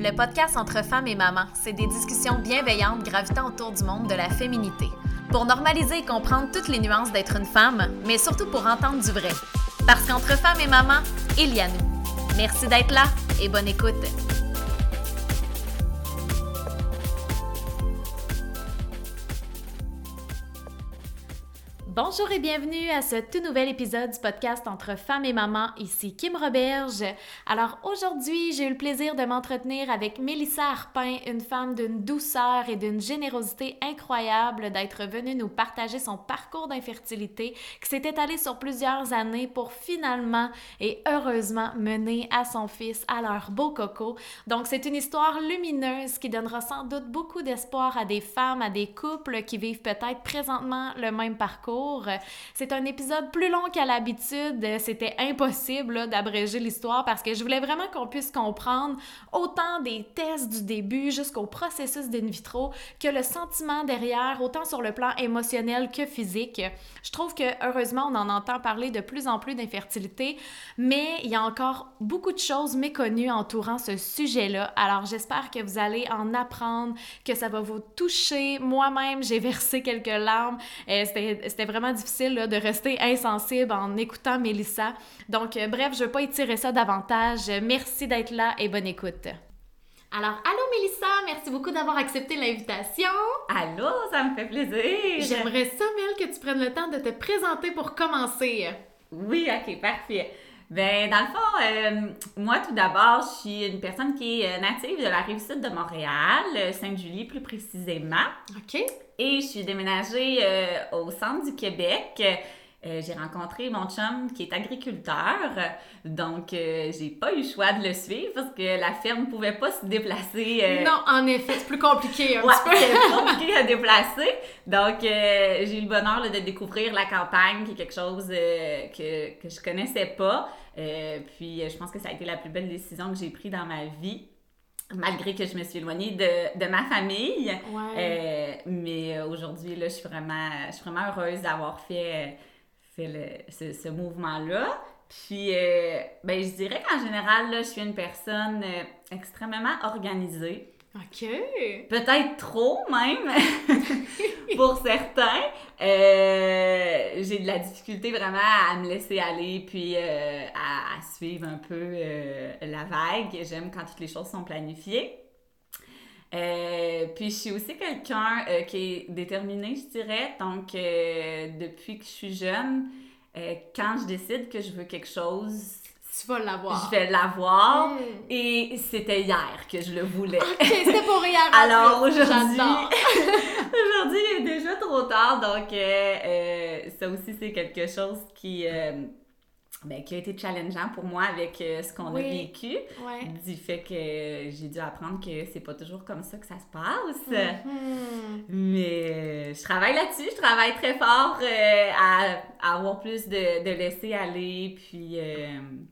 Le podcast entre femmes et mamans, c'est des discussions bienveillantes gravitant autour du monde de la féminité. Pour normaliser et comprendre toutes les nuances d'être une femme, mais surtout pour entendre du vrai. Parce qu'entre femmes et mamans, il y a nous. Merci d'être là et bonne écoute. Bonjour et bienvenue à ce tout nouvel épisode du podcast entre femmes et mamans. Ici Kim Roberge. Alors aujourd'hui, j'ai eu le plaisir de m'entretenir avec Mélissa Harpin, une femme d'une douceur et d'une générosité incroyable d'être venue nous partager son parcours d'infertilité qui s'est étalé sur plusieurs années pour finalement et heureusement mener à son fils à leur beau coco. Donc c'est une histoire lumineuse qui donnera sans doute beaucoup d'espoir à des femmes, à des couples qui vivent peut-être présentement le même parcours c'est un épisode plus long qu'à l'habitude. C'était impossible d'abréger l'histoire parce que je voulais vraiment qu'on puisse comprendre autant des tests du début jusqu'au processus d'in vitro que le sentiment derrière, autant sur le plan émotionnel que physique. Je trouve que heureusement, on en entend parler de plus en plus d'infertilité, mais il y a encore beaucoup de choses méconnues entourant ce sujet-là. Alors j'espère que vous allez en apprendre, que ça va vous toucher. Moi-même, j'ai versé quelques larmes. Euh, c'était vraiment difficile de rester insensible en écoutant Mélissa. Donc, euh, bref, je ne veux pas étirer ça davantage. Merci d'être là et bonne écoute. Alors, allô Mélissa, merci beaucoup d'avoir accepté l'invitation. Allô, ça me fait plaisir. J'aimerais ça, Mel, que tu prennes le temps de te présenter pour commencer. Oui, ok, parfait. Ben, dans le fond, euh, moi, tout d'abord, je suis une personne qui est euh, native de la rive sud de Montréal, Sainte-Julie plus précisément. OK. Et je suis déménagée euh, au centre du Québec. Euh, j'ai rencontré mon chum qui est agriculteur, donc euh, j'ai pas eu le choix de le suivre parce que la ferme pouvait pas se déplacer. Non, en effet, c'est plus compliqué un ouais, c'est compliqué à déplacer. Donc j'ai eu le bonheur de découvrir la campagne, qui est quelque chose que, que je connaissais pas. Puis je pense que ça a été la plus belle décision que j'ai prise dans ma vie malgré que je me suis éloignée de, de ma famille. Euh, mais aujourd'hui, là, je suis vraiment, je suis vraiment heureuse d'avoir fait, fait le, ce, ce mouvement-là. Puis, euh, ben, je dirais qu'en général, là, je suis une personne euh, extrêmement organisée. OK. Peut-être trop même pour certains. Euh, j'ai de la difficulté vraiment à me laisser aller puis euh, à, suivre un peu euh, la vague. J'aime quand toutes les choses sont planifiées. puis je suis aussi quelqu'un qui est déterminé, je dirais. Donc, depuis que je suis jeune, quand je décide que je veux quelque chose, tu vas l'avoir. Je vais l'avoir. Hmm. Et c'était hier que je le voulais. OK, c'était pour hier. Alors aujourd'hui, aujourd'hui, il est déjà trop tard. Donc, euh, euh, ça aussi, c'est quelque chose qui, euh, ben, qui a été challengeant pour moi avec euh, ce qu'on a vécu. Du fait que j'ai dû apprendre que c'est pas toujours comme ça que ça se passe. Mm-hmm. Mais euh, je travaille là-dessus, je travaille très fort euh, à, avoir plus de, de laisser aller. Puis,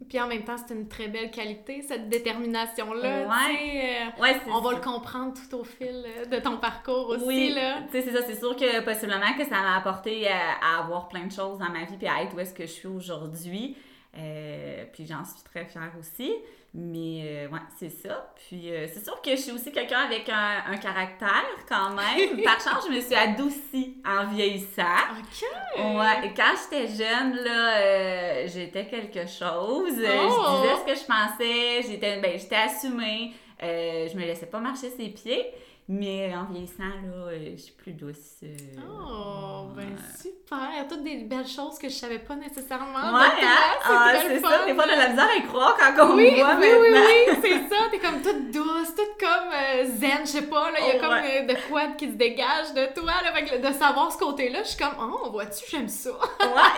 puis en même temps, c'est une très belle qualité, cette détermination-là. Ouais. on va le comprendre tout au fil de ton parcours aussi. Oui, c'est ça. C'est sûr que possiblement que ça m'a apporté à, à avoir plein de choses dans ma vie puis à être où est-ce que je suis aujourd'hui. Euh, puis j'en suis très fière aussi. Mais euh, ouais, c'est ça. Puis euh, c'est sûr que je suis aussi quelqu'un avec un, caractère quand même. Par chance, je me suis adoucie en vieillissant. OK! Ouais, et quand j'étais jeune, là, j'étais quelque chose. Je oh! disais ce que je pensais. J'étais ben, assumée. je me laissais pas marcher ses pieds. Mais en vieillissant, là, euh, je suis plus douce. Euh, oh, ben super! Toutes des belles choses que je savais pas nécessairement. Ouais, hein? ah, c'est ça. Fois, on a la misère à y croire quand on oui, voit oui, oui, oui, c'est ça. T'es comme toute douce, toute comme euh, zen, je sais pas. Il y a comme de quoi qui se dégage de toi. Là, de savoir ce côté-là, je suis comme, oh, vois-tu, j'aime ça. ouais,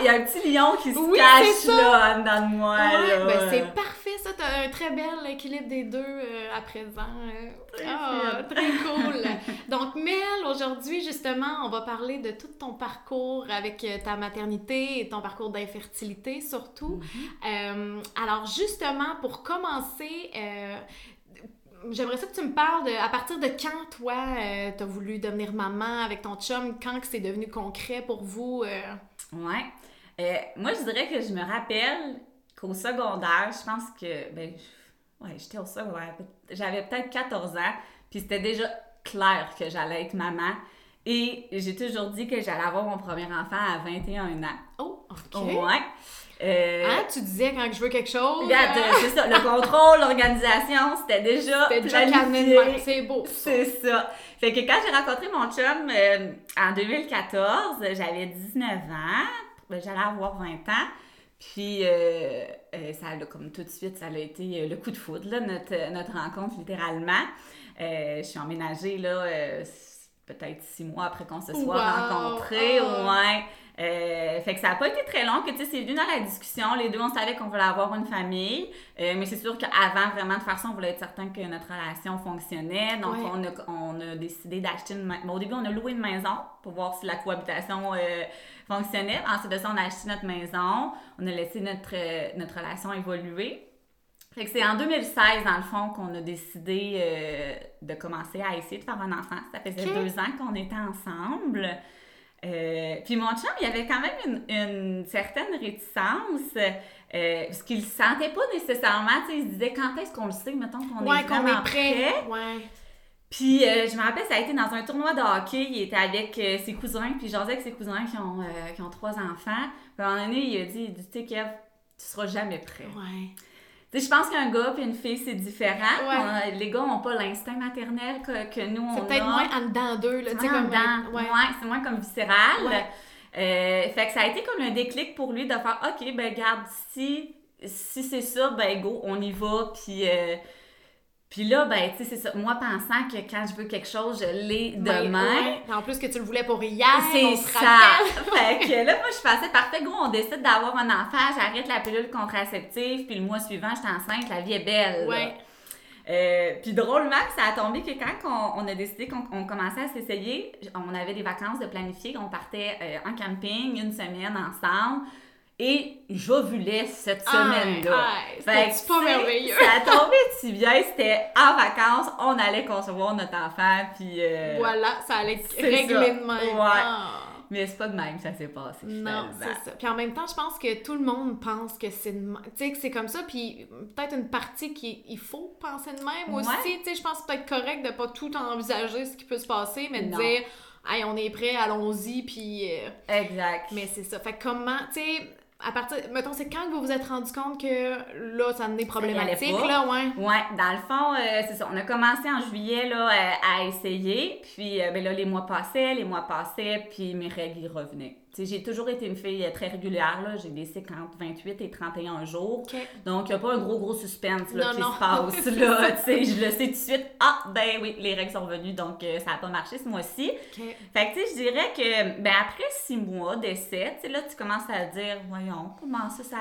il y a un petit lion qui se cache là, dans moi. Ouais, ben c'est parfait, ça. T'as un très bel équilibre des deux à présent. Ah, très cool. Donc, Mel, aujourd'hui, justement, on va parler de tout ton parcours avec euh, ta maternité et ton parcours d'infertilité, surtout. Mm-hmm. Euh, alors, justement, pour commencer, euh, j'aimerais ça que tu me parles de à partir de quand, toi, tu as voulu devenir maman avec ton chum, quand que c'est devenu concret pour vous? Ouais. moi, je dirais que je me rappelle qu'au secondaire, je pense que, ben, ouais, j'étais au secondaire. J'avais peut-être 14 ans, puis c'était déjà clair que j'allais être maman. Et j'ai toujours dit que j'allais avoir mon premier enfant à 21 ans. Oh, OK. Ouais. Euh, Hein, tu disais quand je veux quelque chose. Regarde, euh, euh, c'est ça, le contrôle, l'organisation, c'était déjà C'était déjà planifié. C'est beau. C'est ça. Fait que quand j'ai rencontré mon chum euh, en 2014, j'avais 19 ans, ben, j'allais avoir 20 ans. Puis ça a comme tout de suite, ça a été le coup de foudre, là, notre, notre rencontre littéralement. Euh, je suis emménagée là, euh, peut-être six mois après qu'on se soit Wow! rencontrés. Oh! Ouais. Euh, fait que ça n'a pas été très long, que tu sais, c'est venu dans la discussion. Les deux, on savait qu'on voulait avoir une famille. Euh, mais c'est sûr qu'avant vraiment de faire ça, on voulait être certain que notre relation fonctionnait. Donc, Ouais. on, a, on a décidé d'acheter une maison. Au début, on a loué une maison pour voir si la cohabitation euh, fonctionnait. Ensuite de ça, on a acheté notre maison. On a laissé notre, notre relation évoluer. Fait que c'est en 2016, dans le fond, qu'on a décidé euh, de commencer à essayer de faire un enfant. Ça faisait deux ans qu'on était ensemble. Euh, puis mon chum, il avait quand même une, une certaine réticence, euh, parce qu'il le sentait pas nécessairement, il se disait quand est-ce qu'on le sait, mettons qu'on Ouais, est qu'on est prêt. prêt? Ouais. Puis euh, je me rappelle, ça a été dans un tournoi de hockey, il était avec euh, ses cousins, puis j'en avec ses cousins qui ont, euh, qui ont trois enfants. Puis à un moment donné, il a dit, tu sais, Kev, tu seras jamais prêt. Ouais. Je pense qu'un gars puis une fille, c'est différent. Ouais. On- les gars n'ont pas l'instinct maternel que, que nous, on C'est peut-être a. moins en dedans d'eux, là. C'est moins comme. dedans. Ouais. Ouais, c'est moins comme viscéral. Euh, fait que ça a été comme un déclic pour lui de faire OK, ben garde, si, si c'est ça, ben go, on y va. Puis, euh, puis là, ben, tu sais, c'est ça. Moi, pensant que quand je veux quelque chose, je l'ai Ben, demain. ouais. En plus que tu le voulais pour hier. C'est ça. fait que là, moi, je passais parfait. Gros, on décide d'avoir un enfant, j'arrête la pilule contraceptive, puis le mois suivant, j'étais enceinte, la vie est belle. Ouais. Euh, puis drôlement, ça a tombé que quand on, on a décidé qu'on on commençait à s'essayer, on avait des vacances de planifier, on partait euh, en camping une semaine ensemble. Et j'ovulais cette semaine-là. C'était pas merveilleux. Ça a tombé si bien, c'était en vacances, on allait concevoir notre enfant, puis... euh, Voilà, ça allait être c'est réglé ça. de même. Ouais. Ah. Mais c'est pas de même que ça s'est passé, Non, c'est ça. Puis en même temps, je pense que tout le monde pense que c'est de. Tu sais, que c'est comme ça. Puis peut-être une partie qui il faut penser de même Ouais. aussi. Tu sais, je pense que c'est peut-être correct de pas tout envisager ce qui peut se passer, mais de Non. dire, hey, on est prêt, allons-y. Puis. euh, Exact. Mais c'est ça. Fait que comment, tu sais, à partir. Mettons, c'est quand que vous vous êtes rendu compte que là, ça devenait problématique, là, ouais? Ouais, dans le fond, euh, c'est ça. On a commencé en juillet là, euh, à essayer. Puis euh, ben là, les mois passaient, les mois passaient, puis mes règles ils revenaient. J'ai toujours été une fille euh, très régulière. là. J'ai des cycles entre 28 et 31 jours. Donc, il n'y a pas un gros, gros suspense là, Non, qui non. se passe. Là. Tu sais, je le sais tout de suite. Ah, ben oui, les règles sont revenues, donc euh, ça n'a pas marché ce mois-ci. Fait que, tu sais, je dirais que, ben après six mois d'essai, tu sais, là, tu commences à dire, voyons, comment ça, ça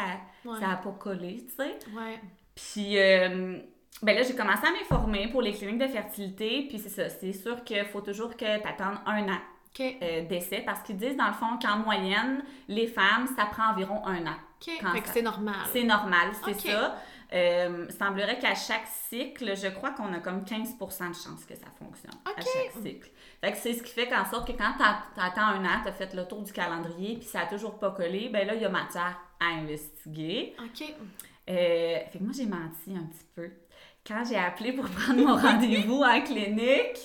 Ouais. n'a pas collé, tu sais. Ouais. Puis, euh, ben là, j'ai commencé à m'informer pour les cliniques de fertilité. Puis, c'est ça, c'est sûr qu'il faut toujours que tu attendes un an OK. euh, d'essai parce qu'ils disent, dans le fond, qu'en moyenne, les femmes, ça prend environ un an. OK. Quand Fait que c'est normal. C'est normal, c'est ça. Euh, semblerait qu'à chaque cycle, je crois qu'on a comme 15% de chances que ça fonctionne à chaque cycle. Fait que c'est ce qui fait qu'en sorte que quand t'a- t'attends un an, t'as fait le tour du calendrier, puis ça a toujours pas collé, ben là, il y a matière à investiguer. OK. Euh, fait que moi, j'ai menti un petit peu. Quand j'ai appelé pour prendre mon rendez-vous en clinique,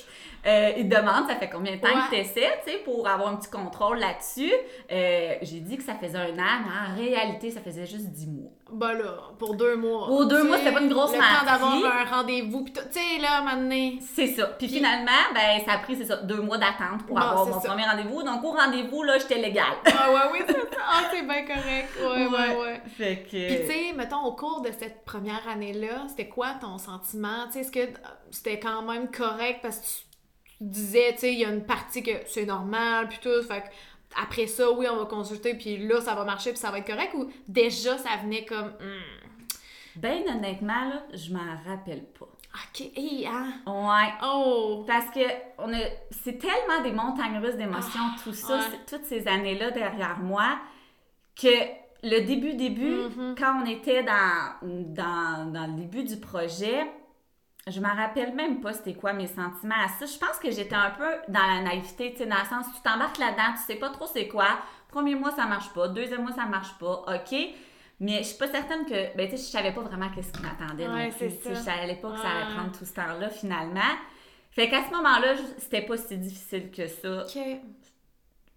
euh, ils demandent ça fait combien de temps que tu essaies, tu sais, pour avoir un petit contrôle là-dessus? Euh, j'ai dit que ça faisait un an, mais en réalité, ça faisait juste 10 mois. Bah là, pour deux mois. Pour deux mois, c'était pas une grosse Le temps d'avoir un rendez-vous, pis tout. Tu sais, là, maintenant. C'est ça. Puis Puis- finalement, ben, ça a pris, c'est ça, deux mois d'attente pour Bon, avoir mon ça. premier rendez-vous. Donc, au rendez-vous, là, j'étais légale. Ah ouais, oui, c'est ça. Ah, c'est bien correct. Ouais, ouais, ouais. Fait que... Puis, tu sais, mettons, au cours de cette première année-là, c'était quoi ton sentiment? Tu sais, est-ce que c'était quand même correct parce que tu tu disais, tu sais, il y a une partie que c'est normal, puis tout, fait que après ça, oui, on va consulter, puis là, ça va marcher, puis ça va être correct, ou déjà, ça venait comme, Hmm, Ben, honnêtement, là, je m'en rappelle pas. ok, hey, hein? Ouais. Oh! Parce que on a, c'est tellement des montagnes russes d'émotions, tout ça, Ah, ouais. c'est- toutes ces années-là derrière moi, que le début, début, Mhm. quand on était dans, dans, dans le début du projet, je me rappelle même pas c'était quoi mes sentiments à ça. Je pense que j'étais un peu dans la naïveté, tu sais, dans le sens, tu t'embarques là-dedans, tu sais pas trop c'est quoi. Premier mois, ça marche pas. Deuxième mois, ça marche pas. OK. Mais je suis pas certaine que. Ben, tu sais, je savais pas vraiment qu'est-ce qui m'attendait. Ouais, ça. Je savais pas que ça allait prendre tout ce temps-là, finalement. Fait qu'à ce moment-là, c'était pas si difficile que ça, OK.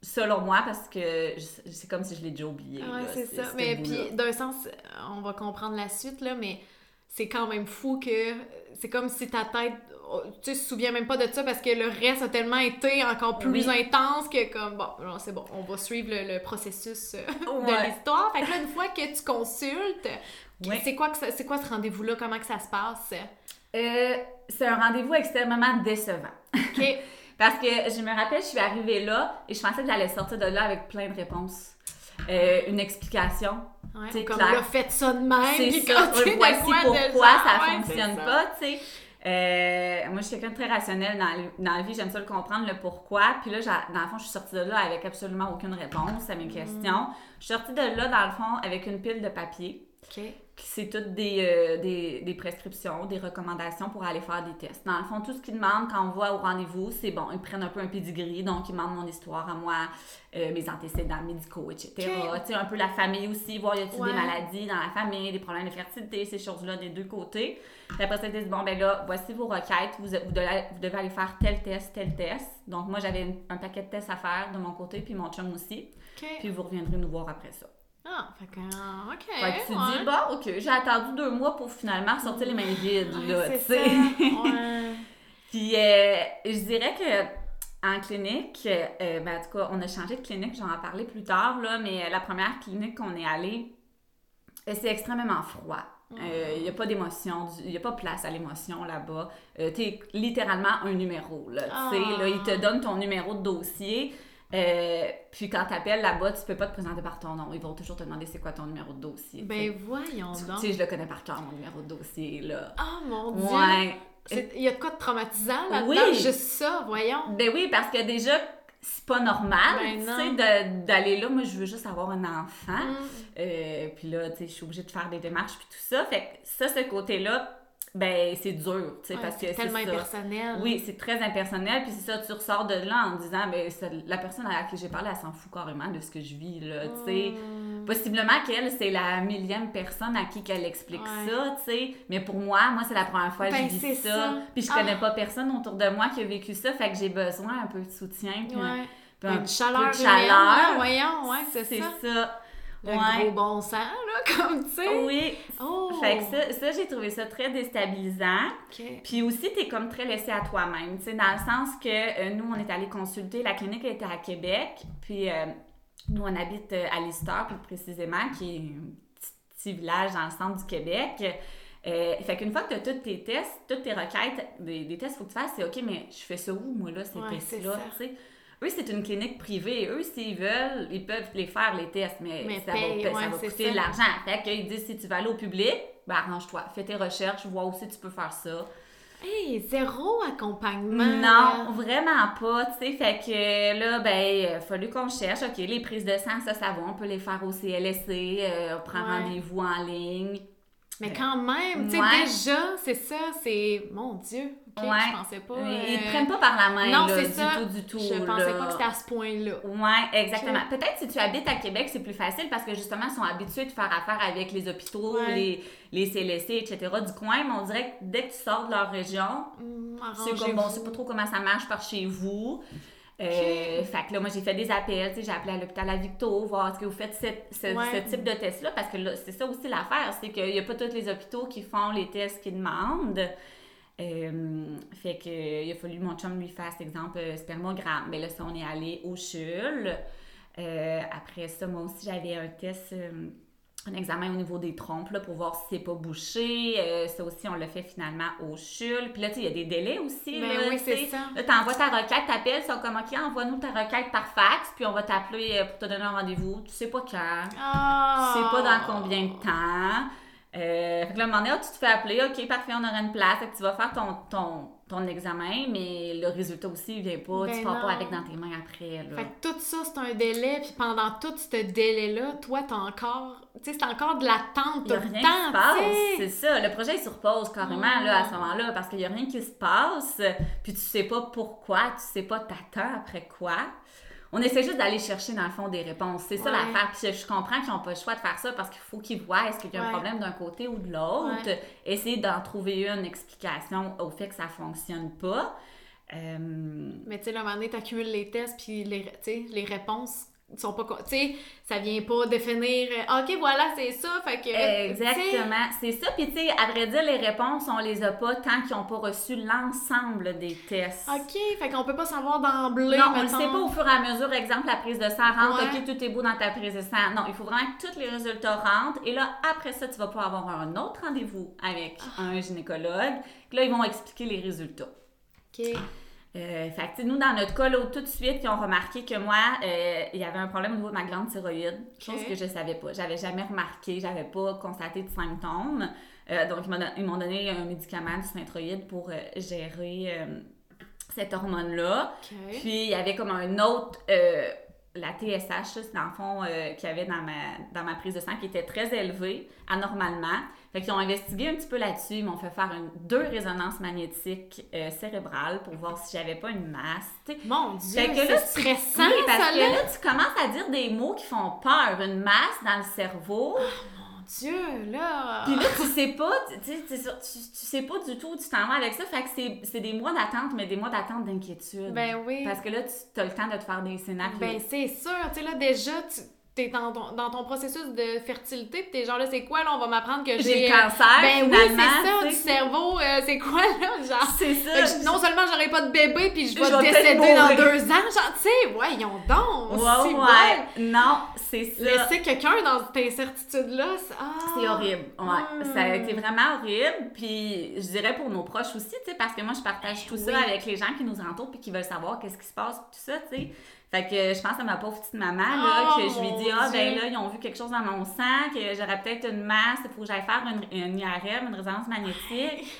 selon moi, parce que c'est comme si je l'ai déjà oublié. Ouais, c'est ce- ça. Mais puis, d'un sens, on va comprendre la suite, là, mais c'est quand même fou que c'est comme si ta tête, oh, tu sais, se souvient même pas de ça parce que le reste a tellement été encore plus Oui. intense que comme, bon, c'est bon, on va suivre le, le processus euh, de Ouais. l'histoire. Fait que là, une fois que tu consultes, Ouais. c'est quoi, c'est quoi ce rendez-vous-là? Comment que ça se passe? Euh, c'est un rendez-vous extrêmement décevant. OK. Parce que je me rappelle, je suis arrivée là et je pensais que j'allais sortir de là avec plein de réponses. Euh, une explication. Ouais, C'est comme clair. là, faites ça de même. Puis ça. Voici pourquoi ça ouais, fonctionne ça. pas, tu sais. Euh, moi, je suis quelqu'un de très rationnel dans, le- dans la vie. J'aime ça le comprendre, le pourquoi. Puis là, dans le fond, je suis sortie de là avec absolument aucune réponse à mes questions. Je suis sortie de là, dans le fond, avec une pile de papier. OK. C'est toutes des, euh, des, des prescriptions, des recommandations pour aller faire des tests. Dans le fond, tout ce qu'ils demandent quand on voit au rendez-vous, c'est bon, ils prennent un peu un pedigree, donc ils demandent mon histoire à moi, euh, mes antécédents médicaux, etc. Tu sais, un peu la famille aussi, voir y a-t-il Ouais. des maladies dans la famille, des problèmes de fertilité, ces choses-là des deux côtés. Puis après ça, ils disent, bon, ben là, voici vos requêtes, vous, vous, devez, vous devez aller faire tel test, tel test. Donc moi, j'avais un paquet de tests à faire de mon côté, puis mon chum aussi. Puis vous reviendrez nous voir après ça. Ah, fait que, ah, OK. Fait que tu te ouais. dis, bon, OK, j'ai attendu deux mois pour finalement sortir les mains vides, Ouais, là, tu sais. Ouais. Puis, euh, je dirais que en clinique, euh, ben, en tout cas, on a changé de clinique, j'en ai parlé plus tard, là, mais la première clinique qu'on est allé, euh, c'est extrêmement froid. Il n'y a pas d'émotion, il n'y a pas place à l'émotion là-bas. Euh, tu es littéralement un numéro. Là, tu sais, Ah. là, ils te donnent ton numéro de dossier. Euh, puis quand tu appelles là-bas, tu peux pas te présenter par ton nom. Ils vont toujours te demander c'est quoi ton numéro de dossier. tu. Ben voyons Tu donc. sais, je le connais par cœur, mon numéro de dossier, là. Oh mon dieu. Ouais. Il y a de quoi de traumatisant là-dedans? Oui. Juste ça, voyons. Ben oui, parce que déjà, c'est pas normal, Ben tu sais, d'aller là. Moi, je veux juste avoir un enfant. Mm. Euh, puis là, tu sais, je suis obligée de faire des démarches puis tout ça. Fait que ça, ce côté-là, ben c'est dur, tu sais, Ouais, parce que c'est tellement ça. impersonnel. Oui, c'est très impersonnel. Puis c'est ça, tu ressors de là en disant, ben la personne à laquelle j'ai parlé, elle s'en fout carrément de ce que je vis, là, tu sais. Mm. Possiblement qu'elle, c'est la millième personne à qui qu'elle explique Ouais. ça, tu sais. Mais pour moi, moi, c'est la première fois que Ben, je vis ça. ça. Puis je Ah. connais pas personne autour de moi qui a vécu ça, fait que j'ai besoin un peu de soutien. Puis un- Ouais. un Une chaleur. peu de humaine, chaleur. là, voyons, ouais, c'est C'est ça. ça. Le Ouais. gros bon sang, là, comme tu sais. Oui. Oh. Fait que ça, ça j'ai trouvé ça très déstabilisant. Puis aussi, t'es comme très laissé à toi-même, tu sais, dans le sens que euh, nous, on est allé consulter, la clinique était à Québec, puis euh, nous, on habite euh, à Lister, plus précisément, qui est un petit, petit village dans le centre du Québec. Euh, fait qu'une fois que tu as tous tes tests, toutes tes requêtes, des, des tests, faut que tu fasses, c'est OK, mais je fais ça où, moi, là, ces Ouais, tests-là, ça. tu sais? Eux, c'est une clinique privée. Eux, s'ils veulent, ils peuvent les faire, les tests, mais, Mais ça paye, va, ça va coûter de l'argent. Fait qu'ils disent, si tu vas aller au public, ben arrange-toi, fais tes recherches, vois aussi tu peux faire ça. Hey, zéro accompagnement. Non, vraiment pas, tu sais. Fait que là, ben, il a fallu qu'on cherche. OK, les prises de sang, ça, ça va. On peut les faire au CLSC, euh, on prend Ouais. rendez-vous en ligne. Mais quand même, tu sais, Ouais. déjà, c'est ça, c'est. Mon Dieu, Ouais. je pensais pas. Ils euh, te prennent pas par la main, Non, là, c'est du ça. tout, du tout. Je pensais là. pas que c'était à ce point-là. Ouais, exactement. Peut-être si tu habites à Québec, c'est plus facile parce que justement, ils sont habitués de faire affaire avec les hôpitaux, Ouais. les, les CLSC, etc. du coin, mais on dirait que dès que tu sors de leur région, Hum, c'est comme bon, on sait pas trop comment ça marche par chez vous. Euh, Fait que là, moi, j'ai fait des appels, tu sais, j'ai appelé à l'hôpital à Victo, voir est-ce que vous faites cette- ce, Ouais. ce type de test-là, parce que c'est ça aussi l'affaire, c'est qu'il n'y a pas tous les hôpitaux qui font les tests qu'ils demandent. Euh, fait que il a fallu mon chum lui fasse, exemple, euh, spermogramme. Mais là, ça, on est allé au CHUL. Euh, après ça, moi aussi, j'avais un test, euh, un examen au niveau des trompes là, pour voir si c'est pas bouché. Euh, ça aussi, on l'a fait finalement au CHUL. Puis là, tu sais, il y a des délais aussi. Ben là, oui, c'est ça. Là, t'envoies ta requête, t'appelles, ils sont comme, OK, envoie-nous ta requête par fax, puis on va t'appeler pour te donner un rendez-vous. Tu sais pas quand. Ah! Tu sais pas dans combien de temps. Euh, fait que là, à un moment donné, ah, tu te fais appeler, OK, parfait, on aura une place. Fait que tu vas faire ton, ton, ton examen, mais le résultat aussi, il vient pas. Ben tu pars pas avec dans tes mains après. Là. Fait que tout ça, c'est un délai, puis pendant tout ce délai-là, toi, t'as encore. Tu sais, c'est encore de l'attente Il a rien qui se passe, c'est ça. Le projet est sur pause carrément là, à ce moment-là parce qu'il n'y a rien qui se passe. Puis tu sais pas pourquoi, tu sais pas t'attends après quoi. On essaie juste d'aller chercher dans le fond des réponses. C'est ça l'affaire. Puis je comprends qu'ils n'ont pas le choix de faire ça parce qu'il faut qu'ils voient est-ce qu'il y a un Ouais. problème d'un côté ou de l'autre. Ouais. Essayer d'en trouver une explication au fait que ça fonctionne pas. Euh, Mais tu sais, à un moment donné, t'accumules les tests, puis les, tu les réponses sont pas... Tu sais, ça vient pas définir... euh, OK, voilà, c'est ça, fait que... Exactement, c'est ça. Puis, tu sais, à vrai dire, les réponses, on les a pas tant qu'ils n'ont pas reçu l'ensemble des tests. OK, fait qu'on peut pas savoir d'emblée, Non, on ne le sait pas au fur et à mesure. Exemple, la prise de sang rentre, Ouais. OK, tout est beau dans ta prise de sang. Non, il faut vraiment que tous les résultats rentrent. Et là, après ça, tu vas pouvoir avoir un autre rendez-vous avec Ah. un gynécologue. Là, ils vont expliquer les résultats. OK. Euh, fait que, nous, dans notre cas, là, tout de suite, ils ont remarqué que moi, euh, il y avait un problème au niveau de ma glande thyroïde, chose que je savais pas. J'avais jamais remarqué, j'avais pas constaté de symptômes. Euh, donc, ils m'ont don- ils m'ont donné un médicament du synthroïde pour euh, gérer cette hormone-là. Puis, il y avait comme un autre, la TSH, c'est dans le fond, euh, qu'il y avait dans ma, dans ma prise de sang qui était très élevée, anormalement. Fait qu'ils ont investigué un petit peu là-dessus. Ils m'ont fait faire une, deux résonances magnétiques euh, cérébrales pour voir si j'avais pas une masse. tu sais. Mon Dieu, c'est stressant, oui, parce ça, que là! tu commences à dire des mots qui font peur. Une masse dans le cerveau. Mon Dieu, là! Puis là, tu sais pas, tu, tu, tu, sais pas du tout où tu t'en vas avec ça. Fait que c'est- c'est des mois d'attente, mais des mois d'attente d'inquiétude. Ben oui. Parce que là, tu as le temps de te faire des scénarios. Ben, c'est sûr. Tu sais, là, déjà, tu es dans ton, dans ton processus de fertilité, pis t'es genre, là, c'est quoi, là, on va m'apprendre que j'ai... J'ai le cancer, Ben oui, c'est ça, du cerveau, euh, c'est quoi, là, genre... C'est ça. je- non seulement j'aurai pas de bébé, puis je vais décéder dans deux ans, genre, tu sais, voyons donc! Ouais, c'est ouais. Non, c'est ça. Laisser quelqu'un dans cette incertitude-là, c'est... Ah. C'est horrible. Ouais. Hmm. Ça a été vraiment horrible. Puis je dirais pour nos proches aussi, tu sais, parce que moi, je partage tout ça Ben oui. avec les gens qui nous entourent puis qui veulent savoir qu'est-ce qui se passe, tout ça, tu sais. Fait que je pense à ma pauvre petite maman, là, Oh, que je lui dis, ah, ben là, ils ont vu quelque chose dans mon sang, que j'aurais peut-être une masse, il faut que j'aille faire une, une IRM, une résonance magnétique.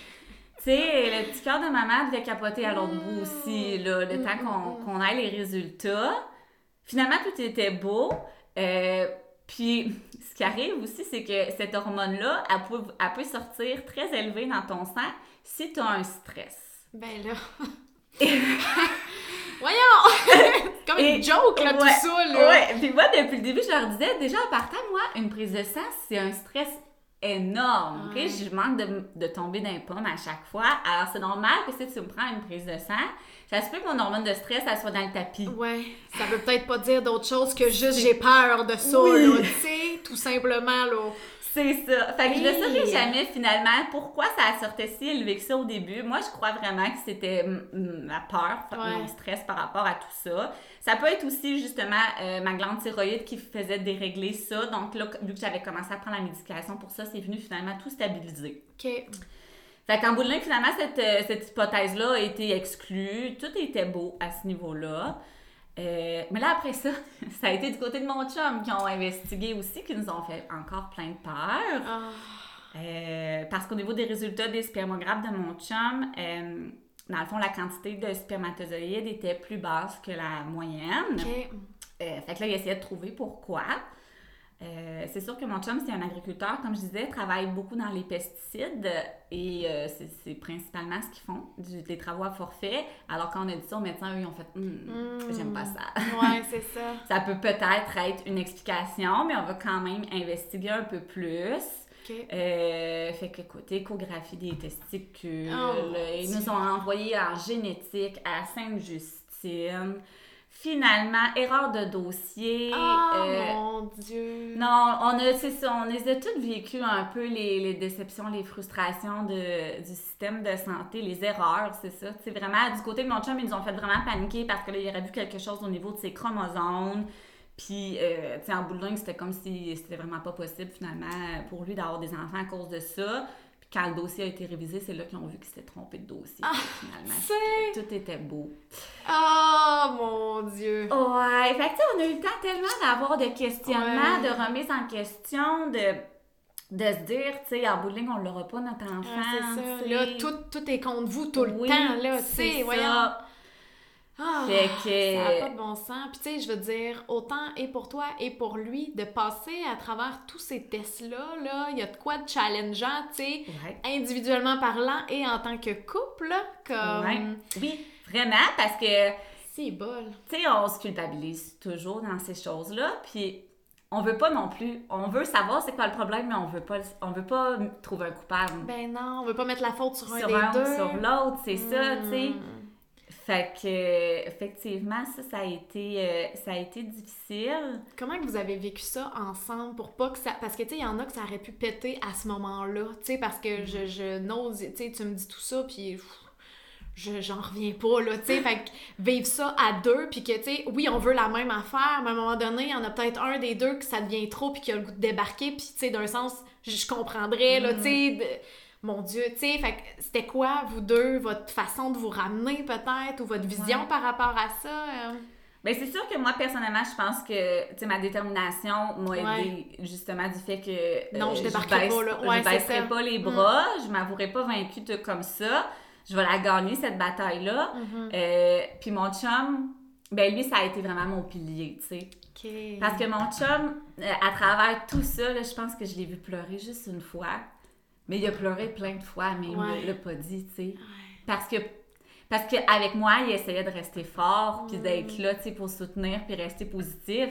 Tu sais, le petit cœur de maman devait capoter à l'autre bout aussi, là, le Mm, temps mm, qu'on mm. qu'on ait les résultats. Finalement, tout était beau. Euh, puis, ce qui arrive aussi, c'est que cette hormone-là, elle peut, elle peut sortir très élevée dans ton sang si tu as un stress. Ben là... Voyons! c'est comme Et- une joke, là, ouais, tout ça, là! Ouais, puis moi, depuis le début, je leur disais, déjà, en partant, moi, une prise de sang, c'est un stress énorme, Ouais. OK? Je manque de, de tomber d'un pomme à chaque fois. Alors, c'est normal que si tu me prends une prise de sang, ça se peut que mon hormone de stress, elle soit dans le tapis. Ouais, ça veut peut-être pas dire d'autre chose que juste j'ai peur de ça, Oui. là, tu sais, tout simplement, là. C'est ça. Fait que je ne saurais jamais finalement pourquoi ça sortait si élevé que ça au début. Moi, je crois vraiment que c'était ma peur, Ouais. mon stress par rapport à tout ça. Ça peut être aussi justement euh, ma glande thyroïde qui faisait dérégler ça. Donc là, vu que j'avais commencé à prendre la médication pour ça, c'est venu finalement tout stabiliser. OK. Fait qu'en bout de ligne, finalement, cette, euh, cette hypothèse-là a été exclue. Tout était beau à ce niveau-là. Euh, mais là, après ça, ça a été du côté de mon chum qui ont investigué aussi, qui nous ont fait encore plein de peur. Ah, Euh, parce qu'au niveau des résultats des spermographes de mon chum, euh, dans le fond, la quantité de spermatozoïdes était plus basse que la moyenne. Fait que là, il essayait de trouver pourquoi. Euh, c'est sûr que mon chum, c'est un agriculteur, comme je disais, travaille beaucoup dans les pesticides et euh, c'est, principalement ce qu'ils font, du- des travaux à forfait. Alors quand on a dit ça aux médecins, eux, ils ont fait Mm. J'aime pas ça. Ouais, c'est ça. Ça peut peut-être être une explication, mais on va quand même investiguer un peu plus. OK. Euh, fait que, écoute, échographie des testicules. Oh, ils Dieu. nous ont envoyé en génétique à Sainte-Justine. Finalement, erreur de dossier. Oh, euh, mon Dieu. non, on a, c'est ça, on les a toutes vécues un peu les, les déceptions, les frustrations de, du système de santé, les erreurs, c'est ça. C'est vraiment, du côté de mon chum, ils nous ont fait vraiment paniquer parce que là, il aurait vu quelque chose au niveau de ses chromosomes. Puis, euh, tu sais, en bout de ligne, c'était comme si c'était vraiment pas possible finalement pour lui d'avoir des enfants à cause de ça. Quand le dossier a été révisé, c'est là qu'ils ont vu qu'il s'était trompé de dossier. finalement, c'est- tout était beau. Oh, mon Dieu. Ouais, fait que on a eu le temps tellement d'avoir de questionnements, Ouais. de remise en question, de, de se dire, tu sais, en bout de ligne, on l'aura pas notre enfant. Ah, c'est ça. Là, tout, tout est contre vous tout le Oui, temps, là, c'est sais, ça. Ah, Fait que- Ça n'a pas de bon sens. Puis, tu sais, je veux dire, autant et pour toi et pour lui, de passer à travers tous ces tests-là, là, il y a de quoi de challengeant, tu sais, Ouais. individuellement parlant et en tant que couple, là, comme... Ouais. Oui, vraiment, parce que C'est bol. Tu sais, on se culpabilise toujours dans ces choses-là, puis on veut pas non plus, on veut savoir c'est quoi le problème, mais on veut pas, on veut pas trouver un coupable. Ben non, on veut pas mettre la faute sur un des un deux. sur l'autre, c'est ça, tu sais. Fait que, effectivement, ça, ça a été, euh, ça a été difficile. Comment que vous avez vécu ça ensemble pour pas que ça... Parce que, tu sais, il y en a que ça aurait pu péter à ce moment-là, tu sais, parce que je, je n'ose... Tu sais, tu me dis tout ça, puis... Je, j'en reviens pas, là, tu sais, fait que vivre ça à deux, puis que, tu sais, oui, on veut la même affaire, mais à un moment donné, il y en a peut-être un des deux que ça devient trop, puis qui a le goût de débarquer, puis, tu sais, d'un sens, je, comprendrais, là, tu sais, de- mon Dieu, tu sais, fait que c'était quoi, vous deux, votre façon de vous ramener, peut-être, ou votre vision Ouais. par rapport à ça? euh? Ben, c'est sûr que moi, personnellement, je pense que, tu sais, ma détermination m'a Ouais. aidé, justement, du fait que. euh, Non, je débarquerai pas, là. Ouais, je baisserai. Mm. pas les bras, je m'avouerai pas vaincue de- comme ça. Je vais la gagner, cette bataille-là. Mhm. Euh, puis mon chum, ben lui, ça a été vraiment mon pilier, tu sais. Parce que mon chum, euh, à travers tout ça, là, je pense que je l'ai vu pleurer juste une fois. Mais il a pleuré plein de fois, mais il me l'a pas dit, tu sais. Parce que parce qu'avec moi, il essayait de rester fort, puis d'être là, tu sais, pour soutenir, puis rester positif.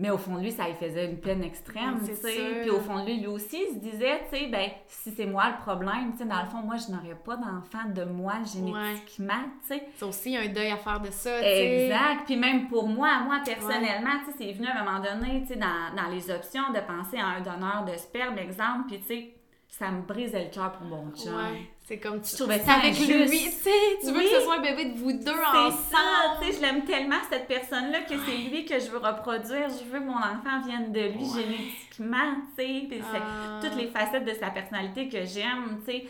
Mais au fond de lui, ça lui faisait une peine extrême, tu sais. Puis au fond de lui, lui aussi, il se disait, tu sais, ben, si c'est moi le problème, tu sais, dans le fond, moi, je n'aurais pas d'enfant de moi génétiquement, tu sais. C'est aussi un deuil à faire de ça, tu sais. Exact. Puis même pour moi, moi personnellement, tu sais, c'est venu à un moment donné, tu sais, dans, dans les options de penser à un donneur de sperme, exemple, puis tu sais, ça me brisait le cœur pour mon chum. Ouais, c'est comme tu trouvais c'est ça avec lui, tu sais, tu veux Oui. que ce soit un bébé de vous deux C'est ensemble. ça, tu sais, je l'aime tellement cette personne-là que c'est lui que je veux reproduire. Je veux que mon enfant vienne de lui Ouais. génétiquement, tu sais. Puis c'est Ah. toutes les facettes de sa personnalité que j'aime, tu sais.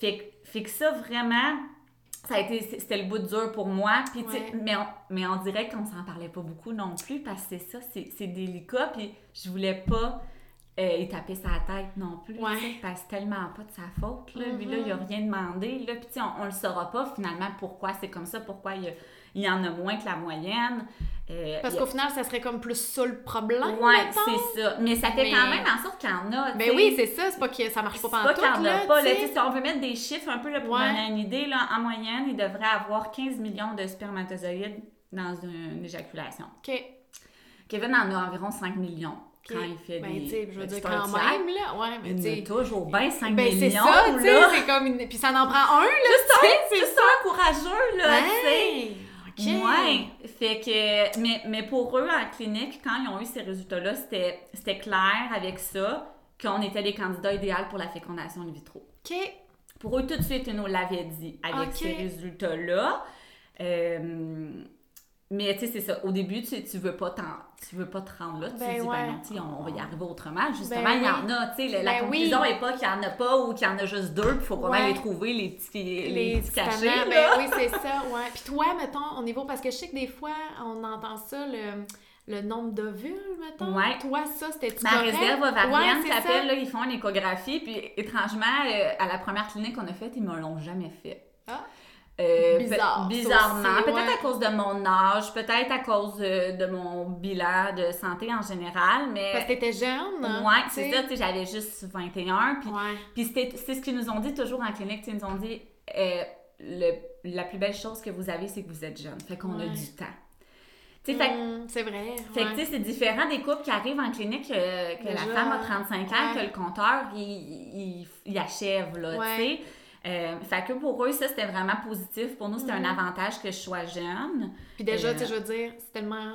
Fait, fait que ça, vraiment, ça a été, c'était le bout dur pour moi. Puis, Ouais. mais, on, mais on dirait qu'on s'en parlait pas beaucoup non plus parce que c'est ça, c'est, c'est délicat. Puis je voulais pas euh, y taper sa tête non plus, Ouais. tu sais, parce que c'est tellement pas de sa faute. Là. Lui, là, il a rien demandé. Là. Puis, tu sais, on, on le saura pas finalement pourquoi c'est comme ça, pourquoi il y, il en a moins que la moyenne. Euh, Parce il a- qu'au final, ça serait comme plus ça le problème, mettons. c'est ça. Mais ça fait Mais- quand même en sorte qu'il y en a. Ben oui, c'est ça, c'est pas que ça marche pas C'est qu'il en a là, pas. Là, sais, si on veut mettre des chiffres un peu là, pour Ouais. donner une idée, là, en moyenne, il devrait avoir 15 millions de spermatozoïdes dans une éjaculation. OK. Kevin en a environ 5 millions quand il fait Ben, des... je veux dire, c'est quand même, là, ouais, mais tu Il sais... a toujours bien 5 Ben, c'est millions, ça, tu sais, là. c'est comme une... Puis ça en prend un, là, Juste un, c'est un courageux, là, tu sais. Hey! OK. Ouais, fait que, mais, mais pour eux, en clinique, quand ils ont eu ces résultats-là, c'était c'était clair avec ça qu'on était les candidats idéaux pour la fécondation in vitro. OK. Pour eux, tout de suite, ils nous l'avaient dit avec ces résultats-là. Euh, mais tu sais, c'est ça. Au début, tu, tu veux pas t'en- tu veux pas te rendre là. Tu Ben te dis, ouais. ben non, tu sais, on, on va y arriver autrement. Justement, Ben il y en oui. a. Tu sais, la- la Ben conclusion oui. n'est pas qu'il y en a pas ou qu'il y en a juste deux, puis il faut qu'on Ouais. les trouver, les petits, les, Les petits cachets. ben oui, c'est ça, ouais. Puis toi, mettons, au niveau... Parce que je sais que des fois, on entend ça, le, le nombre d'ovules, mettons. Ouais. Toi, ça, c'était Ma correct? réserve ovarienne Ouais, s'appelle, là, ils font une échographie, puis étrangement, euh, à la première clinique qu'on a faite, ils me l'ont jamais fait. Ah. Euh, Bizarre, bizarrement. Peut-être ouais. à cause de mon âge, peut-être à cause euh, de mon bilan de santé en général, mais. Parce que t'étais jeune, hein, Ouais, c'est ça, tu j'avais juste 21, puis, Ouais. puis c'est ce qu'ils nous ont dit toujours en clinique, ils nous ont dit euh, le- la plus belle chose que vous avez, c'est que vous êtes jeune, fait qu'on a du temps. Hum, c'est vrai. fait que, ouais. c'est différent des couples qui arrivent en clinique, euh, que Déjà, la femme a 35 ans, ouais. que le compteur, il, il, il achève, là, Ouais. tu sais. Euh, fait que pour eux, ça, c'était vraiment positif. Pour nous, c'était Mhm. un avantage que je sois jeune. Puis déjà, Euh, tu sais, je veux dire, c'est tellement.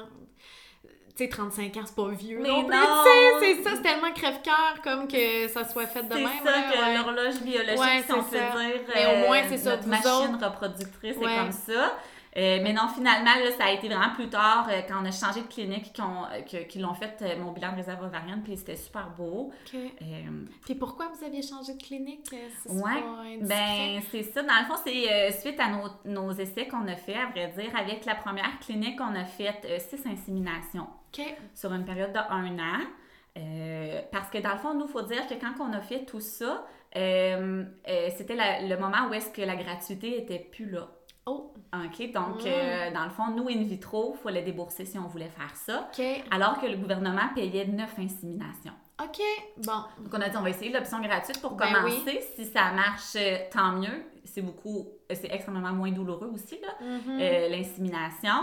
Tu sais, 35 ans, c'est pas vieux. Mais non plus, non! c'est ça, c'est tellement crève-cœur comme que ça soit fait de C'est même. ça là, que ouais. l'horloge biologique, Ouais, si on c'est peut ça. dire. Mais au euh, moins, c'est ça, Notre vous machine autres- reproductrice, Ouais. c'est comme ça. Euh, mais non, finalement, là, ça a été vraiment plus tard, euh, quand on a changé de clinique, qu'ils euh, l'ont fait euh, mon bilan de réserve ovarienne, puis c'était super beau. OK. Euh, Puis pourquoi vous aviez changé de clinique? indiscret? Ben, c'est ça. Dans le fond, c'est suite à nos, nos essais qu'on a fait, à vrai dire. Avec la première clinique, on a fait six inséminations sur une période de un an. Euh, parce que dans le fond, nous, il faut dire que quand on a fait tout ça, euh, euh, c'était le moment où est-ce que la gratuité était plus là. Oh, OK? Donc, Mm. euh, dans le fond, nous, in vitro, il fallait débourser si on voulait faire ça. OK. Alors que le gouvernement payait neuf inséminations. OK, bon. Donc, on a dit, on va essayer l'option gratuite pour Ben commencer. Si ça marche, euh, tant mieux. C'est beaucoup, euh, c'est extrêmement moins douloureux aussi, là, euh, l'insémination.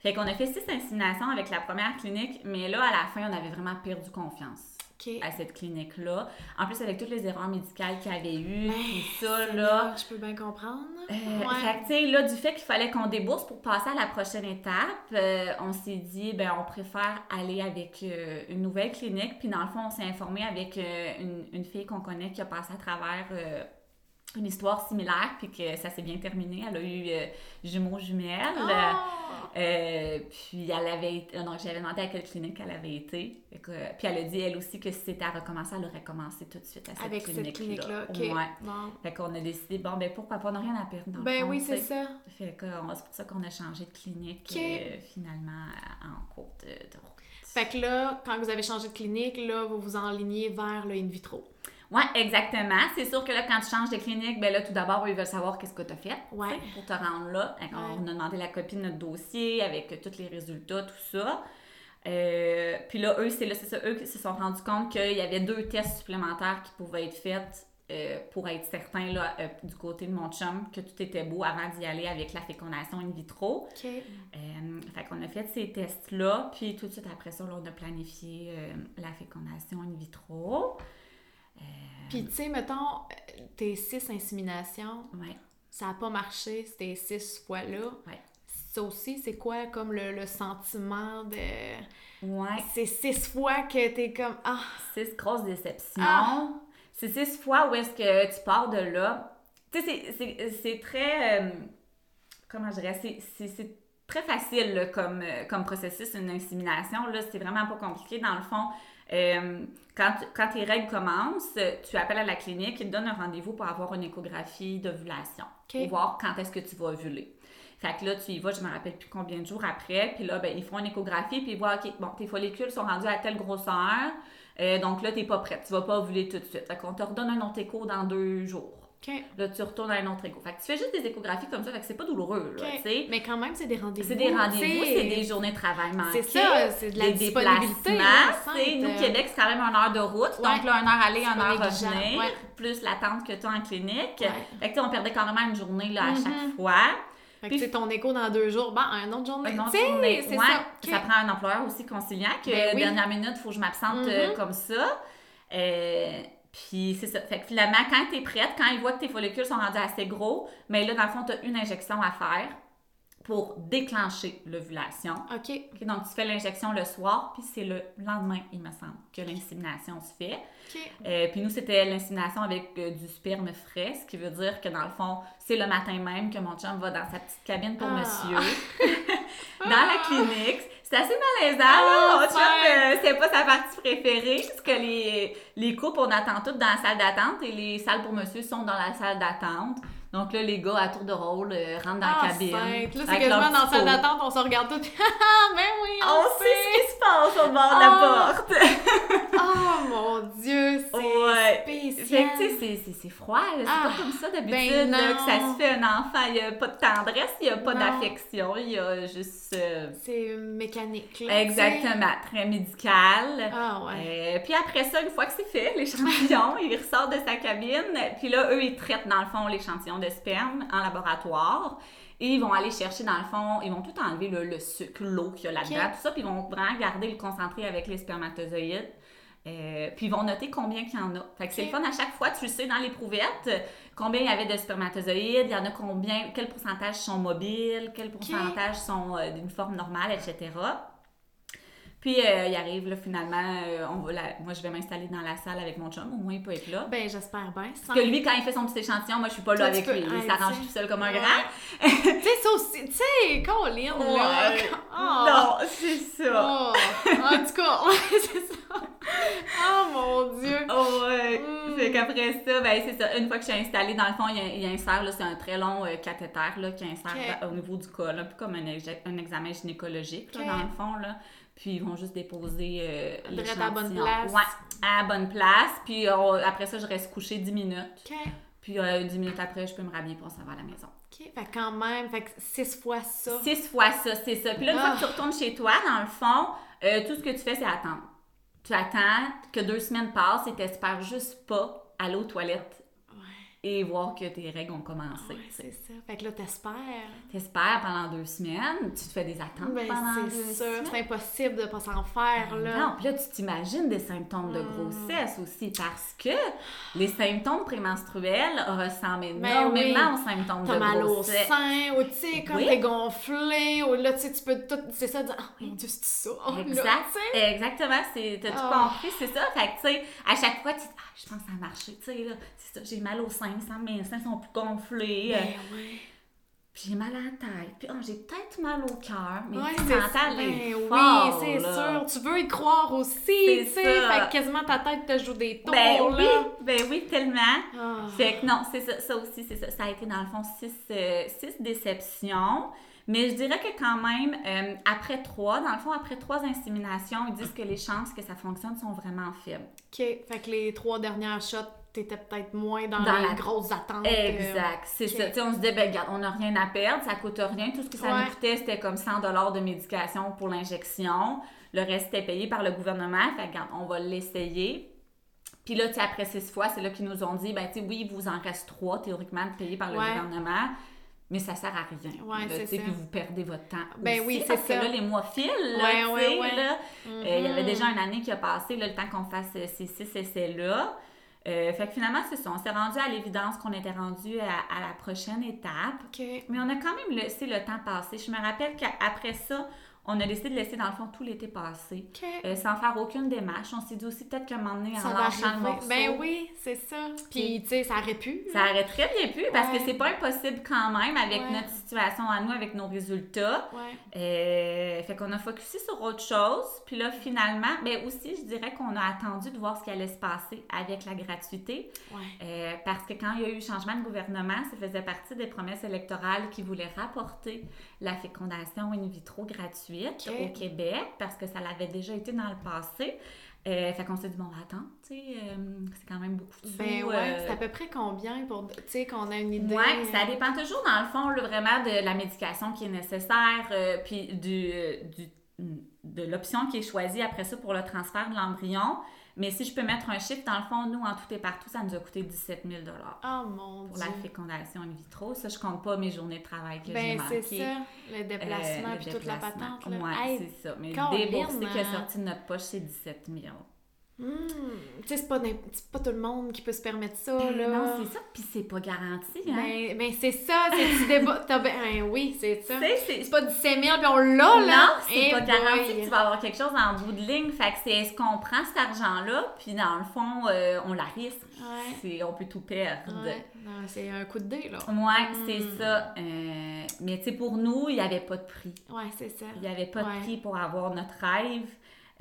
Fait qu'on a fait six inséminations avec la première clinique, mais là, à la fin, on avait vraiment perdu confiance À cette clinique-là. En plus, avec toutes les erreurs médicales qu'il y avait eues, Ben, tout ça, là. Je peux bien comprendre. Euh, Ouais. Fait que, tu sais, là, du fait qu'il fallait qu'on débourse pour passer à la prochaine étape, euh, on s'est dit, ben, on préfère aller avec euh, une nouvelle clinique. Puis, dans le fond, on s'est informé avec euh, une, une fille qu'on connaît qui a passé à travers une histoire similaire, puis que ça s'est bien terminé. Elle a eu euh, jumeaux jumelles. Ah! Euh, puis elle avait été, donc j'avais demandé à quelle clinique elle avait été. Que, euh, puis elle a dit elle aussi que si c'était à recommencer, elle aurait commencé tout de suite à cette Avec clinique-là. cette clinique-là. OK. Ouais. Bon. Fait qu'on a décidé, bon, ben pourquoi pas, on n'a rien à perdre dans le Ben fond, oui, c'est ça. Fait que c'est pour ça qu'on a changé de clinique euh, finalement en cours de, de route. Fait que là, quand vous avez changé de clinique, là, vous vous enlignez vers le in vitro. Ouais, exactement. C'est sûr que là, quand tu changes de clinique, ben là, tout d'abord, ils veulent savoir qu'est-ce que tu as fait Ouais. pour te rendre là. Ouais. On a demandé la copie de notre dossier avec euh, tous les résultats, tout ça. Euh, puis là, eux, c'est là, c'est ça, eux qui se sont rendus compte qu'il y avait deux tests supplémentaires qui pouvaient être faits euh, pour être certains là, euh, du côté de mon chum que tout était beau avant d'y aller avec la fécondation in vitro. OK. Euh, fait qu'on a fait ces tests-là, puis tout de suite après ça, là, on a planifié la fécondation in vitro. Euh, Puis, tu sais, mettons, tes six inséminations, ouais. ça n'a pas marché ces six fois-là. Ouais. Ça aussi, c'est quoi comme le, le sentiment de. Ouais. C'est six fois que t'es comme. Ah! Six grosses déceptions. Ah! C'est six fois où est-ce que tu pars de là. Tu sais, c'est- très. euh, comment je dirais? c'est- très facile là, comme, euh, comme processus, une insémination. Là, c'est vraiment pas compliqué. Dans le fond, euh, quand, quand tes règles commencent, tu appelles à la clinique, ils te donnent un rendez-vous pour avoir une échographie d'ovulation. OK. Pour voir quand est-ce que tu vas ovuler. Fait que là, tu y vas, je me rappelle plus combien de jours après. Puis là, ben, ils font une échographie, puis ils voient, OK, bon, tes follicules sont rendus à telle grosseur. euh, donc là, t'es pas prête. Tu vas pas ovuler tout de suite. Fait qu'on te redonne un autre écho dans deux jours. OK. Là, tu retournes à un autre écho. Fait que tu fais juste des échographies comme ça, fait que c'est pas douloureux, là. Mais quand même, c'est des rendez-vous. C'est des rendez-vous, c'est des journées de travail manquées. C'est ça, c'est de la des disponibilité, enceinte, Nous, euh, Québec, c'est quand même une heure de route. Ouais. Donc là, une heure aller, une heure revenir. ouais. Plus l'attente que tu as en clinique. Ouais. Fait que on perdait carrément une journée là, à chaque fois. Fait que Puis- c'est ton écho dans deux jours. Bon, un autre journée. Une autre journée. c'est ça. Ça prend un employeur aussi conciliant que Ben oui. dernière minute, il faut que je m'absente euh, Mhm. comme ça. Euh, puis c'est ça. Fait que finalement, quand tu es prête, quand ils voient que tes follicules sont rendus assez gros, mais là, dans le fond, tu as une injection à faire pour déclencher l'ovulation. OK. Ok, donc, tu fais l'injection le soir, puis c'est le lendemain, il me semble, que l'insémination se fait. OK. Euh, puis nous, c'était l'insémination avec euh, du sperme frais, ce qui veut dire que dans le fond, c'est le matin même que mon chum va dans sa petite cabine pour Ah. monsieur, dans la clinique. C'est assez malaisant, Ah, là. Chum, ouais. euh, c'est pas sa partie préférée, parce que les, les couples, on attend toutes dans la salle d'attente et les salles pour monsieur sont dans la salle d'attente. Donc là, les gars, à tour de rôle, euh, rentrent dans Ah, la cabine. simple. Là, c'est quasiment dans la salle d'attente, on se regarde tout. Ah, ben oui, on, On sait ce qui se passe au bord de Ah. la porte. Oh mon Dieu, c'est Ouais. spécial. Fait que, tu sais, c'est- froid. C'est Ah, pas comme ça d'habitude, ben là, non. que ça se fait un enfant. Il n'y a pas de tendresse, il n'y a pas d'affection, il y a juste. euh, C'est mécanique, là. exactement, très médical. Ah ouais. Euh, puis après ça, une fois que c'est fait, l'échantillon, il ressort de sa cabine. Puis là, eux, ils traitent dans le fond l'échantillon de sperme en laboratoire. Et ils vont aller chercher dans le fond, ils vont tout enlever le, le sucre, l'eau qu'il y a là-dedans, tout ça. Puis ils vont vraiment garder le concentré avec les spermatozoïdes. Euh, puis ils vont noter combien qu'il y en a. Fait que c'est le fun à chaque fois, tu le sais dans l'éprouvettes, euh, combien il y avait de spermatozoïdes, il y en a combien, quel pourcentage sont mobiles, quel pourcentage sont euh, d'une forme normale, etc. Puis euh, il arrive là finalement, euh, on va la- moi je vais m'installer dans la salle avec mon chum, au moins il peut être là. Ben, j'espère bien. Sans- Parce que lui, quand il fait son petit échantillon, moi je suis pas là Toi, avec peux- lui. Il hey, s'arrange tout seul comme un Ouais. grand. tu sais, ça aussi, tu sais, Colin, là. Ouais. Oh. Non, c'est ça. Oh. En tout cas, c'est ça. Oh mon Dieu. Oh, ouais. Mm. Fait qu'après ça, ben c'est ça. Une fois que je suis installée, dans le fond, il, il insère, là, c'est un très long euh, cathéter là, qui insère là, au niveau du col, un peu comme un, examen gynécologique, là, dans le fond. Là. Puis ils vont juste déposer euh, Direct à la bonne place. Ouais, à la bonne place. Puis on- après ça, je reste couchée 10 minutes. OK. Puis euh, 10 minutes après, je peux me rhabiller pour s'en va à la maison. OK. Fait quand même, fait que six fois ça. Six fois ça, c'est ça. Puis là, une fois Ah. que tu retournes chez toi, dans le fond, euh, tout ce que tu fais, c'est attendre. tu attends que deux semaines passent et t'espères juste pas aller aux toilettes et voir que tes règles ont commencé. Ouais, c'est ça. Fait que là, t'espères. T'espères pendant deux semaines, tu te fais des attentes Ben, pendant deux c'est sûr, semaines. c'est impossible de pas s'en faire, là. Non, puis là, tu t'imagines des symptômes de Hmm. grossesse aussi parce que les symptômes prémenstruels ressemblent Ben énormément oui. aux symptômes T'as de mal au grossesse. sein, ou tu sais, comme Oui. t'es gonflé, ou là, tu sais, tu peux tout, c'est ça, dire, oh mon dieu, c'est ça. Oh, Exact. Exactement, c'est t'as tout Ah. compris, c'est ça. Fait que tu sais, à chaque fois tu dis ah, je pense que ça a marché, tu sais là, c'est ça, j'ai mal au sein, ça, mes seins sont plus gonflés, euh, Ben oui. puis j'ai mal à la tête, puis oh, j'ai peut-être mal au cœur, mais Ouais, tu mental est Ben fort, oui, c'est sûr. Tu veux y croire aussi, tu sais. Fait que quasiment ta tête te joue des tours, Ben oui, là. ben oui, tellement. Ah. Fait que non, c'est ça, ça aussi, c'est ça. Ça a été dans le fond six, euh, six déceptions. Mais je dirais que quand même, euh, après trois, dans le fond, après trois inséminations, ils disent que les chances que ça fonctionne sont vraiment faibles. OK. Fait que les trois dernières shots, t'étais peut-être moins dans, Dans les la- grosses attentes. euh, Exact, c'est ça. On se disait, ben regarde, on n'a rien à perdre, ça coûte rien. Tout ce que ça Ouais. nous coûtait, c'était comme 100 de médication pour l'injection. Le reste était payé par le gouvernement. Fait que, regarde, on va l'essayer. Puis là, tu après six fois, c'est là qu'ils nous ont dit, ben, tu sais, oui, il vous en reste trois, théoriquement, payés par le Ouais. gouvernement, mais ça sert à rien. Ouais, là. Puis vous perdez votre temps. Ben aussi, oui, c'est ça. que là, les mois filent, là, Ouais, ouais. Euh, il y avait Mhm. déjà une année qui a passé, là, le temps qu'on fasse euh, ces six essais-là. Euh, fait que finalement, c'est ça. On s'est rendu à l'évidence qu'on était rendu à, à la prochaine étape. Mais on a quand même laissé le temps passer. Je me rappelle qu'après ça, on a décidé de laisser, dans le fond, tout l'été passer. Euh, sans faire aucune démarche. On s'est dit aussi peut-être moment donné, en lâchant le morceau, Ben oui, c'est ça. Puis, tu sais, ça aurait pu. ça aurait très bien pu, parce que c'est pas impossible quand même avec Ouais. notre situation à nous, avec nos résultats. Ouais. Euh, fait qu'on a focusé sur autre chose. Puis là, finalement, mais aussi, je dirais qu'on a attendu de voir ce qui allait se passer avec la gratuité. Euh, parce que quand il y a eu changement de gouvernement, ça faisait partie des promesses électorales qui voulaient rapporter la fécondation in vitro gratuite au Québec, parce que ça l'avait déjà été dans le passé. Euh, fait qu'on s'est dit, bon, attends, tu sais, euh, c'est quand même beaucoup de. Ben ouais, euh, c'est à peu près combien pour, tu sais, qu'on a une idée. Ouais, ça dépend toujours, dans le fond, là, vraiment de la médication qui est nécessaire, euh, puis du, du- de l'option qui est choisie après ça pour le transfert de l'embryon. Mais si je peux mettre un chiffre, dans le fond, nous, en tout et partout, ça nous a coûté 17 000 Oh mon pour dieu. la fécondation in vitro. Ça, je compte pas mes journées de travail que j'ai Ben marquées. c'est ça, le déplacement Euh, puis le toute la déplacement. patente. Hey, c'est ça. Mais Caroline, débourser qui est hein. sorti de notre poche, c'est 17 000 hmm, tu sais, c'est pas, pas tout le monde qui peut se permettre ça, Ben là. non, c'est ça. Puis c'est pas garanti, hein. Ben, ben c'est ça, c'est du débat. ben, ben oui, c'est ça. Tu sais, c'est- pas 17 000 puis on l'a, là. Non, c'est Eh pas garanti que tu vas avoir quelque chose en bout de ligne. Fait que c'est est-ce qu'on prend cet argent-là, puis dans le fond, euh, on la risque? Ouais. On peut tout perdre. Ouais, c'est un coup de dé, là. Ouais, Hmm. c'est ça. Euh, mais tu sais, pour nous, il n'y avait pas de prix. Ouais, c'est ça. Il n'y avait pas Ouais. de prix pour avoir notre rêve.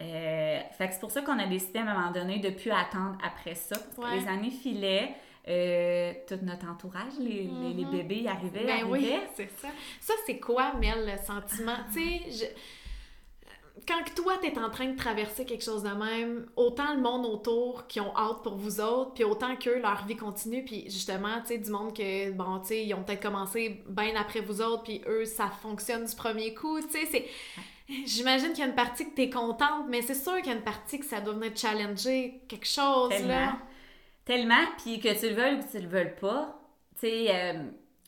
Euh, fait que c'est pour ça qu'on a décidé à un moment donné de plus attendre après ça. Parce Ouais. que les années filaient. euh, tout notre entourage, les, les- les Mhm. bébés y arrivaient, Ben oui, arrivaient. c'est ça. Ça, c'est quoi, Mel, le sentiment? Tu sais, je- quand que toi, t'es en train de traverser quelque chose de même, autant le monde autour qui ont hâte pour vous autres, puis autant qu'eux, leur vie continue, puis justement, tu sais, du monde que, bon, tu sais, ils ont peut-être commencé bien après vous autres, puis eux, ça fonctionne du premier coup, tu sais, c'est... J'imagine qu'il y a une partie que t'es contente, mais c'est sûr qu'il y a une partie que ça doit venir te challenger quelque chose, Tellement. là. Tellement, puis que tu le veuilles ou que tu le veuilles pas. Tu sais, euh,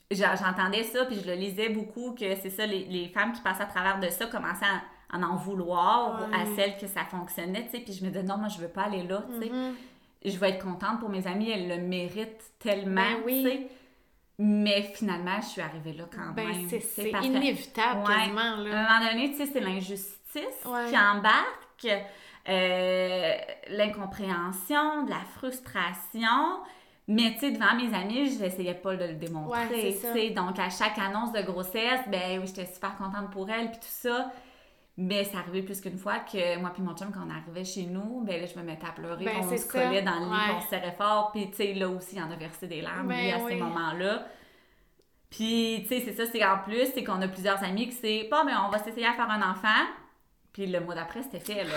j'entendais ça, puis je le lisais beaucoup, que c'est ça, les, les femmes qui passent à travers de ça commençaient à, à en vouloir Ouais. à celles que ça fonctionnait, tu sais, puis je me disais, non, moi, je veux pas aller là, tu sais. Mhm. Je vais être contente pour mes amies, elles le méritent tellement, Ben oui. tu sais. Mais finalement, je suis arrivée là quand Ben, même. c'est que- inévitable, Ouais. quasiment, à là. un moment donné, tu sais, c'est l'injustice Ouais. qui embarque, euh, l'incompréhension, de la frustration. Mais tu sais, devant mes amis, je n'essayais pas de le démontrer. Ouais. Donc, à chaque annonce de grossesse, ben oui, j'étais super contente pour elle, puis tout ça. Mais ça arrivait plus qu'une fois que moi puis mon chum, quand on arrivait chez nous, ben là, je me mettais à pleurer, Ben, on c'est se ça. collait dans le lit, Ouais. on se serrait fort. Puis tu sais, là aussi, il en a versé des larmes, Ben lui, à oui. ces moments-là. Puis, tu sais, c'est ça, c'est en plus, c'est qu'on a plusieurs amis qui c'est pas, mais on va s'essayer à faire un enfant. Puis le mois d'après, c'était fait, là.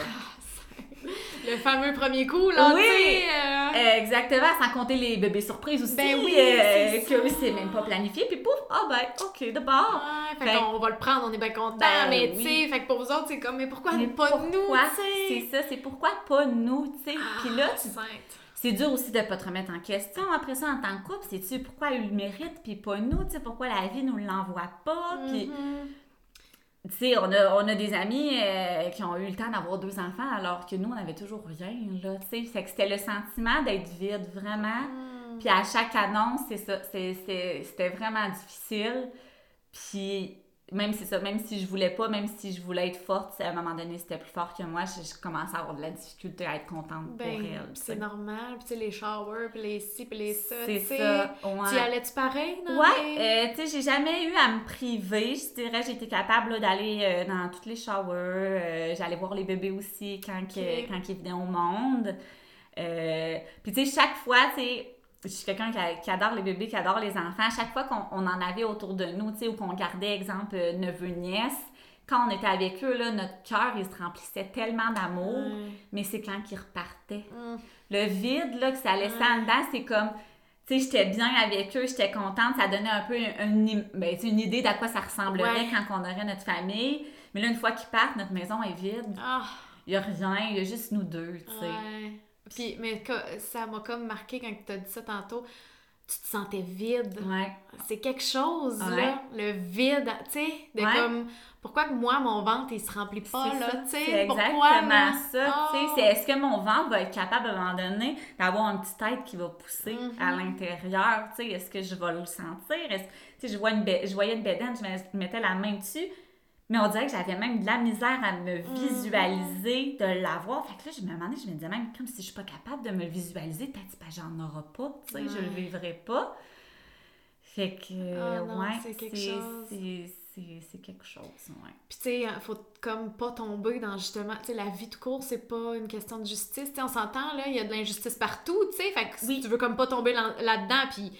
Le fameux premier coup, là, Oui. euh, Exactement, sans compter les bébés surprises aussi. Ben oui, euh, que ça. c'est même pas planifié. Puis pouf, ah ben, ok, de bord. Ouais, fait Fait- qu'on va le prendre, on est bien content, Ben mais oui. tu sais, fait que pour vous autres, c'est comme, mais pourquoi Mais pas nous, pourquoi? C'est ça, c'est pourquoi pas nous, tu sais? Puis là, Ah, tu- c'est dur aussi de pas te remettre en question. Après ça, en tant que couple, c'est-tu pourquoi il le mérite, puis pas nous, tu sais, pourquoi la vie nous l'envoie pas, puis... Mhm. Tu sais, on a, on a des amis euh, qui ont eu le temps d'avoir deux enfants alors que nous, on avait toujours rien, là, tu sais. Fait que c'était le sentiment d'être vide, vraiment. Mhm. Puis à chaque annonce, c'est ça, c'était vraiment difficile. Puis même c'est ça, même si je voulais pas, même si je voulais être forte, à un moment donné, c'était plus fort que moi, je, je commençais à avoir de la difficulté à être contente Ben, pour elle. tu c'est normal, puis les showers, puis les ci, puis les ça, C'est ça, Tu allais-tu pareil dans Ouais, euh, tu sais, j'ai jamais eu à me priver. Je dirais, été capable d'aller euh, dans tous les showers. euh, J'allais voir les bébés aussi quand, ils venaient au monde. Puis, tu sais, chaque fois, tu sais, je suis quelqu'un qui, adore les bébés, qui adore les enfants. Chaque fois qu'on on en avait autour de nous, tu sais, ou qu'on gardait, exemple, euh, neveu, nièce, quand on était avec eux, là, notre cœur, il se remplissait tellement d'amour. Mais c'est quand ils repartaient Mm. le vide là, que ça laissait en dedans, c'est comme, tu sais, j'étais bien avec eux, j'étais contente, ça donnait un peu une, une, ben, une idée d'à quoi ça ressemblerait Ouais. quand on aurait notre famille. Mais là, une fois qu'ils partent, notre maison est vide. Ah, Il n'y a rien, il y a juste nous deux, tu sais. ouais. Puis, mais ça m'a comme marqué quand tu as dit ça tantôt. Tu te sentais vide. Ouais. C'est quelque chose, Ouais. là, le vide, tu sais, de Ouais. comme, pourquoi que moi, mon ventre, il se remplit pas, là, tu sais, exactement ça. Ah. tu sais, C'est est-ce que mon ventre va être capable à un moment donné d'avoir une petite tête qui va pousser à l'intérieur? tu sais, Est-ce que je vais le sentir? Est-ce- tu sais, je, vois une bé- je voyais une bédaine, je me- mettais la main dessus. Mais on dirait que j'avais même de la misère à me Mhm. visualiser, de l'avoir. Fait que là, je me demandais, je me disais même, comme si je suis pas capable de me visualiser, peut-être que j'en aurai pas, tu sais, je le vivrai pas. Fait que, Ah non, ouais, c'est quelque chose. c'est- quelque chose, ouais. Puis tu sais, faut comme pas tomber dans justement, tu sais, la vie de court, c'est pas une question de justice. Tu sais, on s'entend, là, il y a de l'injustice partout, tu sais, fait que Oui. tu veux comme pas tomber là- là-dedans, puis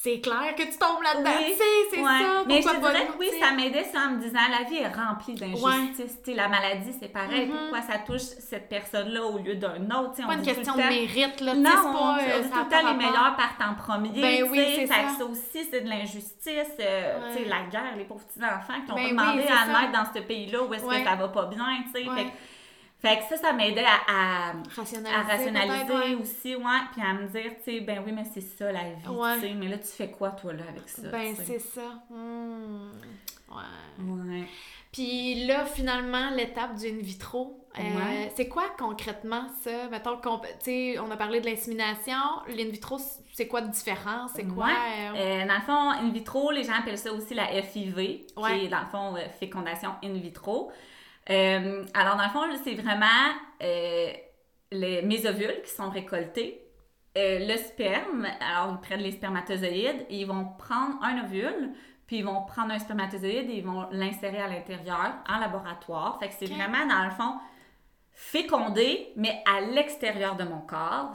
c'est clair que tu tombes là-dedans, Oui, c'est Ouais. ça. Mais je dirais que oui, ça m'aidait ça en me disant la vie est remplie d'injustices. La maladie, c'est pareil. Mhm. Pourquoi ça touche cette personne-là au lieu d'un autre? C'est on pas une dit tout question de mérite, là, Non, on, pas... on euh, dit ça tout le temps les meilleurs partent en premier. Ben oui, c'est ça. ça aussi, c'est de l'injustice. euh, Ouais. la guerre, les pauvres petits-enfants qui n'ont Ben pas demandé à naître dans ce pays-là où est-ce que ça va pas bien. Fait, fait que ça, ça m'aidait à, à, Rationaliser, à rationaliser aussi, ouais, puis à me dire, tu sais, ben oui, mais c'est ça la vie, Ouais. tu sais, mais là, tu fais quoi, toi, là, avec ça? Ben, c'est ça. Hmm. Ouais. Ouais. Puis là, finalement, l'étape du in vitro, euh, Ouais. c'est quoi concrètement ça? Mettons, qu'on- tu sais, on a parlé de l'insémination. L'in vitro, c'est quoi de différent? C'est quoi? Ouais. euh, Euh, dans le fond, in vitro, les gens appellent ça aussi la FIV, Ouais. qui est dans le fond fécondation in vitro. Euh, alors, dans le fond, c'est vraiment euh, les, mes ovules qui sont récoltés, euh, le sperme, alors ils prennent les spermatozoïdes et ils vont prendre un ovule, puis ils vont prendre un spermatozoïde et ils vont l'insérer à l'intérieur en laboratoire. Fait que c'est vraiment, dans le fond, fécondé, mais à l'extérieur de mon corps.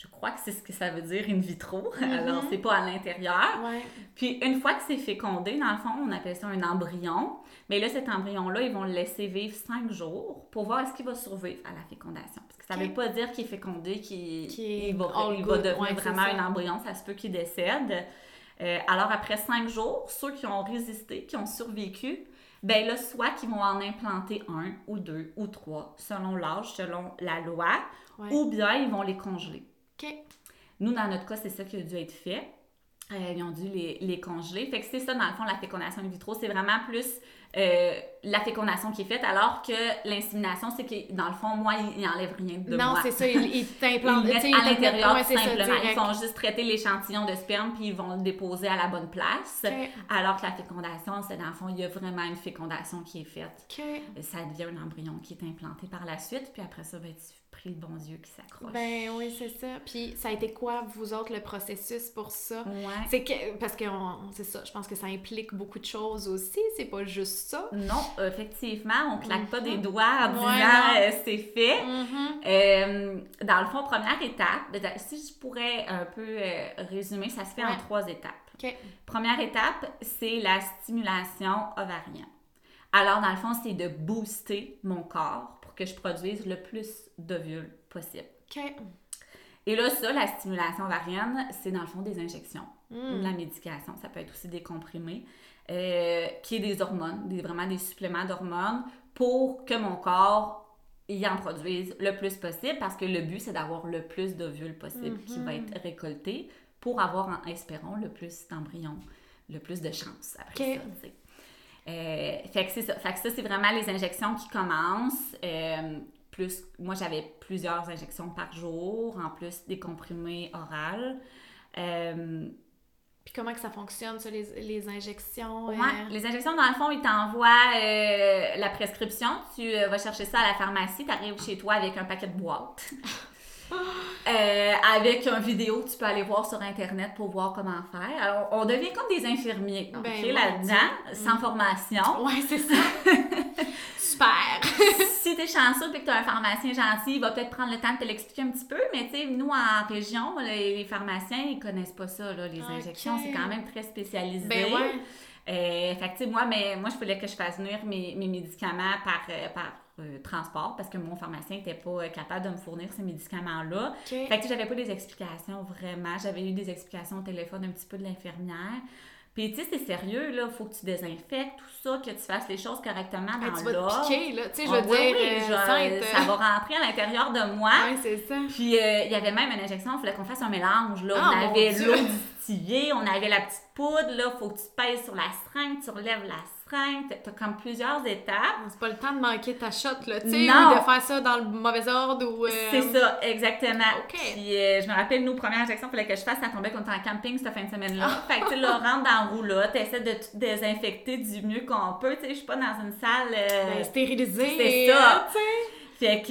Je crois que c'est ce que ça veut dire in vitro. Alors, c'est pas à l'intérieur. Ouais. Puis une fois que c'est fécondé, dans le fond, on appelle ça un embryon. Mais là, cet embryon-là, ils vont le laisser vivre cinq jours pour voir est-ce qu'il va survivre à la fécondation. Parce que ça Ok. veut pas dire qu'il est fécondé, qu'il va, il va devenir Ouais, vraiment ça. un embryon. Ça se peut qu'il décède. Euh, alors après cinq jours, ceux qui ont résisté, qui ont survécu, ben là, soit qu'ils vont en implanter un ou deux ou trois, selon l'âge, selon la loi, Ouais. ou bien ils vont les congeler. OK. Nous, dans notre cas, c'est ça qui a dû être fait. Euh, ils ont dû les, les congeler. Fait que c'est ça, dans le fond, la fécondation in vitro. C'est vraiment plus euh, la fécondation qui est faite, alors que l'insémination, c'est que, dans le fond, moi, ils n'enlèvent rien de non, moi. c'est ça, ils il Ils à ils te mettent- l'intérieur ouais, ça, simplement. Ils font juste traiter l'échantillon de sperme puis ils vont le déposer à la bonne place. Alors que la fécondation, c'est dans le fond, il y a vraiment une fécondation qui est faite. Ça devient un embryon qui est implanté par la suite. Puis après ça, ben, tu pries le bon Dieu qui s'accroche. Ben oui, c'est ça. Puis ça a été quoi, vous autres, le processus pour ça? Ouais. C'est que, parce que on- c'est ça, je pense que ça implique beaucoup de choses aussi, c'est pas juste ça. Non, effectivement, on claque pas Mhm. des doigts en disant Ouais, non. euh, c'est fait. Mhm. Euh, dans le fond, première étape, ben, si je pourrais un peu euh, résumer, ça se fait en trois étapes. OK. Première étape, c'est la stimulation ovarienne. Alors, dans le fond, c'est de booster mon corps que je produise le plus d'ovules possible. OK. Et là, ça, la stimulation ovarienne, c'est dans le fond des injections, Hmm. de la médication. Ça peut être aussi des comprimés, euh, qui est des hormones, des, vraiment des suppléments d'hormones pour que mon corps y en produise le plus possible parce que le but, c'est d'avoir le plus d'ovules possible qui va être récolté pour avoir, en espérant, le plus d'embryons, le plus de chances après ça. Euh, fait que c'est ça. Fait que ça, c'est vraiment les injections qui commencent. Euh, plus, moi, j'avais plusieurs injections par jour, en plus des comprimés orales. Euh, Puis comment que ça fonctionne, ça, les, les injections? Ouais, les injections, dans le fond, ils t'envoient la prescription. Tu vas chercher ça à la pharmacie. Tu arrives chez toi avec un paquet de boîtes. Euh, avec une vidéo que tu peux aller voir sur Internet pour voir comment faire. Alors, on devient comme des infirmiers Ben, là-dedans, sans formation. Ouais, c'est ça. Super. si t'es chanceux et que t'as un pharmacien gentil, il va peut-être prendre le temps de te l'expliquer un petit peu, mais tu sais, nous, en région, les, les pharmaciens, ils connaissent pas ça, là, les injections. C'est quand même très spécialisé. Ben ouais. Euh, fait que, moi, mais, moi, je voulais que je fasse venir mes, mes médicaments par, euh, par euh, transport parce que mon pharmacien n'était pas euh, capable de me fournir ces médicaments-là. OK. Fait que, j'avais pas des explications vraiment. J'avais eu des explications au téléphone un petit peu de l'infirmière. Puis, tu sais, c'est sérieux, là. Faut que tu désinfectes tout ça, que tu fasses les choses correctement dans tu vas te l'ordre. piquer, là. Tu sais, je Ah, veux oui, dire, oui, euh, je- ça va rentrer à l'intérieur de moi. Ouais, c'est ça. Puis euh, il y avait même une injection, il fallait qu'on fasse un mélange. Là. Ah, on avait l'eau distillée, on avait la petite poudre, là, faut que tu pèses sur la seringue, tu relèves la seringue. T'as- comme plusieurs étapes. C'est pas le temps de manquer ta shot, là, tu sais, Non. ou de faire ça dans le mauvais ordre ou... euh, C'est ça, exactement. OK. Puis euh, je me rappelle, nous, première injection, il fallait que je fasse, ça tombait qu'on était en camping cette fin de semaine-là. Fait que tu là, rentre dans roulotte, t'essaies de tout désinfecter du mieux qu'on peut. Tu sais, je suis pas dans une salle. euh, Ben, stérilisé. c'est ça. tu sais. Fait que,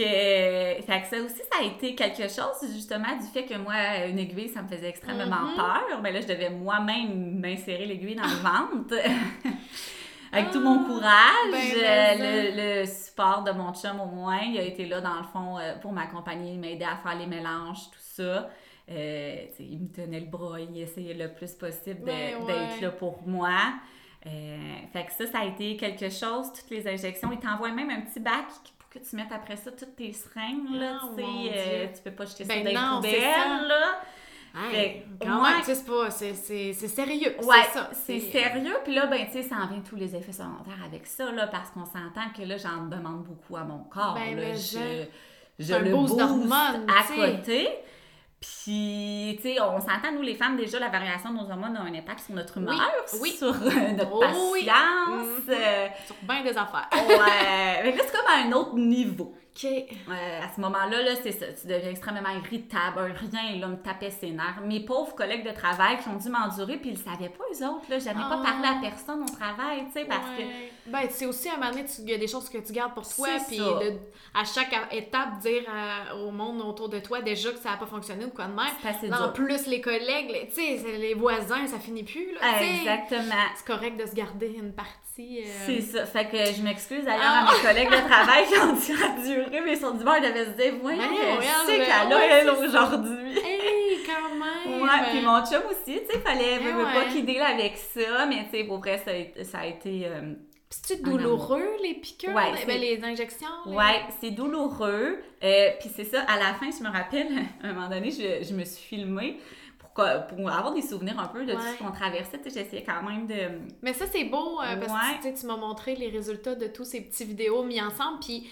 fait que ça aussi, ça a été quelque chose, justement, du fait que moi, une aiguille, ça me faisait extrêmement Mhm. peur. Mais là, je devais moi-même m'insérer l'aiguille dans le ventre. Avec tout Ah, mon courage, ben, le, le support de mon chum au moins, il a été là dans le fond euh, pour m'accompagner, il m'aider à faire les mélanges, tout ça. Euh, il me tenait le bras, il essayait le plus possible Ben, d'être ouais. là pour moi. Euh, fait que ça, ça a été quelque chose, toutes les injections. Il t'envoie même un petit bac pour que tu mettes après ça toutes tes seringues, là, Ah, tu euh, peux pas jeter Ben ça dans les poubelles, là. Hey, Fait quand c'est pas... C'est sérieux, Ouais, c'est sérieux. Puis là, ben, tu sais, ça en vient tous les effets secondaires avec ça, là, parce qu'on s'entend que là, j'en demande beaucoup à mon corps. Ben, là. je, un le boost d'hormones, à côté. Puis, tu sais, on s'entend, nous, les femmes, déjà, la variation de nos hormones a un impact sur notre humeur, oui. sur euh, notre Oh patience. Mhm. euh, Sur bien des affaires. ouais. Mais là, c'est comme à un autre niveau. OK. Euh, à ce moment-là, là, c'est ça. Tu deviens extrêmement irritable. Rien, là, me tapait ses nerfs. Mes pauvres collègues de travail qui ont dû m'endurer, puis ils le savaient pas, eux autres. Là. J'avais pas Ah. parlé à personne au travail, tu sais, parce que... Ben, c'est aussi, à un moment donné, il y a des choses que tu gardes pour toi, C'est puis à chaque étape, dire à- au monde autour de toi déjà que ça n'a pas fonctionné ou quoi de même. C'est En dur. plus, les collègues, les- tu sais, c'est les voisins, ça finit plus, là. Exactement. C'est correct de se garder une partie. euh, C'est ça. Fait que je m'excuse d'ailleurs Ah. à mes collègues de travail qui ont dû endurer, mais sur du bord, ils devaient se dire, voyons, elle, qu'elle a, elle, c'est aujourd'hui. Hey, quand même! Ouais, puis mon chum aussi, tu sais, fallait pas qu'il deal avec ça, mais tu sais, pour vrai, ça a été. Ça a été euh, C'est-tu En douloureux, les piqûres? Ouais, les- c'est- ben, les injections? les- Ouais, c'est douloureux. Euh, puis c'est ça, à la fin, je me rappelle, à un moment donné, je, je me suis filmée pour, pour avoir des souvenirs un peu de tout ce qu'on traversait. J'essayais quand même de. Mais ça, c'est beau euh, parce Ouais. que tu m'as montré les résultats de tous ces petits vidéos mis ensemble. Puis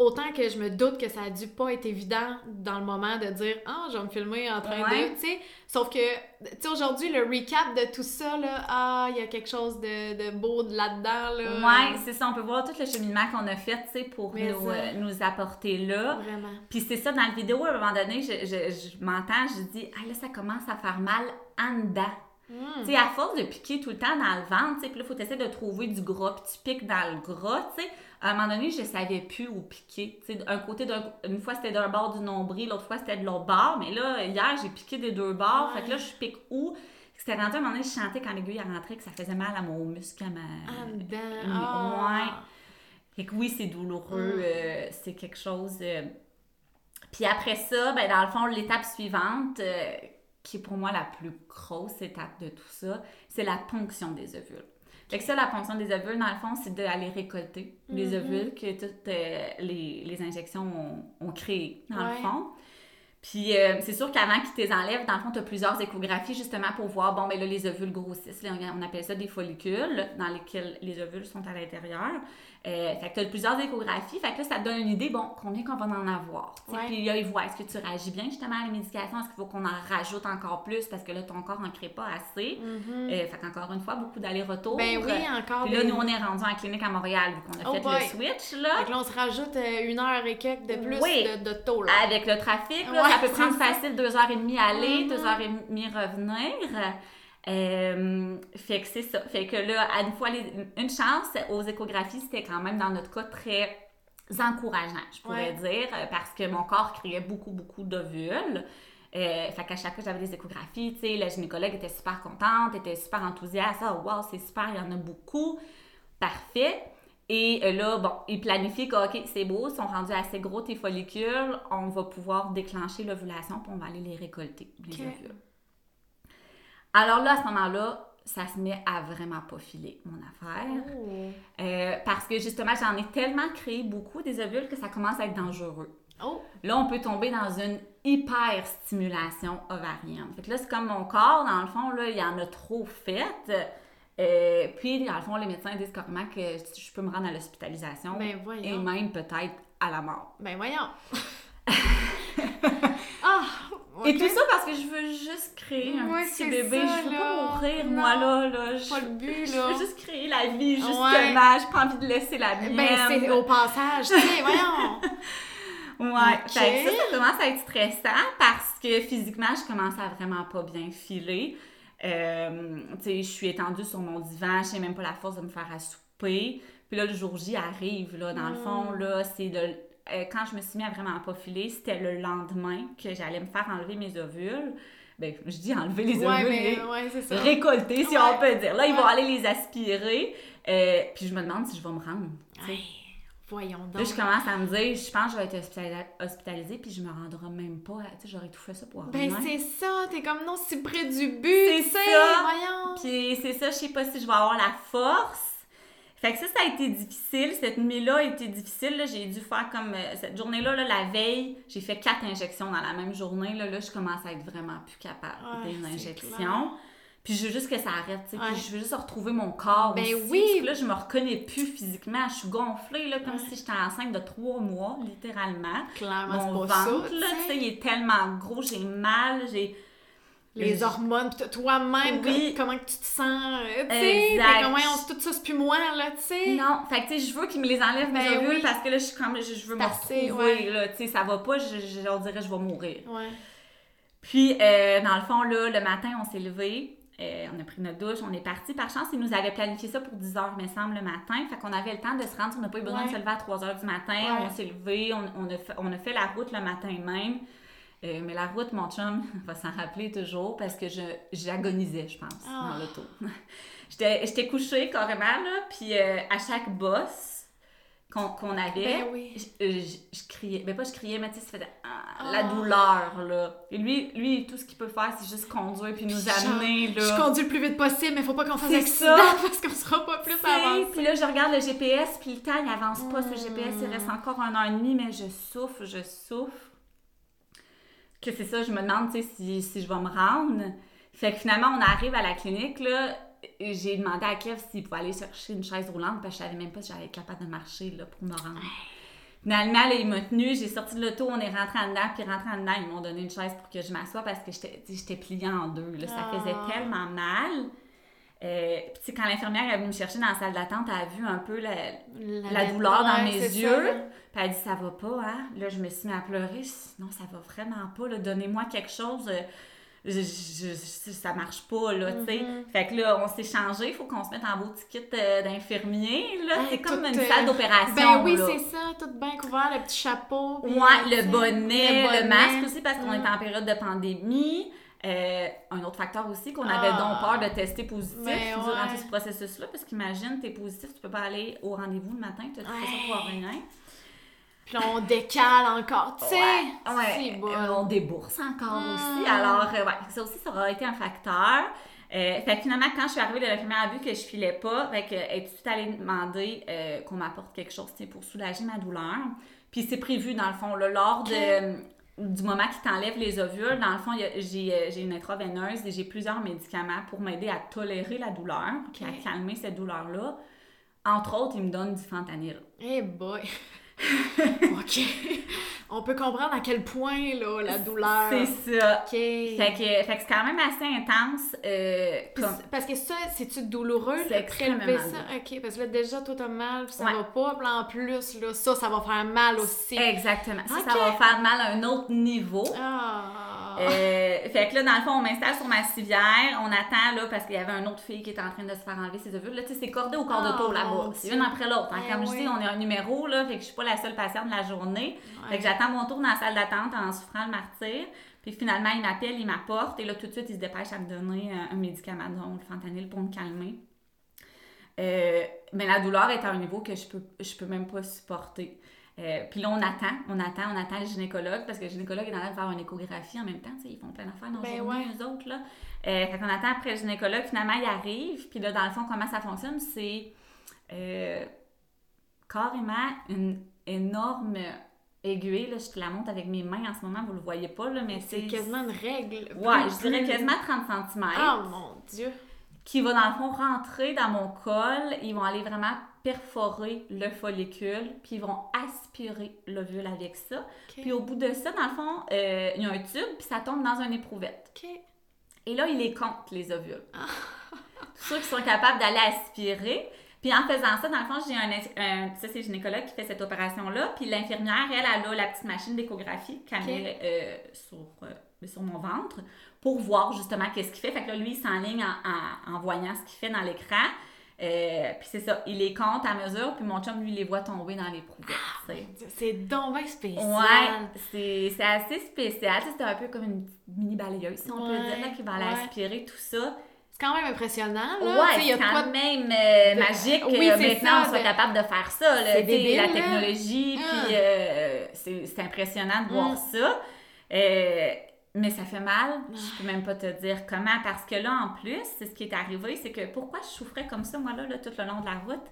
autant que je me doute que ça a dû pas être évident dans le moment de dire Ah, je vais me filmer en train Ouais. de. Tu sais, sauf que, tu sais, aujourd'hui, le recap de tout ça, là, ah, il y a quelque chose de, de beau là-dedans. Là. Ouais, c'est ça, on peut voir tout le cheminement qu'on a fait, tu sais, pour Mais nous, ça. euh, nous apporter là. Vraiment. Puis c'est ça, dans la vidéo, à un moment donné, je, je, je m'entends, je dis, ah là, ça commence à faire mal en dedans. Mm. Tu sais, à force de piquer tout le temps dans le ventre, tu sais, puis là, il faut essayer de trouver du gras, puis tu piques dans le gras, tu sais. À un moment donné, je savais plus où piquer. Un côté, d'un- une fois c'était d'un bord du nombril, l'autre fois c'était de l'autre bord, mais là, hier, j'ai piqué des deux bords, fait que là, je pique où? C'était rendu à un moment donné, je chantais quand l'aiguille rentrait que ça faisait mal à mon muscle, à ma... En dedans. Mm, ah. Fait que oui, c'est douloureux, Mm. euh, c'est quelque chose. euh. Puis après ça, ben dans le fond, l'étape suivante, euh, qui est pour moi la plus grosse étape de tout ça, c'est la ponction des ovules. Fait que ça, la ponction des ovules, dans le fond, c'est d'aller récolter les Mhm. ovules que toutes euh, les, les injections ont, ont créées, dans Ouais. le fond. Puis euh, c'est sûr qu'avant qu'ils te les enlèvent, dans le fond, tu as plusieurs échographies justement pour voir, bon, ben là, les ovules grossissent. Là, on appelle ça des follicules dans lesquels les ovules sont à l'intérieur. Euh, fait que tu as plusieurs échographies. Fait que là, ça te donne une idée, bon, combien qu'on va en avoir. Ouais. Puis là, ils voient, est-ce que tu réagis bien justement à la médication? Est-ce qu'il faut qu'on en rajoute encore plus parce que là, ton corps n'en crée pas assez? Mhm. Euh, fait qu'encore une fois, beaucoup d'allers-retours. Ben oui, encore Puis là, nous, on est rendu en clinique à Montréal, vu qu'on a Oh fait boy. le switch, là. Fait que là, on se rajoute euh, une heure et quelques de plus Oui. de, de taux, là. Avec le trafic, là, Ouais, ça peut prendre facile deux heures et demie aller, Mhm. deux heures et demie revenir. Euh, fait que c'est ça. Fait que là, à une fois, les- une chance, aux échographies, c'était quand même dans notre cas très encourageant, je pourrais dire, parce que mon corps créait beaucoup, beaucoup d'ovules. Euh, fait qu'à chaque fois que j'avais des échographies, tu sais, la gynécologue était super contente, était super enthousiaste. Ah, wow, c'est super, il y en a beaucoup. Parfait. Et euh, là, bon, ils planifient que, OK, c'est beau, ils sont rendus assez gros tes follicules, on va pouvoir déclencher l'ovulation, puis on va aller les récolter, les ovules. Alors là, à ce moment-là, ça se met à vraiment pas filer, mon affaire. Oh. Euh, parce que justement, j'en ai tellement créé beaucoup des ovules que ça commence à être dangereux. Oh. Là, on peut tomber dans une hyper stimulation ovarienne. Fait que là, c'est comme mon corps, dans le fond, là, il y en a trop fait. Euh, puis, dans le fond, les médecins disent carrément que je peux me rendre à l'hospitalisation Ben et même peut-être à la mort. Ben voyons. ah! Et tout ça parce que je veux juste créer un Ouais, petit bébé. ça, je veux là. pas mourir, Non, moi, là. là. Je, Pas le but, je là. veux juste créer la vie, justement. Ouais. J'ai pas envie de laisser la mienne. Ben, c'est au passage, tu sais, voyons. Ouais, Ok. fait que ça, ça commence à être stressant parce que physiquement, je commence à vraiment pas bien filer. Euh, tu sais, je suis étendue sur mon divan, je sais même pas la force de me faire à souper. Puis là, le jour J arrive, là, dans le fond, Mm. là, c'est euh, quand je me suis mis à vraiment pas filer, c'était le lendemain que j'allais me faire enlever mes ovules. Ben, je dis enlever les ouais, ovules, mais, ouais, ça. récolter, si Ouais. on peut dire. Là, ils vont aller les aspirer. Euh, puis je me demande si je vais me rendre. Voyons donc. Là, je commence à me dire, je pense que je vais être hospitali- hospitalisée, puis je me rendrai même pas. Tu sais, j'aurais tout fait ça pour Ben, rien. c'est ça, t'es comme non, si près du but, C'est ça. voyons. Puis c'est ça, je sais pas si je vais avoir la force. Fait que ça, ça a été difficile. Cette nuit-là a été difficile. J'ai dû faire comme. euh, cette journée-là, là, la veille, j'ai fait quatre injections dans la même journée. Là, là je commence à être vraiment plus capable c'est injections. clair. Puis je veux juste que ça arrête, tu sais. Ouais. Puis je veux juste retrouver mon corps. Ben aussi, oui. parce que là, je me reconnais plus physiquement. Je suis gonflée, là, comme Ouais. si j'étais enceinte de trois mois, littéralement. Clairement, Mon ventre, ça. là, tu sais. il est tellement gros, j'ai mal, j'ai. Les Je- hormones, pis t- toi-même, Oui. co- comment que tu te sens, euh, tu sais, Exact. t'es comme, voyons, c'est tout ça, c'est plus moi, là, tu sais. Non, fait que tu sais, je veux qu'ils me les enlèvent mes Ben ovules oui. parce que là, je suis comme, je, je veux me retrouver, ouais. là, tu sais, ça va pas, je, je, on dirait je vais mourir. Puis, euh, dans le fond, là, le matin, on s'est levé, euh, on a pris notre douche, on est parti. Par chance, ils nous avaient planifié ça pour 10 heures, me semble, le matin. Fait qu'on avait le temps de se rendre, on n'a pas eu besoin de se lever à 3 heures du matin. Ouais. On s'est levé, on, on a fait, on a fait la route le matin même. Euh, mais la route, mon chum va s'en rappeler toujours parce que je j'agonisais, je pense, Ah. dans l'auto. J'étais j'étais couchée carrément, là, puis euh, à chaque bosse qu'on qu'on avait, Ben oui. je, euh, je- je criais. Ben pas je criais, mais tu sais, ça faisait ah, Ah. la douleur, là. Et lui, lui, tout ce qu'il peut faire, c'est juste conduire puis nous Genre, amener, là. Je conduis le plus vite possible, mais faut pas qu'on fasse accident ça. parce qu'on sera pas plus avancé. Puis là, je regarde le GPS, puis le temps, il avance pas. Ce Mm. GPS, il reste encore un an et demi, mais je souffre, je souffre. Que c'est ça, je me demande, tu sais, si, si je vais me rendre. Fait que finalement, on arrive à la clinique, là. J'ai demandé à Kev s'il pouvait aller chercher une chaise roulante, parce que je savais même pas si j'allais être capable de marcher, là, pour me rendre. Finalement, là, il m'a tenu, j'ai sorti de l'auto, on est rentré en dedans, puis rentré en dedans, ils m'ont donné une chaise pour que je m'assoie parce que j'étais pliée en deux. Là. Ça Ah. faisait tellement mal. Euh, puis quand l'infirmière est venue me chercher dans la salle d'attente, elle a vu un peu la, la douleur dans mes yeux. Puis elle a dit ça va pas, hein? Là, je me suis mis à pleurer. Non, ça va vraiment pas. Donnez-moi quelque chose. Je, je- ça marche pas, là, tu sais. Mhm. Fait que là, on s'est changé. Il faut qu'on se mette en beau petit kit euh, d'infirmier, là. Hey, c'est comme une euh, salle d'opération, Ben oui, c'est ça, tout bien couvert, le petit chapeau. puis, Ouais, le bonnet, le, masque aussi, parce qu'on Mm. est en période de pandémie. Euh, un autre facteur aussi, qu'on avait Ah. donc peur de tester positif Ben durant ouais. tout ce processus-là, parce qu'imagine, t'es positif, tu peux pas aller au rendez-vous le matin, tu as tout fait ça pour rien. Puis là, on décale encore, tu sais. Ouais, euh, on débourse encore Mm. aussi. Alors, euh, ouais, ça aussi, ça aura été un facteur. Euh, fait que finalement, quand je suis arrivée, l'infirmière a vu que je filais pas. Fait que, elle est tout de suite allée demander euh, qu'on m'apporte quelque chose pour soulager ma douleur. Puis c'est prévu, dans le fond, là, lors de, du moment qui t'enlève les ovules, dans le fond, j'ai une intraveineuse et j'ai plusieurs médicaments pour m'aider à tolérer la douleur, puis Ok. à calmer cette douleur-là. Entre autres, ils me donnent du fentanyl. Eh boy! OK. On peut comprendre à quel point, là, la douleur... C'est ça. OK. Fait que, fait que c'est quand même assez intense. euh, comme- Parce que ça, c'est-tu douloureux C'est de prélever extrêmement ça? OK, parce que là, déjà, toi, t'as mal, puis ça Ouais. va pas. Puis en plus, là, ça, ça va faire mal aussi. Exactement. Ça, ça va faire mal à un autre niveau. Ah! Euh, fait que là, dans le fond, on m'installe sur ma civière, on attend, là, parce qu'il y avait une autre fille qui était en train de se faire enlever ses ovules. Là, tu sais, c'est cordé au corps Oh, de tour mon là-bas. C'est une après l'autre. hein. Eh Comme je dis, on est un numéro, là, fait que je suis pas la seule patiente de la journée. Fait que j'attends mon tour dans la salle d'attente en souffrant le martyr. Puis finalement, il m'appelle, il m'apporte, et là, tout de suite, il se dépêche à me donner euh, un médicament, donc le fentanyl, pour me calmer. Euh, mais la douleur est à un niveau que je peux, je peux même pas supporter. Euh, puis là, on attend, on attend, on attend le gynécologue, parce que le gynécologue est en train de faire une échographie en même temps, tu sais, ils font plein d'affaires dans Ben journée, ouais. eux autres, là. Euh, fait qu'on attend après le gynécologue, finalement, il arrive, puis là, dans le fond, comment ça fonctionne, c'est euh, carrément une énorme aiguille, là, je te la montre avec mes mains en ce moment, vous le voyez pas, là, mais C'est c'est... quasiment une règle. Ouais, Plus- je dirais quasiment 30 cm Oh mon Dieu! qui va dans le fond rentrer dans mon col. Ils vont aller vraiment perforer le follicule, puis ils vont aspirer l'ovule avec ça. Puis au bout de ça, dans le fond, euh, il y a un tube, puis ça tombe dans une éprouvette. Et là, il les compte, les ovules. Ah. Tous ceux qui sont capables d'aller aspirer. Puis en faisant ça, dans le fond, j'ai un, un- ça c'est le gynécologue qui fait cette opération-là. Puis l'infirmière, elle, elle a la petite machine d'échographie qu'elle met euh, sur, euh, sur mon ventre pour voir justement qu'est-ce qu'il fait. Fait que là, lui, il s'enligne en, en, en voyant ce qu'il fait dans l'écran. Euh, puis c'est ça, il les compte à mesure, puis mon chum, lui, les voit tomber dans l'éprouvette. tu sais. C'est donc bien spécial. Ouais, c'est assez spécial. C'est un peu comme une mini balayeuse, si on peut dire, là, qui va ouais. aspirer tout ça. C'est quand même impressionnant, là. Ouais, c'est quand de- même euh, de- magique Oui, que maintenant ça, on soit capable de faire ça. là. Débile, la technologie, Ah. puis euh, c'est c'est impressionnant de voir Mm. ça. Euh, mais ça fait mal. Je peux même pas te dire comment. Parce que là, en plus, c'est ce qui est arrivé, c'est que pourquoi je souffrais comme ça, moi, là, là, tout le long de la route,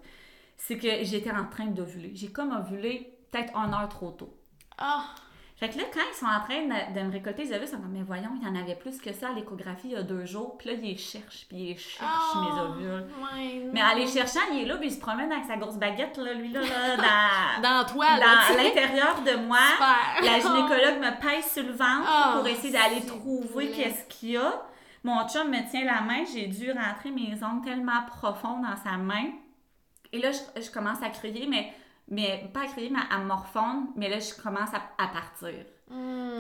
c'est que j'étais en train d'ovuler. J'ai comme ovulé peut-être une heure trop tôt. Ah! Fait que là, quand ils sont en train de, de me récolter les ovules, ils sont comme, mais voyons, il y en avait plus que ça à l'échographie il y a deux jours. Puis là, ils les cherchent, puis ils cherchent Ah! mes ovules. Ouais, Mais en les cherchant, il est là, puis il se promène avec sa grosse baguette, là, lui, là, là dans, Dans toi, dans- là, à sais. l'intérieur de moi. Super. La gynécologue me pèse sur le ventre Ah, pour essayer d'aller trouver qu'est-ce qu'il y a. Mon chum me tient la main, j'ai dû rentrer mes ongles tellement profonds dans sa main. Et là, je, je commence à crier, mais, mais pas à crier, mais à morfondre. Mais là, je commence à, à partir.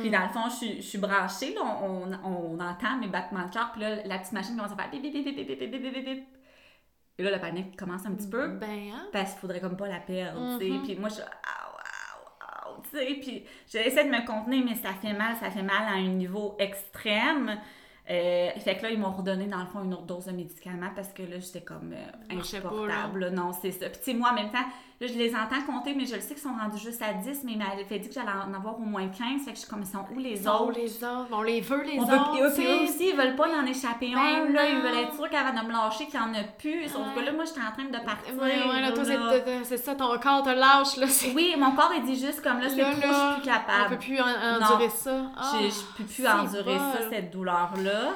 Puis dans le fond, je, suis branchée, là, on, on, on, entend mes battements de cœur, puis là, la petite machine commence à faire bip, bip, bip, Et là, la panique commence un petit peu. Ben, hein? Parce qu'il faudrait comme pas la perdre, tu sais. Puis moi, je tu sais, puis j'essaie de me contenir, mais ça fait mal, ça fait mal à un niveau extrême. Euh, fait que là, ils m'ont redonné, dans le fond, une autre dose de médicaments parce que là, j'étais comme euh, insupportable. Non, c'est ça. Puis, tu sais, moi, en même temps, là, je les entends compter, mais je le sais qu'ils sont rendus juste à 10, mais il m'avait fait dire que j'allais en avoir au moins 15. Fait que je suis comme, ils sont où les Ils sont autres? les autres. On les veut, les On veut, autres. et eux, puis aussi, ils veulent pas en échapper Ben un. Là, ils veulent être sûrs qu'avant de me lâcher, qu'il n'y en a plus. Sauf que Ouais. là, moi, j'étais en train de partir. Ouais, ouais, là, toi, c'est- ça, ton corps te lâche, là. Oui, mon corps, il dit juste comme là, c'est trop, je suis plus On capable. peut plus en- endurer ça. Ah, Je, je peux plus endurer ça, cette douleur-là.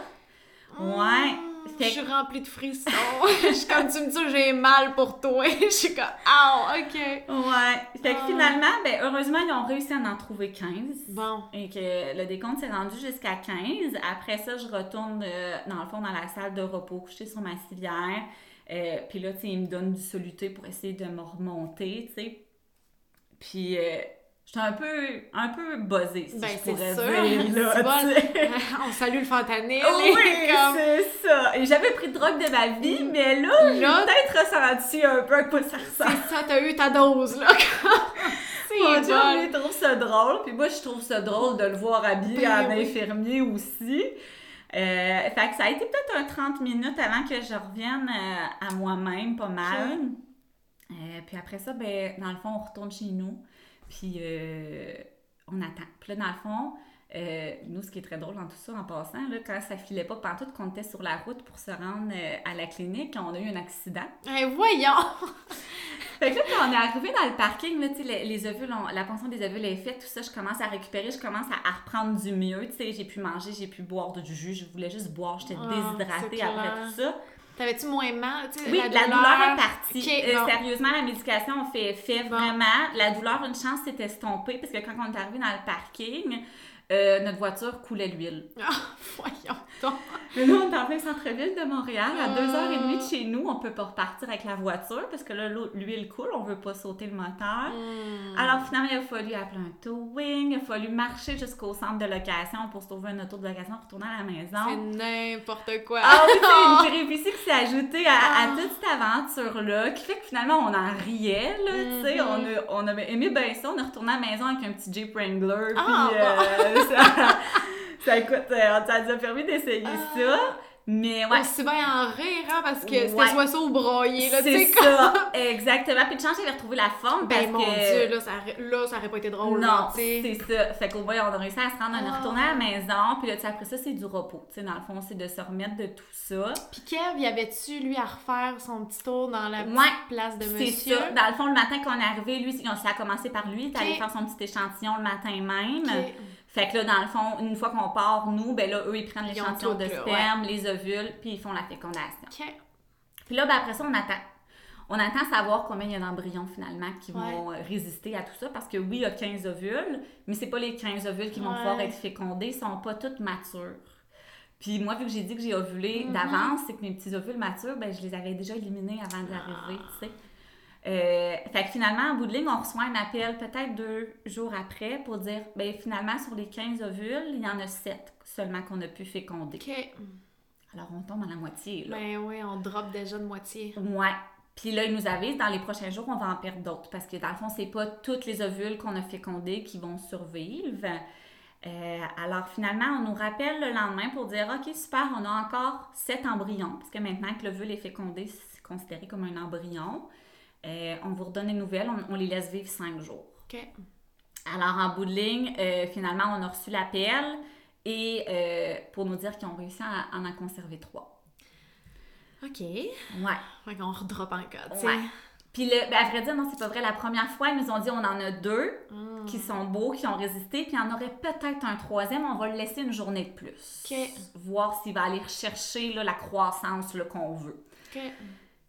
Mmh, Ouais. Fait Je suis remplie de frissons. je suis comme tu me dis, j'ai mal pour toi. je suis comme, ah, ok. Ouais. Fait que Ah. finalement, ben, heureusement, ils ont réussi à en trouver 15. Bon. Et que le décompte s'est rendu jusqu'à 15. Après ça, je retourne, euh, dans le fond, dans la salle de repos, coucher sur ma civière. Euh, puis là, tu sais, ils me donnent du soluté pour essayer de me remonter, tu sais. Puis, euh, j'étais un peu, un peu buzzée, si Ben, je pourrais sûr. dire, là, bon. On salue le fentanyl. Oui, comme... c'est ça. Et j'avais pris de drogue de ma vie, mais là, j'ai Là- peut-être ressenti un peu à quoi ça ressemble. C'est ça, t'as eu ta dose, là. Mon Dieu, lui, il trouve ça drôle. Puis moi, je trouve ça drôle de le voir habillé Ben oui. infirmier aussi. Euh, fait que ça a été peut-être un 30 minutes avant que je revienne euh, à moi-même, pas mal. Euh, puis après ça, ben, dans le fond, on retourne chez nous. Puis euh, on attend. Puis là, dans le fond, Euh, nous, ce qui est très drôle dans tout ça, en passant, là, quand ça filait pas partout, qu'on était sur la route pour se rendre euh, à la clinique, on a eu un accident. Eh, voyons! Fait que là, quand on est arrivé dans le parking, là, tu sais, les, les ovules, la ponction des ovules est faite, tout ça, je commence à récupérer, je commence à, à reprendre du mieux, tu sais, j'ai pu manger, j'ai pu boire du jus, je voulais juste boire, j'étais Ah, déshydratée après tout ça. T'avais-tu moins mal? Oui, la, douleur, est partie. Euh. Sérieusement, la médication a fait effet Bon. vraiment. La douleur, une chance, s'est estompée parce que quand on est arrivé dans le parking, euh, notre voiture coulait l'huile. Ah, voyons donc. Mais là, on est en plein centre-ville de Montréal, à Ah. 2h30 de chez nous, on peut pas repartir avec la voiture parce que là, l'huile coule, on veut pas sauter le moteur. Hmm. Alors finalement, il a fallu appeler un towing, il a fallu marcher jusqu'au centre de location pour se trouver une auto de location pour retourner à la maison. C'est n'importe quoi. Ah oui, c'est une péripétie qui s'est ajoutée à, à Ah. toute cette aventure-là, qui fait que finalement, on en riait, là, tu sais, Mhm. on, a, on a aimé bien ça, on est retourné à la maison avec un petit Jeep Wrangler, Ah, puis euh, ça, ça, écoute, euh, ça nous a permis d'essayer Ah. ça, mais ouais, Aussi bien en rire, hein, parce que Ouais. c'était soit ça ou broyer, là, c'est comme- ça, exactement, puis de chance, j'avais retrouvé la forme, parce Ben mon que... Dieu, là, ça, aurait- là, ça aurait pas été drôle, non, c'est ça. Fait qu'au moins, on a réussi à se rendre, on est Ah. retourné à la maison, puis là, tu sais, après ça, c'est du repos. Tu sais, dans le fond, c'est de se remettre de tout ça. Puis Kev, y avait-tu, lui, à refaire son petit tour dans la petite Ouais, place de C'est monsieur? ça. Dans le fond, le matin qu'on est arrivé, lui, on- ça a commencé par lui. Il allé faire son petit échantillon le matin même. Fait que là, dans le fond, une fois qu'on part, nous, ben là, eux, ils prennent l'échantillon de sperme, les ovules, puis ils font la fécondation. Ok. Puis là, ben après ça, on attend. On attend savoir combien il y a d'embryons finalement qui vont euh, résister à tout ça parce que oui, il y a 15 ovules, mais c'est pas les 15 ovules qui vont pouvoir être fécondés, ils sont pas toutes matures. Puis moi, vu que j'ai dit que j'ai ovulé Mhm. d'avance, c'est que mes petits ovules matures, ben je les avais déjà éliminés avant d'y arriver, Ah. tu sais. Euh, fait que finalement, en bout de ligne, on reçoit un appel peut-être deux jours après pour dire, ben finalement, sur les 15 ovules, il y en a 7 seulement qu'on a pu féconder. Ok. Alors on tombe à la moitié, là. Ben oui, on drop déjà de moitié. Ouais. Puis là, ils nous avisent, dans les prochains jours, on va en perdre d'autres. Parce que dans le fond, c'est pas toutes les ovules qu'on a fécondées qui vont survivre. Euh, alors finalement, on nous rappelle le lendemain pour dire OK, super, on a encore sept embryons. Parce que maintenant que l'ovule est fécondé, c'est considéré comme un embryon. Euh, on vous redonne des nouvelles, on, on les laisse vivre cinq jours. Ok. Alors en bout de ligne, euh, finalement, on a reçu l'appel et euh, pour nous dire qu'ils ont réussi à en, en conserver trois. Ok. Ouais. Fait qu'on redrop encore, tu sais. Ouais. Puis, le, ben, à vrai dire, non, c'est pas vrai. La première fois, ils nous ont dit on en a deux Hmm. qui sont beaux, qui ont résisté, puis il y en aurait peut-être un troisième. On va le laisser une journée de plus. Ok. Voir s'il va aller rechercher là, la croissance qu'on veut. Ok.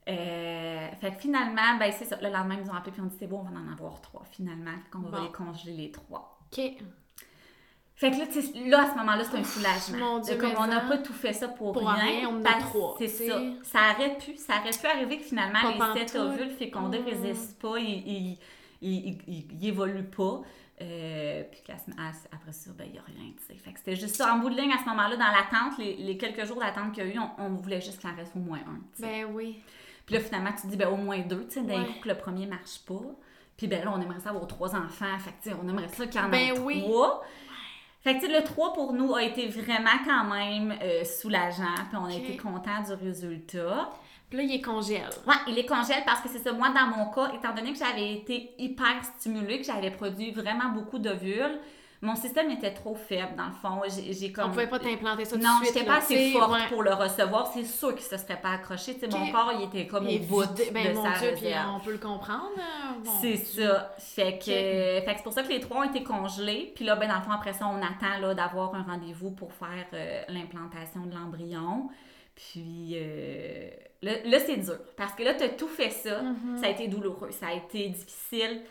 Euh, fait que finalement, ben c'est ça. Le lendemain, ils nous ont appelé puis on dit c'est bon, on va en avoir trois finalement. Fait qu'on va Bon. les congeler les trois. Ok. Fait que là, là, à ce moment-là, c'est un soulagement. mon Dieu, comme on n'a pas tout fait ça pour, Pour rien, on a trois, C'est ça. Ça aurait pu, ça aurait pu arriver que finalement, Pas les sept ovules fécondés Mm. résistent pas, ils, ils, ils, ils- ils- ils évoluent pas. Euh, puis après ça, ben, il n'y a rien, tu sais. Fait que c'était juste ça. En bout de ligne, à ce moment-là, dans l'attente, les, les quelques jours d'attente qu'il y a eu, on, on voulait juste qu'il en reste au moins un. Ben oui. Puis là, finalement, tu te dis, ben, au moins deux, tu sais, d'un Ouais. coup que le premier marche pas. Puis ben là, on aimerait ça avoir trois enfants. Fait que, tu sais, on aimerait ça qu'il y en Ben ait oui. trois. Fait que, le 3 pour nous a été vraiment quand même euh, soulageant. Puis on a été contents du résultat. Puis là, il est congèle. Ouais, il est congèle parce que c'est ça. Moi, dans mon cas, étant donné que j'avais été hyper stimulée, que j'avais produit vraiment beaucoup d'ovules, mon système était trop faible, dans le fond. J'ai j'ai On comme. pouvait pas t'implanter ça tout Non, j'étais pas assez forte ouais. pour le recevoir. C'est sûr qu'il se serait pas accroché. Sais, mon corps, il était comme Et au bout ben de mon sa Dieu, puis on peut le comprendre. bon. C'est ça. Fait que, fait que c'est pour ça que les trois ont été congelés. Puis là, ben, dans le fond, après ça, on attend d'avoir un rendez-vous pour faire euh, l'implantation de l'embryon. Puis euh, là, là, c'est dur. Parce que là, tu as tout fait ça. Mhm. Ça a été douloureux. Ça a été difficile.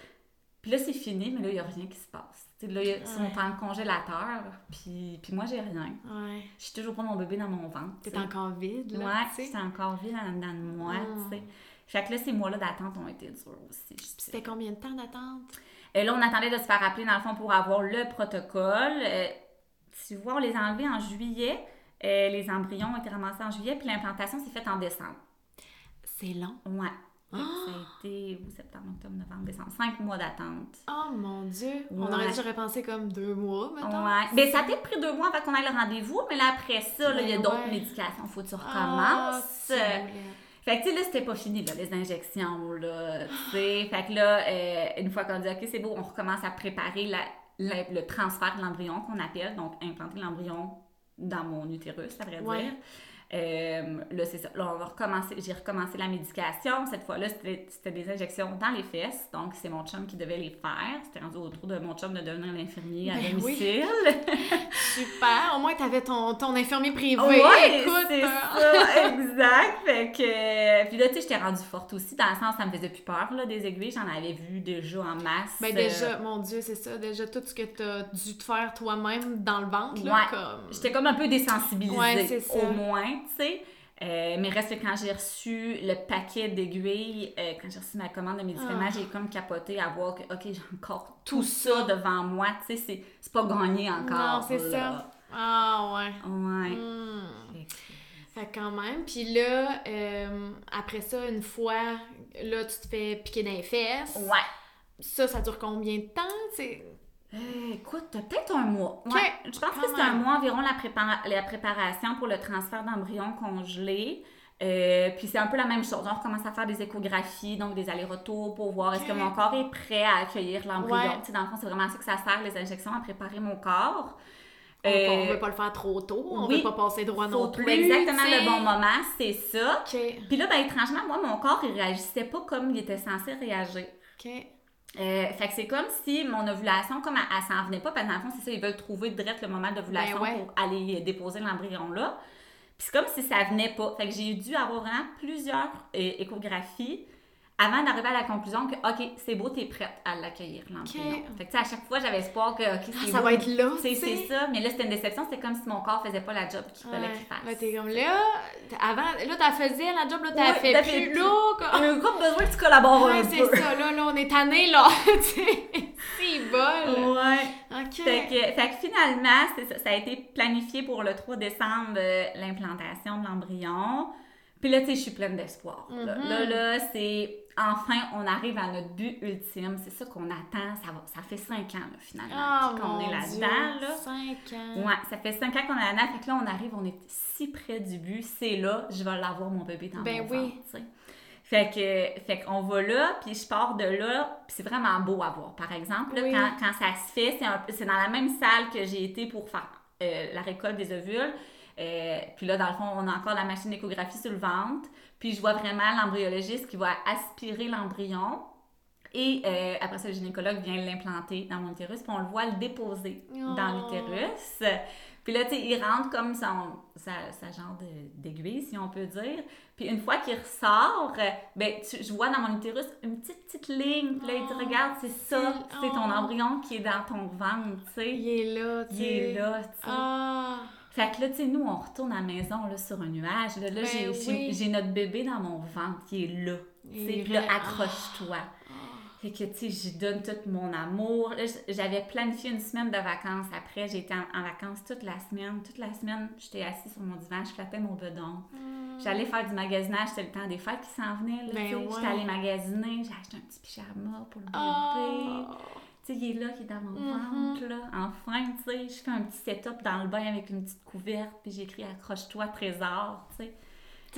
Puis là, c'est fini, mais là, il n'y a rien qui se passe. Là, ils sont Ouais. en congélateur. Puis, puis moi, j'ai rien. Ouais. J'ai toujours pas mon bébé dans mon ventre. T'es encore vide, là, Ouais, c'est encore vide en dedans de moi, tu sais. Fait que là, ces mois-là d'attente ont été durs aussi. C'était combien de temps d'attente? Et là, on attendait de se faire appeler, dans le fond, pour avoir le protocole. Euh, tu vois, on les a enlevés en juillet. Euh, les embryons ont été ramassés en juillet, puis l'implantation s'est faite en décembre. C'est long. Ouais. Ah! Ça a été août, septembre, octobre, novembre, décembre. Cinq mois d'attente. Oh mon Dieu! On Ouais. aurait j'aurais pensé comme deux mois, mettons. Ouais. Ben, ça a peut-être pris deux mois avant qu'on ait le rendez-vous, mais là, après ça, là, il y a Ben d'autres médications. Faut que tu Ah, recommences. c'est Fait que, tu sais, là, c'était pas fini, là, les injections, là, tu sais. Fait que là, euh, une fois qu'on dit, OK, c'est beau, on recommence à préparer la, le transfert de l'embryon qu'on appelle, donc implanter l'embryon dans mon utérus, à vrai dire. Euh, là, c'est ça. Là, on va recommencer. J'ai recommencé la médication. Cette fois-là, c'était des injections dans les fesses. Donc, c'est mon chum qui devait les faire. C'était rendu autour de mon chum de devenir l'infirmier à ben domicile. Super. Au moins, tu avais ton, ton infirmier privé. Oui, écoute. c'est ça. exact. Fait que... Puis là, tu sais, j'étais rendue forte aussi. Dans le sens, ça me faisait plus peur, là, des aiguilles. J'en avais vu déjà en masse. Ben déjà, mon Dieu, c'est ça. Déjà, tout ce que tu as dû te faire toi-même dans le ventre, là, comme... J'étais comme un peu désensibilisée. Ouais, c'est ça. Au moins tu sais. Euh, mais reste que quand j'ai reçu le paquet d'aiguilles, euh, quand j'ai reçu ma commande de médicaments, ah. j'ai comme capoté à voir que, OK, j'ai encore tout, ça. devant moi. Tu sais, c'est pas gagné encore. Non, c'est ça. Ah, ouais. Ouais. Hmm. Fait quand même. Puis là, euh, après ça, une fois, là, tu te fais piquer dans les fesses. Ouais. Ça, ça dure combien de temps? C'est euh, écoute, peut-être un mois. Ouais, je pense que c'est un mois environ la, la préparation pour le transfert d'embryon congelé. Euh, puis c'est un peu la même chose. On recommence à faire des échographies, donc des allers-retours pour voir est-ce que mon corps est prêt à accueillir l'embryon. Dans le fond, c'est vraiment ça que ça sert, les injections, à préparer mon corps. on ne veut pas le faire trop tôt, on ne veut pas passer droit non plus. Exactement le bon moment, c'est ça. Puis là, ben, étrangement, moi, mon corps, il réagissait pas comme il était censé réagir. OK. Euh, fait que c'est comme si mon ovulation, comme elle, elle s'en venait pas, parce que dans le fond, c'est ça, ils veulent trouver direct le moment d'ovulation ben pour aller déposer l'embryon là. Puis c'est comme si ça venait pas. Fait que j'ai dû avoir vraiment plusieurs euh, échographies avant d'arriver à la conclusion que, OK, c'est beau, t'es prête à l'accueillir, l'embryon. Fait que, à chaque fois, j'avais espoir que, OK, c'est ah, Ça va être là. C'est ça. Mais là, c'était une déception. C'était comme si mon corps faisait pas la job qu'il fallait qu'il fasse. Là, t'es comme là, avant, là, t'as faisais la job, là, t'as fait plus, fait là. On a encore besoin que tu collabores un peu. c'est ça. Là, là, on est tanné, là. c'est bol. Ouais. OK. Fait que, fait que finalement, ça, ça a été planifié pour le 3 décembre, euh, l'implantation de l'embryon. Puis là, tu sais, je suis pleine d'espoir. Là, là c'est enfin, on arrive à notre but ultime. C'est ça qu'on attend. Ça, va, ça fait cinq ans, finalement, oh, qu'on est là-dedans. Là. Cinq ans. Ouais, ça fait cinq ans qu'on est là-dedans. Fait que là, on arrive, on est si près du but. C'est là, je vais l'avoir, mon bébé, dans ben mon oui. ventre, Fait que, fait qu'on va là, puis je pars de là, puis c'est vraiment beau à voir. Par exemple, quand, quand, ça se fait, c'est dans la même salle que j'ai été pour faire euh, la récolte des ovules. Euh, puis là, dans le fond, on a encore la machine d'échographie sur le ventre. Puis je vois vraiment l'embryologiste qui va aspirer l'embryon. Et euh, après ça, le gynécologue vient l'implanter dans mon utérus, puis on le voit le déposer dans oh. l'utérus. Puis là, tu sais, il rentre comme son, sa, genre d'aiguille, si on peut dire. Puis une fois qu'il ressort, ben, je vois dans mon utérus une petite, petite ligne. Puis là, il dit, oh, regarde, c'est ça, c'est ton oh. embryon qui est dans ton ventre, tu sais. Il est là, tu sais. Il est là, tu sais. Ah. Fait que là, tu sais, nous, on retourne à la maison là, sur un nuage. Là, là ben j'ai notre bébé dans mon ventre qui est là. Tu sais, là, accroche-toi. Ah. Fait que, tu sais, j'y donne tout mon amour. J'avais planifié une semaine de vacances. Après, j'étais en, en, vacances toute la semaine. Toute la semaine, j'étais assise sur mon divan, je flattais mon bedon. Hmm. J'allais faire du magasinage, c'était le temps des fêtes qui s'en venaient. Ben J'étais allée magasiner, j'ai acheté un petit pyjama pour le bébé. Oh tu sais, il est là, qui est dans mon mm-hmm. ventre, là. Enfin, tu sais, je fais un petit setup dans le bain avec une petite couverte, puis j'écris Accroche-toi, trésor, tu sais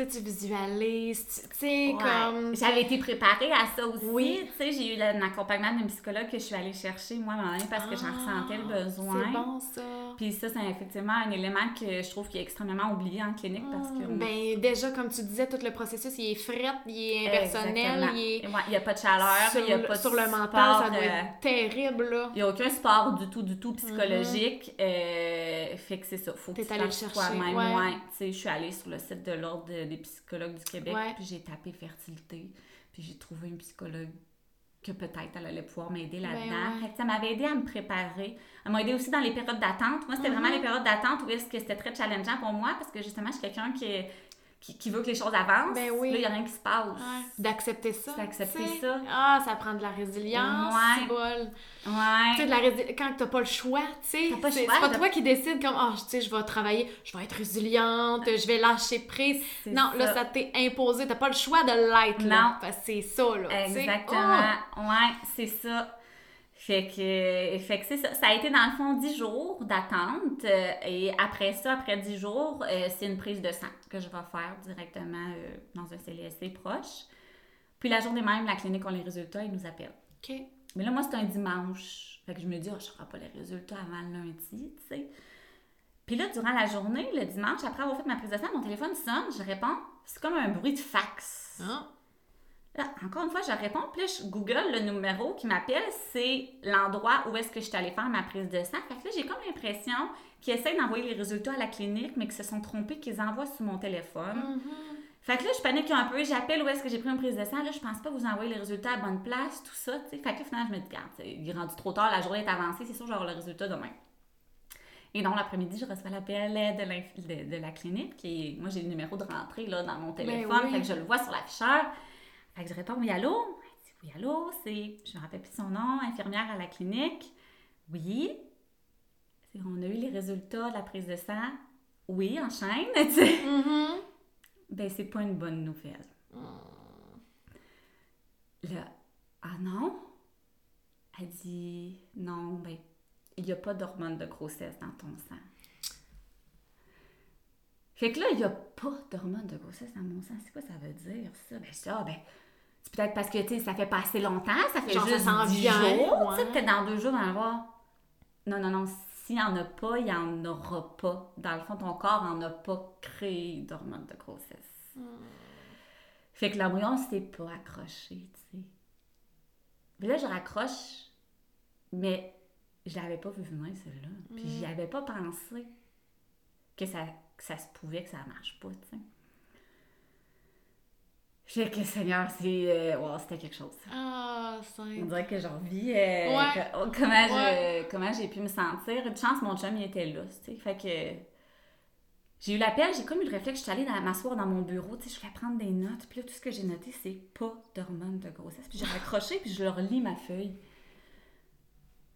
tu visualises, tu sais, comme... J'avais été préparée à ça aussi. Oui. Tu sais, j'ai eu un accompagnement d'un psychologue que je suis allée chercher moi-même parce que j'en ah, ressentais le besoin. C'est bon, ça. Puis ça, c'est effectivement un élément que je trouve qui est extrêmement oublié en clinique parce que... Mm. Ben, déjà, comme tu disais, tout le processus, il est fret, il est impersonnel, il est... il n'y a pas de chaleur, il n'y a pas de Sur le mental, ça doit être euh, terrible, là. Il n'y a aucun sport du tout, du tout psychologique. Mm-hmm. euh, fait que c'est ça, faut que tu fasses toi-même. Ouais. Tu sais, je suis allée sur le site de l'Ordre des psychologues du Québec, puis j'ai tapé fertilité, puis j'ai trouvé une psychologue que peut-être elle allait pouvoir m'aider ben là-dedans. Ça m'avait aidé à me préparer. Elle m'a aidé aussi dans les périodes d'attente. Moi, c'était vraiment mm-hmm. les périodes d'attente où est-ce que c'était très challengeant pour moi parce que justement, je suis quelqu'un qui est qui, veut que les choses avancent. Ben oui. Là, il n'y a rien qui se passe. D'accepter ça. D'accepter ça. Ah, ça prend de la résilience. Ouais. Bol. Ouais. Tu sais, de la résilience. Quand t'as pas le choix, tu sais. C'est pas toi qui décides comme, ah, oh, tu sais, je vais travailler, je vais être résiliente, je vais lâcher prise. Non, là, ça t'est imposé. T'as pas le choix de l'être. Non. c'est ça, là. Exactement. Oh! Ouais, c'est ça. Fait que, fait que ça. Ça a été dans le fond 10 jours d'attente. Euh, et après ça, après 10 jours, euh, c'est une prise de sang que je vais faire directement euh, dans un CLSC proche. Puis la journée même, la clinique a les résultats, ils nous appellent. OK. Mais là, moi, c'est un dimanche. Fait que je me dis, oh, je ne ferai pas les résultats avant le lundi, tu sais. Puis là, durant la journée, le dimanche, après avoir fait ma prise de sang, mon téléphone sonne, je réponds. C'est comme un bruit de fax. Ah. Là, encore une fois, je réponds, puis là, je google le numéro qui m'appelle, c'est l'endroit où est-ce que je suis allée faire ma prise de sang. Fait que là, j'ai comme l'impression qu'ils essaient d'envoyer les résultats à la clinique, mais qu'ils se sont trompés, qu'ils envoient sur mon téléphone. Mhm. Fait que là, je panique un peu, j'appelle où est-ce que j'ai pris une prise de sang. Là, je pense pas vous envoyer les résultats à bonne place, tout ça, tu sais. Fait que là, finalement, je me dis, regarde, il est rendu trop tard, la journée est avancée, c'est sûr, j'aurai le résultat demain. Et donc, l'après-midi, je reçois l'appel de, l'inf- de, de la clinique. Est- moi, j'ai le numéro de rentrée là, dans mon téléphone. oui. Fait que je le vois sur l'afficheur. Fait que je réponds Oui, allô? Elle dit Oui, allô C'est, je me rappelle plus son nom, infirmière à la clinique. Oui. On a eu les résultats de la prise de sang. Oui, enchaîne. tu sais. Mhm. Ben, c'est pas une bonne nouvelle. Là, ah non? Elle dit, non, ben, il n'y a pas d'hormones de grossesse dans ton sang. Fait que là, il n'y a pas d'hormones de grossesse dans mon sang. C'est quoi ça veut dire, ça? Ben, ça, ben, c'est peut-être parce que, tu sais, ça fait pas assez longtemps, ça fait Genre, juste s'en 10 vient, jours. Tu sais, peut-être dans deux jours, on va voir. Non, non, non, s'il n'y en a pas, il n'y en aura pas. Dans le fond, ton corps n'en a pas créé d'hormones de grossesse. Fait que l'embryon s'est pas accroché, tu sais. Puis là, je raccroche, mais je l'avais pas vu venir, celle-là. Puis j'y avais pas pensé que ça, que ça se pouvait, que ça marche pas, tu sais. Fait que, Seigneur, c'est... euh, wow, c'était quelque chose. Ah, On simple. dirait que j'en vis euh, Ouais. que- oh, comment, Ouais. j'ai pu me sentir. Une chance, mon chum, il était là, tu sais. Fait que j'ai eu l'appel, j'ai comme eu le réflexe, je suis allée m'asseoir dans mon bureau, tu sais, je voulais prendre des notes. Puis là, tout ce que j'ai noté, c'est pas d'hormones de grossesse. Puis j'ai raccroché, puis je leur lis ma feuille.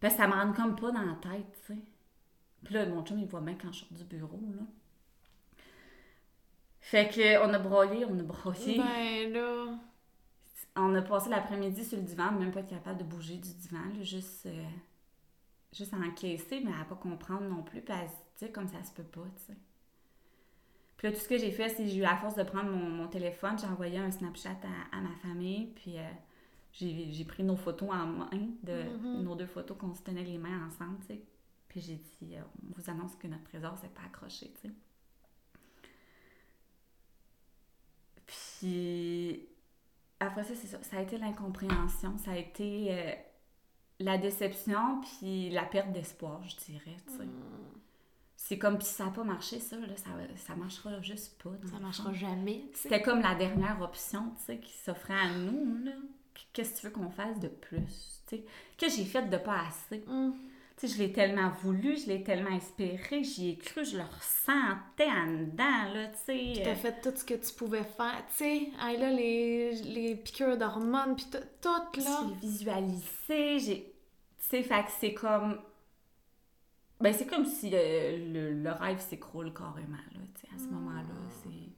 Parce que ça me rentre comme pas dans la tête, tu sais. Puis là, mon chum, il voit bien quand je sors du bureau, là. Fait que on a broyé, on a broyé. Ben là. On a passé l'après-midi sur le divan, même pas être capable de bouger du divan, là, juste, euh, juste à encaisser, mais à pas comprendre non plus, puis à se dire comme ça se peut pas, tu sais. Puis là, tout ce que j'ai fait, c'est que j'ai eu la force de prendre mon, mon téléphone, j'ai envoyé un Snapchat à, à ma famille, puis euh, j'ai pris nos photos en main, de, Mhm. nos deux photos qu'on se tenait les mains ensemble, tu sais. Puis j'ai dit, euh, on vous annonce que notre trésor s'est pas accroché, tu sais. Puis après ça, c'est ça. Ça a été l'incompréhension, ça a été euh, la déception, puis la perte d'espoir, je dirais, tu sais. C'est comme, puis ça n'a pas marché, ça, là, ça, ça marchera juste pas. Ça marchera jamais. C'était comme la dernière option, tu sais, qui s'offrait à nous, là. Qu'est-ce que tu veux qu'on fasse de plus, tu sais? Que j'ai fait de pas assez. Hum. Tu sais, je l'ai tellement voulu, je l'ai tellement espéré, j'y ai cru, je le ressentais en dedans, là, tu sais. T'as fait tout ce que tu pouvais faire. Tu sais, là, les, les piqûres d'hormones, puis tout, tout, là. J'ai visualisé, j'ai. Tu sais, fait que c'est comme. Ben, c'est comme si euh, le, le rêve s'écroule carrément, là, tu sais, à ce moment-là. C'est.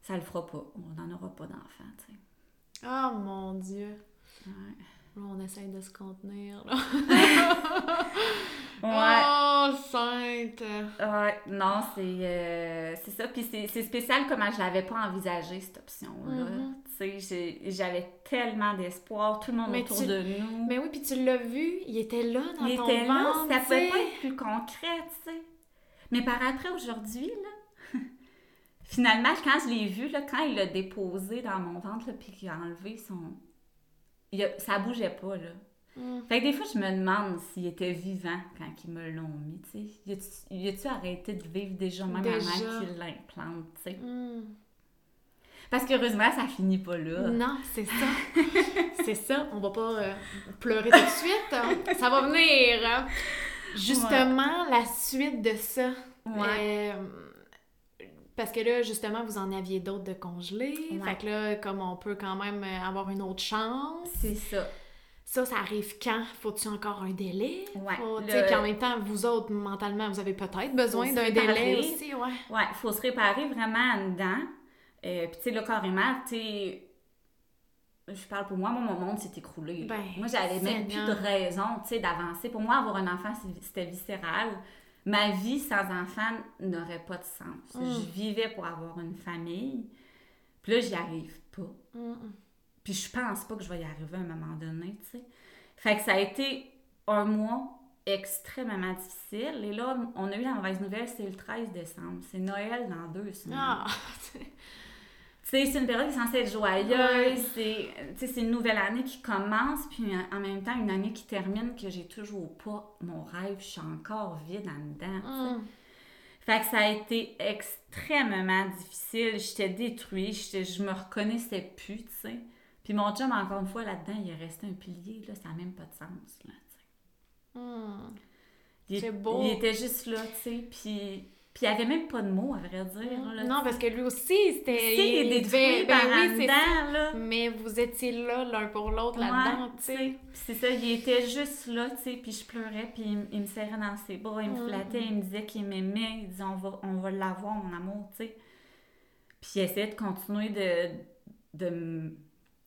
Ça le fera pas. On n'en aura pas d'enfant, tu sais. Oh mon Dieu. Ouais. Là, on essaye de se contenir, là. Ouais. Oh, sainte. Ouais, non, c'est euh, c'est ça. Puis c'est c'est spécial comment je l'avais pas envisagé, cette option-là. Mhm. Tu sais, j'avais tellement d'espoir, tout le monde Mais autour tu- de nous. Mais oui, puis tu l'as vu, il était là dans Il ton était là, ça pouvait pas être plus concret, tu sais. Mais par après, aujourd'hui, là, finalement, quand je l'ai vu, là, quand il l'a déposé dans mon ventre, là, puis qu'il a enlevé son... il a- Ça bougeait pas, là. Mm. Fait que des fois, je me demande s'il était vivant quand ils me l'ont mis, tu sais. Y a-tu- arrêté de vivre déjà même Déjà. avant qu'il l'implante, tu sais? Mm. Parce qu'heureusement, ça finit pas là. Non, c'est ça. c'est ça. On va pas euh, pleurer tout de suite. hein. Ça va venir. hein. Justement, la suite de ça. Ouais. Euh, parce que là, justement, vous en aviez d'autres de congelés. Ouais. Fait que là, comme on peut quand même euh, avoir une autre chance. C'est ça. Ça, ça arrive quand? Faut-tu encore un délai? Ouais, Faut- le- Puis en même temps, vous autres, mentalement, vous avez peut-être besoin d'un délai aussi, ouais. Ouais, il faut se réparer vraiment en dedans. Euh, Puis, tu sais, là, carrément, tu sais, je parle pour moi, moi, mon monde s'est écroulé. Ben, moi, j'avais même plus de raison, tu sais, d'avancer. Pour moi, avoir un enfant, c'était viscéral. Ma vie sans enfant n'aurait pas de sens. Mm. Je vivais pour avoir une famille. Puis là, j'y arrive pas. Mm, Puis je pense pas que je vais y arriver à un moment donné, tu sais. Fait que ça a été un mois extrêmement difficile. Et là, on a eu la mauvaise nouvelle, c'est le 13 décembre. C'est Noël dans deux semaines. Ah! C'est une période qui est censée être joyeuse, c'est une nouvelle année qui commence, puis en même temps, une année qui termine que j'ai toujours pas mon rêve, je suis encore vide en dedans. Hum. Fait que ça a été extrêmement difficile, j'étais détruite, je me reconnaissais plus, tu sais. Puis mon chum, encore une fois, là-dedans, il est resté un pilier, là, ça n'a même pas de sens, là, tu sais. Il, C'est beau. il était juste là, tu sais, puis... Puis il avait même pas de mots, à vrai dire. là, Non, parce que lui aussi, c'était. Sais, il est détruit ben par oui, en c'est ça. dedans, là. Mais vous étiez là, l'un pour l'autre, là-dedans, tu sais. C'est ça, il était juste là, tu sais, puis je pleurais, puis il, il me serrait dans ses bras, il me Mm. flattait, il me disait qu'il m'aimait, il disait on va, on va l'avoir, mon amour, tu sais. Puis il essayait de continuer de, de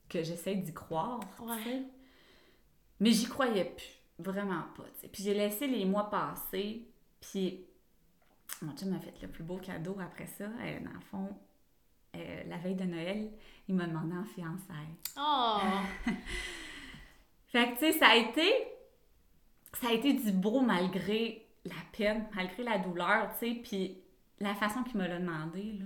que j'essaie d'y croire, tu sais. Ouais. Mais j'y croyais plus, vraiment pas, tu sais. Puis j'ai laissé les mois passer, puis mon chum m'a fait le plus beau cadeau après ça. Euh, dans le fond, euh, la veille de Noël, il m'a demandé en fiançailles. Oh! Fait que, tu sais, ça a été. Ça a été du beau malgré la peine, malgré la douleur, tu sais. Puis la façon qu'il me l'a demandé, là.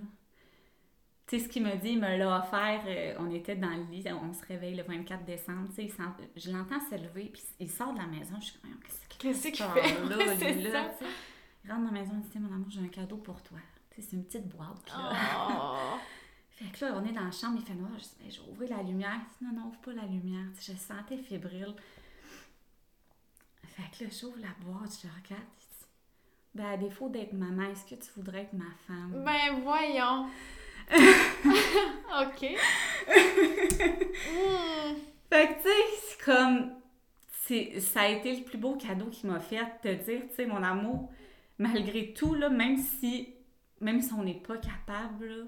Tu sais, ce qu'il m'a dit, il me l'a offert. euh, on était dans le lit, on se réveille le 24 décembre, tu sais. Je l'entends se lever, puis il sort de la maison. Je suis comme, qu'est-ce qu'il qu'il sort fait? là, lui, là. Il rentre dans la maison, il dit, mon amour, j'ai un cadeau pour toi. C'est une petite boîte, là. Oh! Fait que là, on est dans la chambre, il fait noir. Je dis, ben, je vais ouvrir la lumière. Il dit, non, non, ouvre pas la lumière. Je sentais fébrile. Fait que là, j'ouvre la boîte, je regarde. Il dit, ben, à défaut d'être maman, est-ce que tu voudrais être ma femme? Ben voyons! ok. Fait que, tu sais, c'est comme. Ça a été le plus beau cadeau qu'il m'a fait, de te dire, tu sais, mon amour, malgré tout, là, même si, même si on n'est pas capable, là,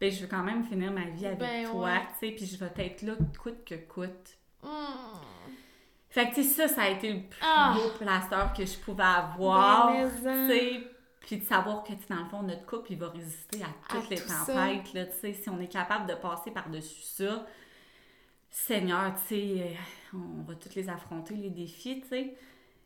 ben, je veux quand même finir ma vie avec Ben, toi, ouais. tu sais, puis je vais être là coûte que coûte. Hmm. Fait que, tu sais, ça, ça a été le plus Ah. beau plaster que je pouvais avoir. Ben, tu sais, puis de savoir que, dans le fond, notre couple, il va résister à toutes À les ça. tempêtes, là, tu sais. Si on est capable de passer par-dessus ça, Seigneur, tu sais, euh, on va tous les affronter, les défis, tu sais.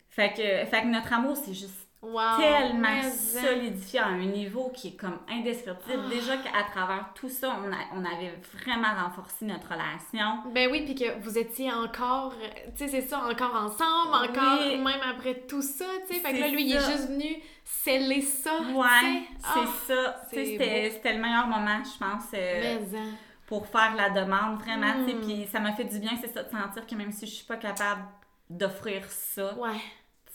Fait que, fait que notre amour, c'est juste Wow! tellement en. solidifié à un niveau qui est comme indescriptible. Ah. Déjà qu'à travers tout ça, on, a- on avait vraiment renforcé notre relation. Ben oui, puis que vous étiez encore, euh, tu sais, c'est ça, encore ensemble, encore, Oui. même après tout ça, tu sais. Fait que là, lui, il est juste venu sceller ça, Ouais, c'est Ah, ça. Tu sais, c'est C'était le meilleur moment, je pense, euh, Mais en. pour faire la demande, vraiment. tu sais, Mm. Puis ça m'a fait du bien, c'est ça, de sentir que même si je suis pas capable d'offrir ça, Ouais.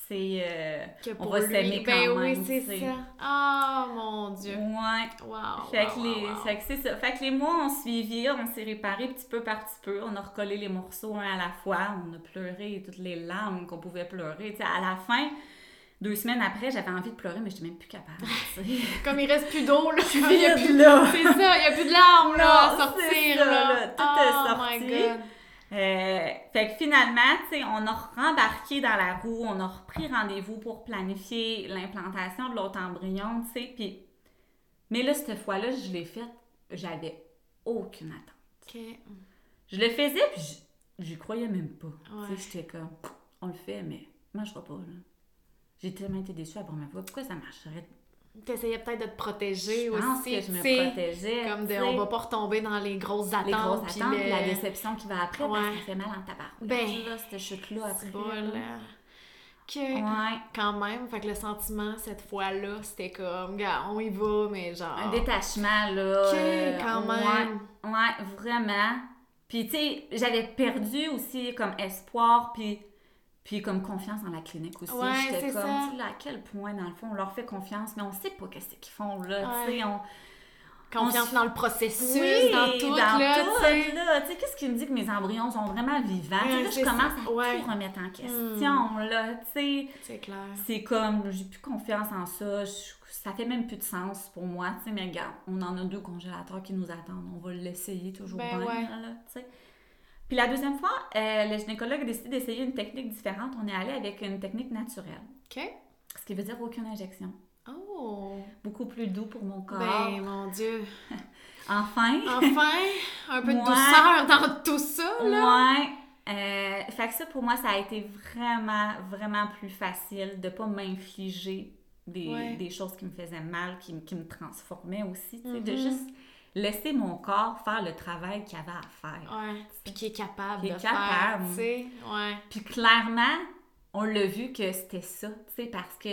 C'est... euh, On va s'aimer ben quand oui, même, c'est tu sais. ça. Ah, mon Dieu. ouais. Wow. Fait wow, que, les, wow, wow. fait que c'est ça. Fait que les mois ont suivi, on s'est réparé petit peu par petit peu. On a recollé les morceaux un à la fois. On a pleuré toutes les larmes qu'on pouvait pleurer. Tu sais, à la fin, deux semaines après, j'avais envie de pleurer, mais j'étais même plus capable. Comme il reste plus d'eau, là. Il y a plus là. C'est ça, il n'y a plus de larmes, là, à Non, sortir, c'est ça, là. là. Tout oh est sorti. my God. Euh, fait que finalement, tu sais, on a rembarqué dans la roue, on a repris rendez-vous pour planifier l'implantation de l'autre embryon, tu sais, puis... Mais là, cette fois-là, je l'ai faite, j'avais aucune attente. Je le faisais, puis j'y croyais même pas. Ouais. Tu sais, j'étais comme, on le fait, mais moi, je pas, là. J'ai tellement été déçue à la première fois. Pourquoi ça marcherait? T'essayais peut-être de te protéger Je pense aussi, que je me protégeais. Comme de, on va pas retomber dans les grosses attentes. les grosses puis attentes, le- la déception qui va après, parce Ouais. que ça fait mal en tabac. Ben, là, cette chute-là après. Là. Que, Ouais. quand même, fait que le sentiment, cette fois-là, c'était comme, gars, on y va, mais genre... Un détachement, là. Ok, euh, quand ouais, même. Ouais, vraiment. Puis, tu sais, j'avais perdu aussi comme espoir, puis, puis comme confiance en la clinique aussi. Ouais, J'étais comme, ça. là, à quel point, dans le fond, on leur fait confiance, mais on sait pas qu'est-ce qu'ils font, là. Ouais. Tu sais, on. Confiance on- dans le processus, Oui, dans tout, dans là, tout, tu sais. là. Tu sais, qu'est-ce qui me dit que mes embryons sont vraiment vivants? Ouais, là, je commence ça. à Ouais. tout remettre en question, là. Tu sais, C'est clair. c'est comme, j'ai plus confiance en ça. je- ça fait même plus de sens pour moi. Tu sais, mais regarde, on en a deux congélateurs qui nous attendent. On va l'essayer toujours Ben bien, ouais. là, là, tu sais. Puis la deuxième fois, euh, le gynécologue a décidé d'essayer une technique différente. On est allé avec une technique naturelle. OK. Ce qui veut dire aucune injection. Oh! Beaucoup plus doux pour mon corps. Ben, mon Dieu. Enfin! Enfin, un peu de Ouais. douceur dans tout ça, là. Ouais. Euh, fait que ça, pour moi, ça a été vraiment, vraiment plus facile de pas m'infliger des, Ouais. des choses qui me faisaient mal, qui, me- qui me transformaient aussi, tu sais, de Mhm. juste laisser mon corps faire le travail qu'il avait à faire. Ouais. Puis qui est capable Qui est de capable. faire. Ouais. Puis clairement, on l'a vu que c'était ça, tu sais, parce que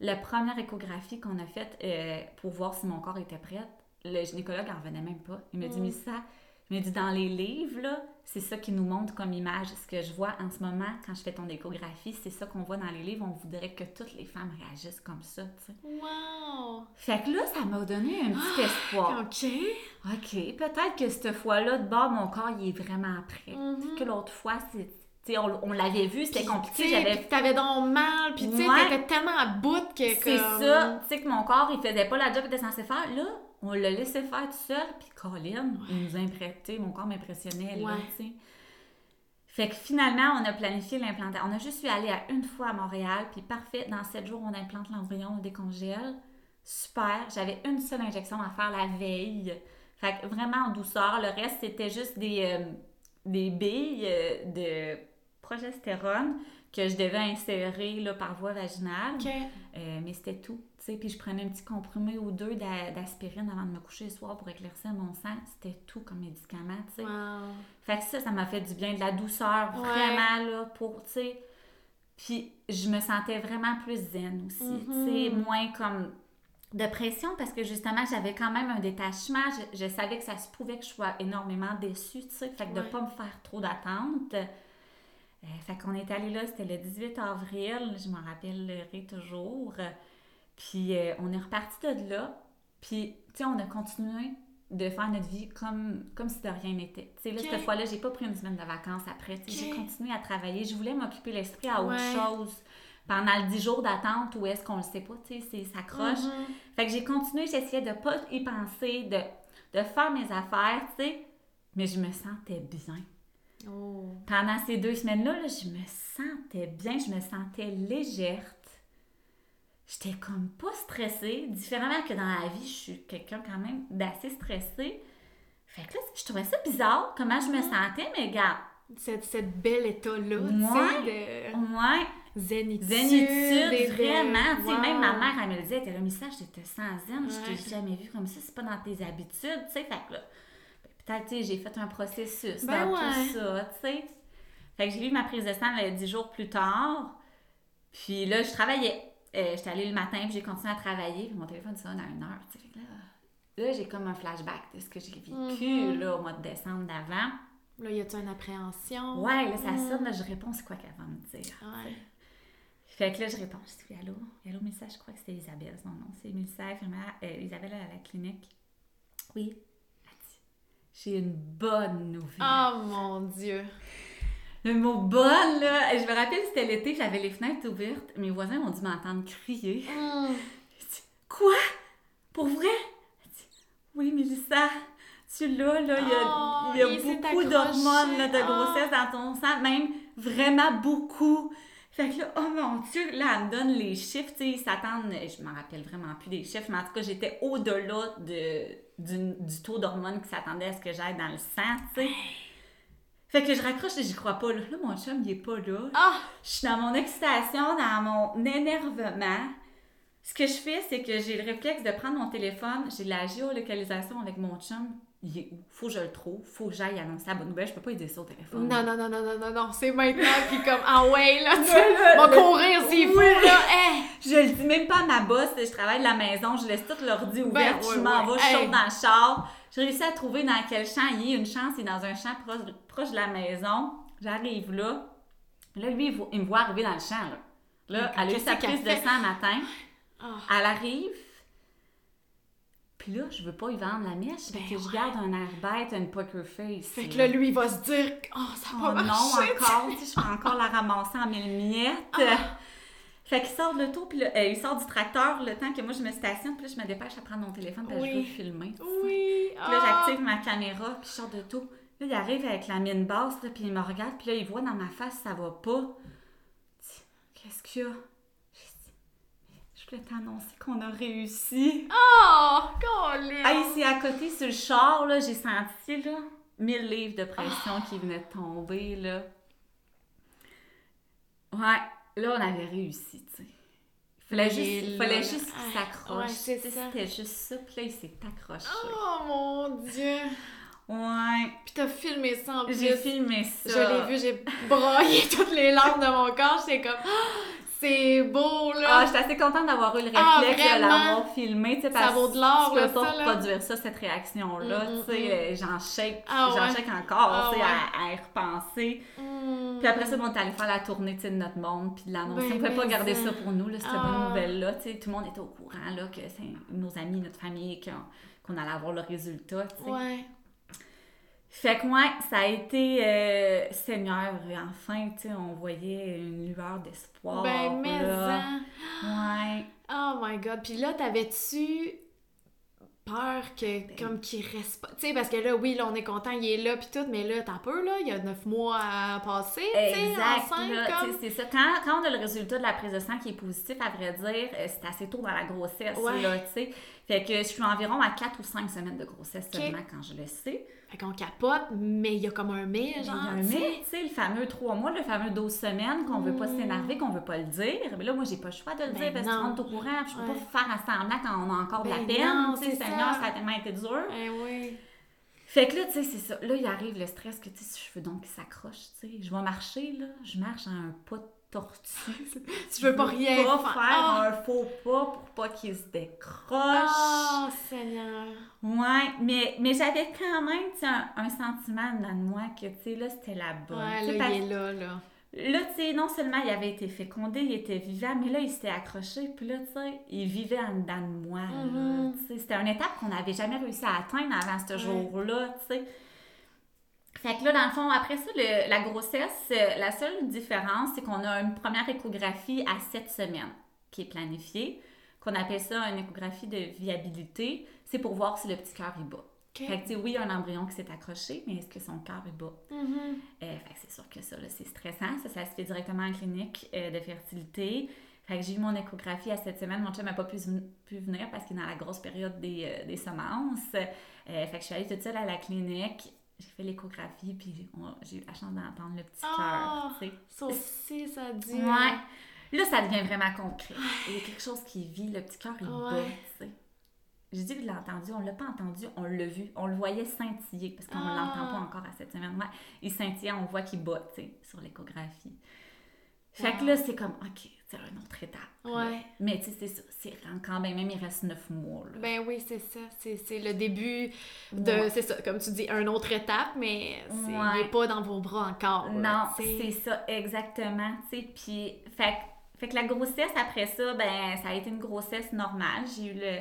la première échographie qu'on a faite euh, pour voir si mon corps était prêt, le gynécologue en revenait même pas. Il m'a dit, Mm. mais ça, il m'a dit, dans les livres, là, c'est ça qui nous montre comme image. Ce que je vois en ce moment, quand je fais ton échographie, c'est ça qu'on voit dans les livres. On voudrait que toutes les femmes réagissent comme ça, tu sais. Wow! Fait que là, ça m'a donné un petit espoir. OK. OK, peut-être que cette fois-là, de bord, mon corps, il est vraiment prêt. Mhm. Que l'autre fois, c'est... on, on l'avait vu, c'était compliqué. J'avais puis t'avais donc mal, puis tu sais, Ouais. t'étais tellement à bout que C'est comme... ça, tu sais que mon corps, il faisait pas la job qu'il était censé faire. Là, on l'a laissé faire tout seul, puis Colin, il nous impressionnait, mon corps m'impressionnait, là, Ouais. tu sais. Fait que finalement, on a planifié l'implantation. On a juste eu aller à une fois à Montréal, puis parfait, dans sept jours, on implante l'embryon, on décongèle. Super, j'avais une seule injection à faire la veille. Fait que vraiment en douceur. Le reste, c'était juste des, euh, des billes euh, de progestérone que je devais insérer là, par voie vaginale. Euh, mais c'était tout. Puis je prenais un petit comprimé ou deux d'a- d'aspirine avant de me coucher le soir pour éclaircir mon sang. C'était tout comme médicament. tu sais. Wow. Fait que ça, ça m'a fait du bien, de la douceur, Ouais. vraiment, là, pour, tu sais. Puis je me sentais vraiment plus zen aussi, tu sais, moins comme de pression parce que justement, j'avais quand même un détachement. Je, je savais que ça se pouvait que je sois énormément déçue, tu sais. Fait que de Ouais. pas me faire trop d'attentes. Euh, fait qu'on est allé là, c'était le 18 avril, je m'en rappellerai toujours. Puis euh, on est reparti de là. Puis, tu sais, on a continué de faire notre vie comme, comme si de rien n'était. Tu sais, là, cette fois-là, j'ai pas pris une semaine de vacances après. Tu sais, Ok. J'ai continué à travailler. Je voulais m'occuper l'esprit à autre chose. Pendant le 10 jours d'attente, où est-ce qu'on le sait pas, tu sais, c'est- ça croche. Mhm. Fait que j'ai continué, j'essayais de pas y penser, de, de faire mes affaires, tu sais. Mais je me sentais bien. Oh. Pendant ces deux semaines-là, là, je me sentais bien, je me sentais légère. J'étais comme pas stressée, différemment que dans la vie, je suis quelqu'un quand même d'assez stressé. Fait que là, je trouvais ça bizarre, comment je me sentais, mais regarde, Cette, cette belle état-là, Ouais. tu sais, de zénitude. zénitude, et de- vraiment. Tu sais, Wow. même ma mère, elle me le disait, elle était là, mais ça, j'étais sans zen, je Ouais. t'ai jamais vu comme ça, c'est pas dans tes habitudes, tu sais. Fait que là, peut-être, tu sais, j'ai fait un processus Ben dans ouais. tout ça, tu sais. Fait que j'ai eu ma prise de sang là, dix jours plus tard. Puis là, je travaillais. Euh, J'étais allée le matin, puis j'ai continué à travailler. Puis mon téléphone sonne à une heure. Fait que là, là j'ai comme un flashback de ce que j'ai vécu, Mhm. là, au mois de décembre d'avant. Là, y a-tu une appréhension? Ouais, là, ça Mhm. sonne, là, je réponds, c'est quoi qu'elle va me dire. Ouais. Fait que là, je réponds, je dis allô? Allô, Mélissa, je crois que c'était Isabelle. Non, non, c'est Mélissa, euh, Isabelle à la clinique. Oui. J'ai une bonne nouvelle. Oh mon Dieu. Le mot bonne, là, je me rappelle, c'était l'été, j'avais les fenêtres ouvertes. Mes voisins m'ont dû m'entendre crier. Mm. Dit, quoi? Pour vrai? Dit, oui, Mélissa, tu l'as, là, il y a, Oh, il y a il s'est beaucoup d'hormones là, de Oh. grossesse dans ton sang, même vraiment beaucoup. Fait que là, oh mon Dieu, là, elle me donne les chiffres, tu sais, ils s'attendent, je m'en rappelle vraiment plus des chiffres, mais en tout cas, j'étais au-delà de, du, du taux d'hormones qui s'attendait à ce que j'aille dans le sang, tu sais. Fait que je raccroche et j'y crois pas, là. Là, mon chum, il est pas là. Ah! Je suis dans mon excitation, dans mon énervement. Ce que je fais, c'est que j'ai le réflexe de prendre mon téléphone, j'ai la géolocalisation avec mon chum. Il est où? Faut que je le trouve, faut que j'aille annoncer la bonne nouvelle. Je peux pas lui dire ça au téléphone. Non, non, non, non, non, non, non, c'est maintenant, puis comme, ah ouais, là, tu vas courir s'il faut, là, hey! Je le dis même pas à ma boss, je travaille de la maison, je laisse tout l'ordi ouvert, Ben, je ouais, m'en ouais. vais, je saute dans le char. J'ai réussi à trouver dans quel champ il est. Une chance, il est dans un champ proche, proche de la maison. J'arrive là. Là, lui, il, me voit arriver dans le champ, là. Là, elle a eu sa prise de sang matin. Ah. Elle arrive. Puis là, je veux pas lui vendre la mèche, Ben fait que je garde un air bête, une poker face. Fait que là, lui, il va se dire, oh, ça Oh va non, marcher. encore, tu sais, je peux encore la ramasser en mille miettes. Ah. Fait qu'il sort de l'auto, puis là, euh, il sort du tracteur le temps que moi je me stationne, puis là, je me dépêche à prendre mon téléphone, puis là, je veux filmer. Oui. Puis là, ah. j'active ma caméra, puis je sors de l'auto. Là, il arrive avec la mine basse, là, puis il me regarde, puis là, il voit dans ma face, ça va pas. Qu'est-ce qu'il y a? Voulais t'annoncer qu'on a réussi. Oh, Colin. Ah, ici à côté, sur le char, là, j'ai senti, là, 1000 livres de pression qui venaient de tomber, là. Ouais, là, on avait réussi, tu sais. Fallait juste, fallait juste qu'il s'accroche. ouais. C'était juste ça, puis là, il s'est accroché. Oh mon dieu! Ouais, Puis t'as filmé ça en plus. j'ai filmé ça. Je l'ai vu, j'ai braillé toutes les larmes de mon corps. J'étais comme, c'est beau là! Ah, j'étais assez contente d'avoir eu le réflexe Ah, de l'avoir filmé, tu sais, parce que tu peux pas ça, reproduire ça, cette réaction-là, Mm, mm, tu sais, euh, j'en shake, Ah, j'en ouais. shake encore, Ah, tu sais, ouais. à, à y repenser. Puis après ça, bon, on est allé faire la tournée, tu sais, de notre monde, puis de l'annoncer. Ben, on pouvait pas garder ça. pour nous, là, cette Ah. bonne nouvelle-là, tu sais, tout le monde était au courant, là, que c'est nos amis, notre famille, qu'on allait avoir le résultat, tu sais. Ouais. Fait que ouais, ça a été euh, Seigneur, enfin, tu sais, on voyait une lueur d'espoir. ben, mais là. en- Ouais. Oh my god. Puis là, t'avais-tu peur que, Ben comme qu'il reste pas? Tu sais, parce que là, oui, là, on est content, il est là, puis tout, mais là, t'as peu, là, il y a neuf mois à passer, tu sais, comme. C'est ça. Quand, quand on a le résultat de la prise de sang qui est positif, à vrai dire, euh, c'est assez tôt dans la grossesse. Ouais. Là, tu sais. fait que je suis environ à 4 ou 5 semaines de grossesse seulement quand je le sais. Fait qu'on capote, mais il y a comme un mais, genre. il y a un tu sais. mais, tu sais, le fameux 3 mois, le fameux 12 semaines, qu'on veut pas Mm. s'énerver, qu'on veut pas le dire. Mais là, moi, j'ai pas le choix de le Ben dire parce que monde est au courant. Je peux Ouais. pas faire à semblant quand on a encore de la Ben peine. tu sais, c'est Seigneur, ça. a tellement été dur. Eh oui. Fait que là, tu sais, c'est ça. Là, il arrive le stress que, tu sais, je veux donc qu'il s'accroche, tu sais. Je vais marcher, là. Je marche à un pas de tortue. Tu veux pas rien pas faire. faire Ah! un faux pas pour pas qu'il se décroche. Oh, Seigneur. Ouais, mais, mais j'avais quand même, un, un sentiment dans moi que, tu sais, là, c'était la bonne. Ouais, là, il est là, là. Là, tu sais, non seulement il avait été fécondé, il était vivant, mais là, il s'était accroché, puis là, tu sais, il vivait en dedans de moi. Mhm. Sais, C'était une étape qu'on n'avait jamais réussi à atteindre avant ce Ouais. jour-là, tu sais. Fait que là, dans le fond, après ça, le- la grossesse, euh, la seule différence, c'est qu'on a une première échographie à 7 semaines qui est planifiée, qu'on appelle ça une échographie de viabilité. C'est pour voir si le petit cœur il bat. OK. Fait que, tu sais, oui, il y a un embryon qui s'est accroché, mais est-ce que son cœur il bat? Mhm. Euh, fait que c'est sûr que ça, là, c'est stressant. Ça, ça se fait directement en clinique euh, de fertilité. Fait que j'ai eu mon échographie à cette semaine. Mon chum n'a pas pu, pu venir parce qu'il est dans la grosse période des, euh, des semences. Fait que je suis allée toute seule à la clinique. J'ai fait l'échographie, puis j'ai eu la chance d'entendre le petit Ah! cœur, sais. Ça aussi, ça dit. Ouais. Là, ça devient vraiment concret. Il y a quelque chose qui vit, le petit cœur, il bat, Ouais. tu sais. J'ai dit qu'il l'a entendu, on l'a pas entendu, on l'a vu. On le voyait scintiller, parce qu'on ne Ah. l'entend pas encore à cette semaine. Ouais, il scintillait, on voit qu'il bat, tu sais, sur l'échographie. Fait que là, c'est comme, OK, c'est une autre étape. là. Ouais. Mais tu sais, c'est ça, c'est quand même, même il reste neuf mois, là. Ben oui, c'est ça. C'est le début de. Ouais. C'est ça, comme tu dis, une autre étape, mais il Ouais. n'est pas dans vos bras encore. Non, là, c'est ça, exactement. Tu sais, puis, fait, que- fait que la grossesse, après ça, ben, ça a été une grossesse normale. J'ai eu le.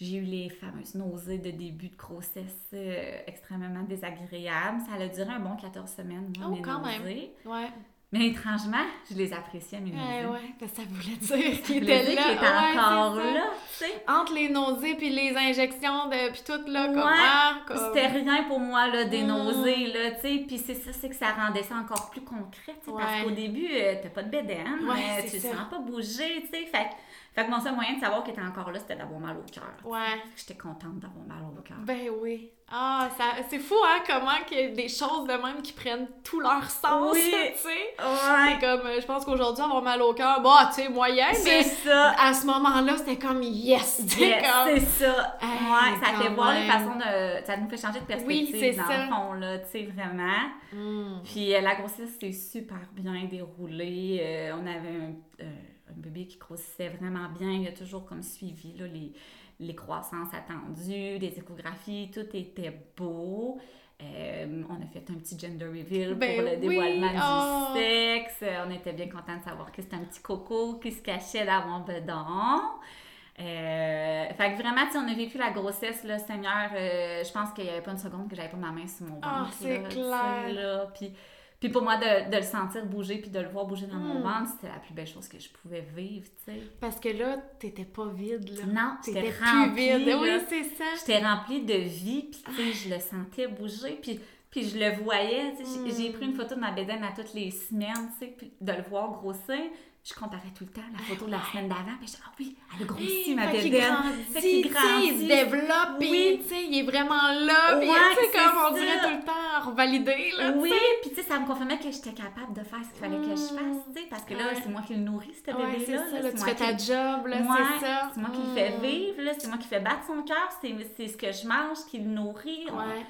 J'ai eu les fameuses nausées de début de grossesse euh, extrêmement désagréables. Ça a duré un bon 14 semaines, moi, Oh, mes quand même. nausées. Ouais. Mais étrangement, je les appréciais, mes Ouais, nausées. ouais. Parce que ça voulait dire? Ça qu'il voulait était dire là. était Ouais, encore là, tu sais. Entre les nausées puis les injections de puis tout là comme ah, comme- C'était rien pour moi, là, des Mm. nausées, là, tu sais. Puis c'est ça, c'est que ça rendait ça encore plus concret, tu sais. Parce qu'au début, euh, t'as pas de bédaine, c'est tu ça. sens pas bouger, tu sais. Fait, que- fait que mon seul moyen de savoir qu'il était encore là, c'était d'avoir mal au cœur. Ouais. J'étais contente d'avoir mal au cœur. Ben oui. Ah, ça c'est fou hein comment a des choses de même qui prennent tout leur sens, Oui. tu sais. Ouais, C'est comme euh, je pense qu'aujourd'hui avoir mal au cœur, bah tu sais moyen c'est mais ça. à ce moment-là, c'était comme yes, Yes, comme c'est ça. Hey, ouais, ça fait voir les façons de. Ça nous fait changer de perspective, Oui, dans ça. le fond, là, tu sais, vraiment. Hmm. Puis euh, la grossesse s'est super bien déroulée. Euh, on avait un, euh, un bébé qui grossissait vraiment bien. Il a toujours comme suivi là, les, les croissances attendues, les échographies, tout était beau. Euh, on a fait un petit gender reveal Ben pour le oui, dévoilement oh. du sexe. Euh, On était bien contents de savoir que c'était un petit coco qui se cachait dans mon bedon. Euh, fait que vraiment, sais, on a vécu la grossesse, là, Seigneur. euh, je pense qu'il n'y avait pas une seconde que j'avais pas ma main sur mon ventre. Ah, c'est là, tu clair. sais, là. Puis, puis pour moi, de, de le sentir bouger puis de le voir bouger dans mon Mm. ventre, c'était la plus belle chose que je pouvais vivre, tu sais. Parce que là, t'étais pas vide là. Non, T'étais j'étais plus remplie, vide. là. Oui, c'est ça. J'étais remplie de vie, puis tu sais, je le sentais bouger. Puis Puis je le voyais, tu sais, j'ai- j'ai Mm. pris une photo de ma bédaine à toutes les semaines, tu sais, puis de le voir grossir. Je comparais tout le temps la photo de la semaine d'avant, puis je disais, ah oui, elle a grossi, ma qu'il bédaine. grandit, sais, il se grandit. développe, puis Oui. tu sais, il est vraiment là, puis Ouais, tu comme on ça. dirait tout le temps revalider, là, Oui, puis tu sais, ça me confirmait que j'étais capable de faire ce qu'il fallait que je fasse, tu sais, parce que là, Ouais. c'est moi qui le nourris, ce Ouais, c'est bébé-là. ça, là, tu fais ta job, là, Ouais, c'est ça. C'est moi qui le fais Mm. vivre, là, c'est moi qui fais battre son cœur, c'est ce que je mange qui le nourrit. Ouais.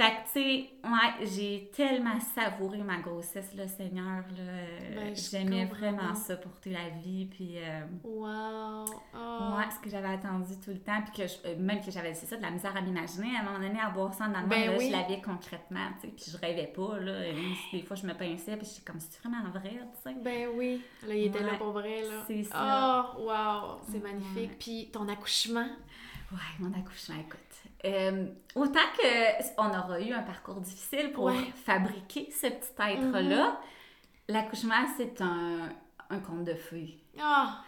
Fait que, tu sais, ouais, j'ai tellement savouré ma grossesse, là, Seigneur, là. euh, Ben, J'aimais vraiment ça, porter la vie, puis... euh, Wow. Oh. Ouais, ce que j'avais attendu tout le temps, puis que je- euh, même que j'avais, c'est ça, de la misère à m'imaginer, à un moment donné, à boire ça dans le Ben oui. je l'avais concrètement, tu sais, puis je rêvais pas, là, et même si des fois je me pinçais, puis j'étais comme, c'est vraiment vrai, tu sais. Ben oui, là, il était là Ouais, pour vrai, là. c'est ça. Oh, wow, c'est Ouais. magnifique. Puis ton accouchement, Ouais, mon accouchement, écoute. Euh, autant que on aura eu un parcours difficile pour Ouais. Mhm. fabriquer ce petit être-là, l'accouchement, c'est un, un conte de fées. ah,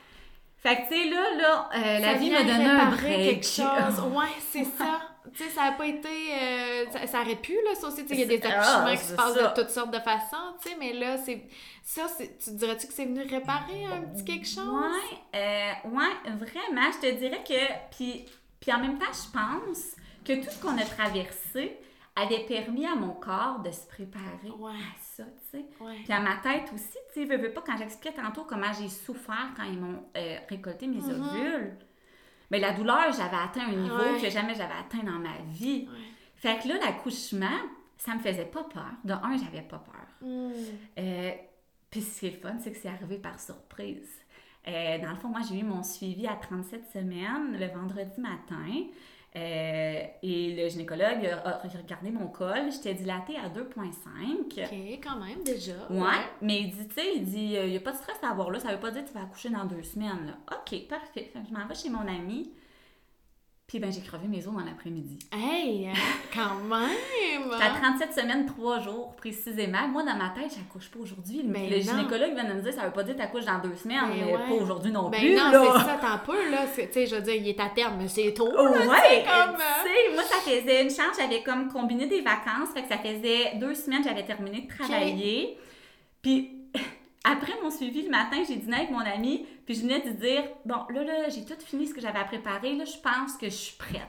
Fait que, tu sais, là, là, euh, la vie m'a donné un break. quelque chose. Ouais, c'est ça. Tu sais, ça a pas été... euh, ça, ça aurait pu, là, ça aussi. Tu sais, il y a des C'est- accouchements ah, qui se passent ça. de toutes sortes de façons, tu sais, mais là, c'est... Ça, c'est- tu dirais-tu que c'est venu réparer un petit quelque chose? Ouais, euh, ouais, vraiment, je te dirais que. Puis, puis en même temps, je pense que tout ce qu'on a traversé avait permis à mon corps de se préparer Ouais. à ça, tu sais. Ouais. Puis à ma tête aussi, tu sais, veux, veux pas, quand j'expliquais tantôt comment j'ai souffert quand ils m'ont euh, récolté mes Mhm. ovules, mais la douleur, j'avais atteint un niveau Ouais. que jamais j'avais atteint dans ma vie. Ouais. Fait que là, l'accouchement, ça me faisait pas peur. De un, j'avais pas peur. Hmm. Euh, puis ce qui est le fun, c'est que c'est arrivé par surprise. Euh, dans le fond, moi, j'ai eu mon suivi à 37 semaines le vendredi matin. Euh, et le gynécologue a regardé mon col. J'étais dilatée à 2,5. OK, quand même, déjà. Ouais, mais il dit, tu sais, il dit, il n'y a pas de stress à avoir là, ça veut pas dire que tu vas accoucher dans deux semaines. Là. OK, parfait. Fait que je m'en vais chez mon ami. Puis ben, j'ai crevé mes os dans l'après-midi. Hey, hein, quand même! À 37 semaines, 3 jours précisément. Moi, dans ma tête, j'accouche pas aujourd'hui. Ben le non. gynécologue vient de me dire, ça veut pas dire que t'accouches dans deux semaines, Ben mais ouais. pas aujourd'hui non Ben plus. non, c'est ça, t'en peu, là. Tu sais, je veux dire, il est à terme, mais c'est tôt, Oh, là, ouais, comme... tu euh, sais, moi, ça faisait une chance, j'avais comme combiné des vacances, fait que ça faisait deux semaines, j'avais terminé de travailler. Puis, après mon suivi le matin, j'ai dîné avec mon ami, puis je venais de dire, bon, là, là, j'ai tout fini ce que j'avais à préparer, là, je pense que je suis prête.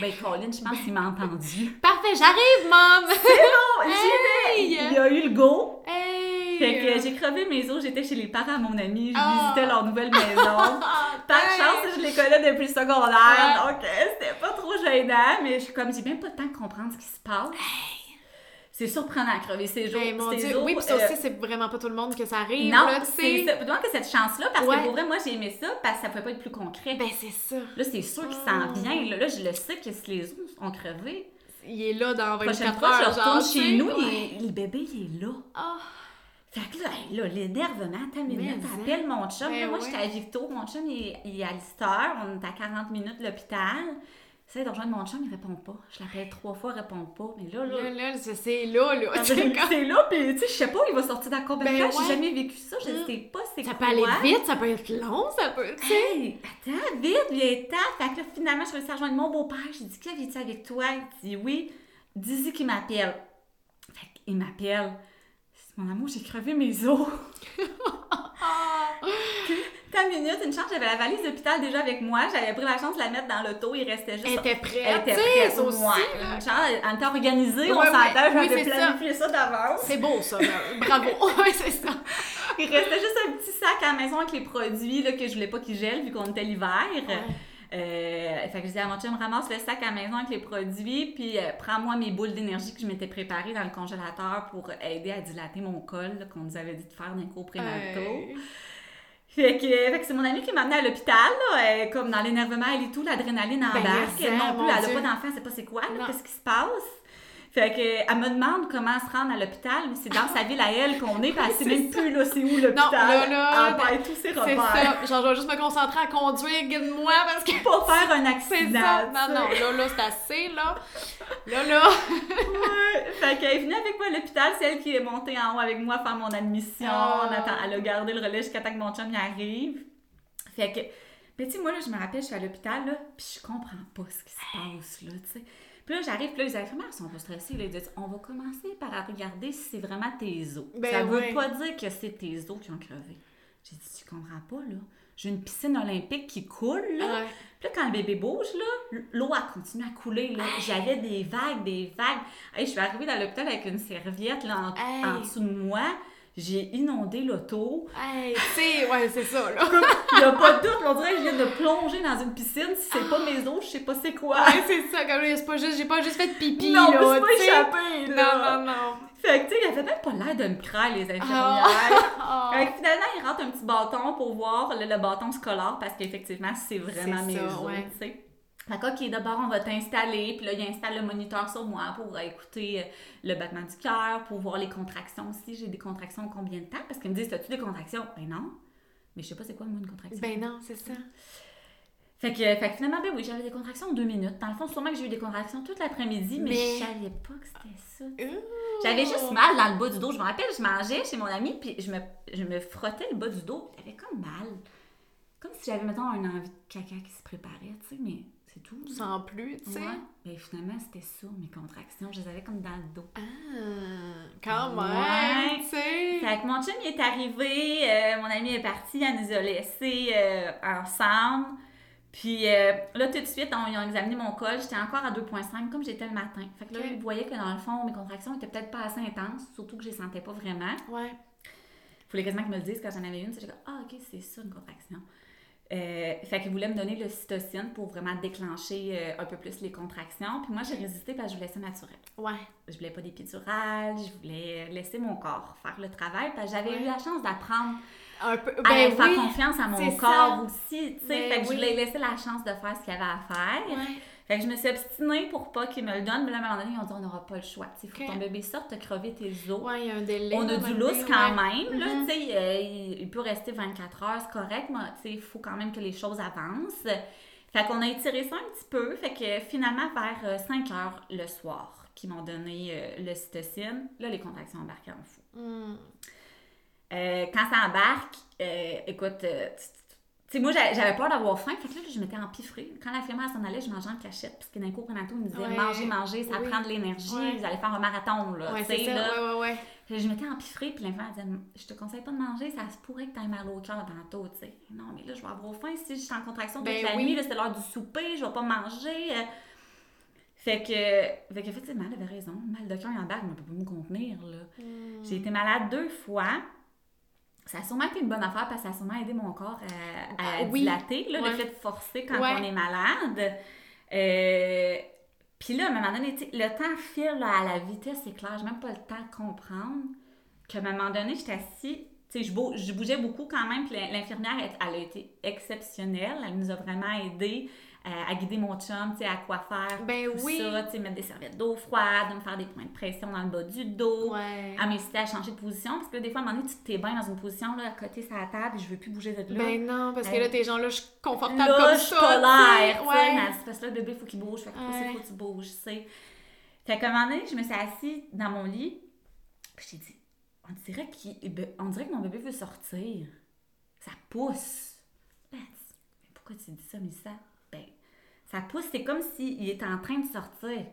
Ben, Colin, je pense qu'il m'a entendu. Parfait, j'arrive, maman! Oh, j'y Hey! vais! Il y a eu le go. Hey! Fait que j'ai crevé mes os, j'étais chez les parents de mon ami, je Ah. visitais leur nouvelle maison. Ah, Par thanks. chance, je les connais depuis le secondaire, Ouais. donc euh, c'était pas trop gênant, mais je suis comme, j'ai même pas le temps de comprendre ce qui se passe. C'est surprenant à crever ses os. Ben, mon ses Dieu. os, Oui, puis ça euh, aussi, c'est vraiment pas tout le monde que ça arrive, non, c'est ça. Donc que cette chance-là, parce Ouais. que pour vrai, moi, j'ai aimé ça, parce que ça pouvait pas être plus concret. Ben, c'est ça. là, c'est sûr qu'il Ah. s'en vient. Là, Là, je le sais que si les os ont crevé, Il est là dans la 24 prochaine fois, je retourne chez nous, Ouais. il- le bébé, il est là. Ah, Fait que là, là l'énervement, ta minute, Mais hein. t'appelles mon chum. Ben là, moi, ouais. j'étais à Victo, mon chum, il, il est à Lister, on est à 40 minutes de l'hôpital. J'essaie de rejoindre mon chum, il répond pas. Je l'appelle trois fois, il répond pas. Mais là, là, là, là, c'est- là, là. Ah, ben, comme- c'est là, puis tu sais, je sais pas, il va sortir de Ben temps, ouais. j'ai jamais vécu ça, je Mm. sais pas c'est Ça quoi. peut aller vite, ça peut être long, ça peut, tu sais. Hey, attends, vite, viens-t'en. Fait que là, finalement, je à rejoindre mon beau-père. J'ai dit, Kev, es-tu avec toi? Il dit oui. Dis-y qu'il m'appelle. Fait qu'il m'appelle. Mon amour, j'ai crevé mes os. T'as une minute, une chance, j'avais la valise d'hôpital déjà avec moi. J'avais pris la chance de la mettre dans l'auto. Il restait juste. Elle était prête, Elle était prête, aussi, là. Une chance, elle était organisée, on Ouais, s'entend. ouais, oui, J'avais planifié ça, d'avance. C'est beau, ça, là. Bravo. Ouais, c'est ça. Il restait juste un petit sac à la maison avec les produits là, que je voulais pas qu'ils gèlent vu qu'on était l'hiver. Euh, fait que je disais à mon chum, ramasse le sac à la maison avec les produits, puis euh, prends-moi mes boules d'énergie que je m'étais préparées dans le congélateur pour aider à dilater mon col, qu'on nous avait dit de faire d'un cours. Hey. Fait que, fait que c'est mon amie qui m'a amenée à l'hôpital, là, euh, comme dans l'énervement, elle et tout, l'adrénaline en Ben, embarque. Elle non plus, elle Dieu. a pas d'enfant, elle sait pas c'est quoi, là, qu'est-ce qui se passe. Fait que, elle me demande comment se rendre à l'hôpital, mais c'est dans sa ville à elle qu'on est, puis elle sait même plus là, c'est où l'hôpital. là, là, elle perd tous ses C'est repères. ça. Genre, je vais juste me concentrer à conduire, guide-moi, parce que. Pour faire un C'est accident. ça. Non, non, là, là, c'est assez, là. Là, là. Ouais. Fait qu'elle est venue avec moi à l'hôpital, c'est elle qui est montée en haut avec moi faire mon admission. On attend- elle a gardé le relais jusqu'à temps que mon chum y arrive. Fait que, mais tu sais, moi, là, je me rappelle, je suis à l'hôpital, là, puis je comprends pas ce qui se passe, là, tu sais. Puis là, j'arrive, puis là, les infirmières sont un peu stressées. Là, ils disent On va commencer par regarder si c'est vraiment tes os. Ben ça veut ouais. pas dire que c'est tes os qui ont crevé. J'ai dit Tu comprends pas, là J'ai une piscine olympique qui coule, là. Ouais. Puis là, quand le bébé bouge, là, l'eau a continué à couler. là. J'avais des vagues, des vagues. Hey, je suis arrivée dans l'hôpital avec une serviette là, en, Hey. en dessous de moi. J'ai inondé l'auto. Hey, tu sais, ouais, c'est ça, là. Il n'y a pas de doute, on dirait que je viens de plonger dans une piscine. Si c'est pas mes os, je sais pas c'est quoi. Ouais, c'est ça, comme c'est pas juste, j'ai pas juste fait de pipi, non, là, c'est pas échappé, là. Non, non, non. Fait que, tu sais, il avait même pas l'air de me craindre, les infirmières. Ah. Fait que finalement, il rentre un petit bâton pour voir le, le bâton scolaire parce qu'effectivement, c'est vraiment C'est mes ça, os, ouais. tu sais. Fait que, OK, d'abord, on va t'installer. Puis là, il installe le moniteur sur moi pour euh, écouter euh, le battement du cœur, pour voir les contractions aussi. J'ai des contractions combien de temps? Parce qu'ils me disent, as-tu des contractions? Ben non. Mais je sais pas c'est quoi, moi, une contraction. Ben non, c'est ça. Fait que, fait que finalement, ben oui, j'avais des contractions en deux minutes. Dans le fond, sûrement que j'ai eu des contractions toute l'après-midi, mais, Mais- je savais pas que c'était ça. J'avais juste mal dans le bas du dos. Je me rappelle, je mangeais chez mon ami, puis je me, je me frottais le bas du dos, j'avais comme mal. Comme si j'avais, mettons, un envie de caca qui se préparait, tu sais, mais c'est tout. Sans plus, tu sais. Ouais. Mais finalement, c'était ça, mes contractions. Je les avais comme dans le dos. Ah, quand Ouais. même, tu sais. Fait que mon chum, il est arrivé, euh, mon ami est parti, elle nous a laissés euh, ensemble. Puis euh, là, tout de suite, on, ils ont examiné mon col. J'étais encore à 2,5 comme j'étais le matin. Fait que là, ils voyaient que dans le fond, mes contractions étaient peut-être pas assez intenses, surtout que je les sentais pas vraiment. Ouais. Il fallait quasiment qu'ils me le disent quand j'en avais une. J'étais comme, ah, ok, c'est ça une contraction. Euh, fait qu'ils voulaient me donner le cytocine pour vraiment déclencher euh, un peu plus les contractions. Puis moi, j'ai résisté parce que je voulais ça naturel. Ouais. Je voulais pas d'épidurale, je voulais laisser mon corps faire le travail parce que j'avais Ouais. eu la chance d'apprendre Un peu. à Ben faire confiance à mon corps ça. aussi, tu sais. Ben fait que oui. je voulais laisser la chance de faire ce qu'il y avait à faire. Ouais. Fait que je me suis obstinée pour pas qu'ils me le donnent, mais là, à un moment donné, ils ont dit on n'aura pas le choix. Il faut que ton bébé sorte, t'as crevé tes os. Ouais, il y a un délai. On a du lousse quand ouais. même, là, tu sais, euh, il, il peut rester 24 heures, c'est correct, mais tu sais, il faut quand même que les choses avancent. Fait qu'on a étiré ça un petit peu, fait que finalement, vers euh, 5 heures le soir, qu'ils m'ont donné euh, le cytocine, là, les contractions embarquaient en fou. Hmm. Euh, quand ça embarque, euh, écoute, euh, tu sais, moi, j'a- j'avais peur d'avoir faim, fait que là, je m'étais empiffrée. Quand l'infirmière s'en allait, je mangeais en cachette, parce que cours prénataux, ils me disaient Ouais. mangez, mangez, ça Oui. prend de l'énergie, Ouais. vous allez faire un marathon, là, Ouais, c'est ça. là. Ouais, ouais, Je m'étais empiffrée, puis l'infirmière disait Je te conseille pas de manger, ça se pourrait que tu aies mal au cœur tantôt, tu sais. Non, mais là, je vais avoir faim si je suis en contraction toute Ben la oui. nuit, c'est l'heure du souper, je vais pas manger. euh. Fait que, fait qu'effectivement, elle avait raison. Mal de cœur en bague, mais on peut pas me contenir, là. Hmm. J'ai été malade deux fois. Ça a sûrement été une bonne affaire parce que ça a sûrement aidé mon corps à, à Ah, oui. dilater, là, Ouais. le fait de forcer quand Ouais. on est malade. Euh, Puis là, à un moment donné, le temps file là, à la vitesse éclair. J'ai même pas le temps de comprendre qu'à un moment donné, j'étais assise. Je, bou- je bougeais beaucoup quand même. Puis l'in- l'infirmière, elle, elle a été exceptionnelle. Elle nous a vraiment aidés euh, à guider mon chum, tu sais, à quoi faire. Ben tout oui. ça, tu sais, mettre des serviettes d'eau froide, de me faire des points de pression dans le bas du dos Ouais. à m'inciter à changer de position. Parce que là, des fois, à un moment donné, tu t'es bien dans une position, là, à côté sur la table, et je veux plus bouger de là. Ben non, parce que là, t'es gens là, je suis confortable là, comme je ça. mais Ouais. parce que là, le bébé, il faut qu'il bouge. Fait que Ouais. faut que tu bouges, tu sais. Fait qu'à un moment donné, je me suis assise dans mon lit, puis j'ai dit, on dirait, qu'il, ben, on dirait que mon bébé veut sortir. Ça pousse. Ben, mais pourquoi tu dis ça, Mélissa? Ça pousse, c'est comme s'il était en train de sortir.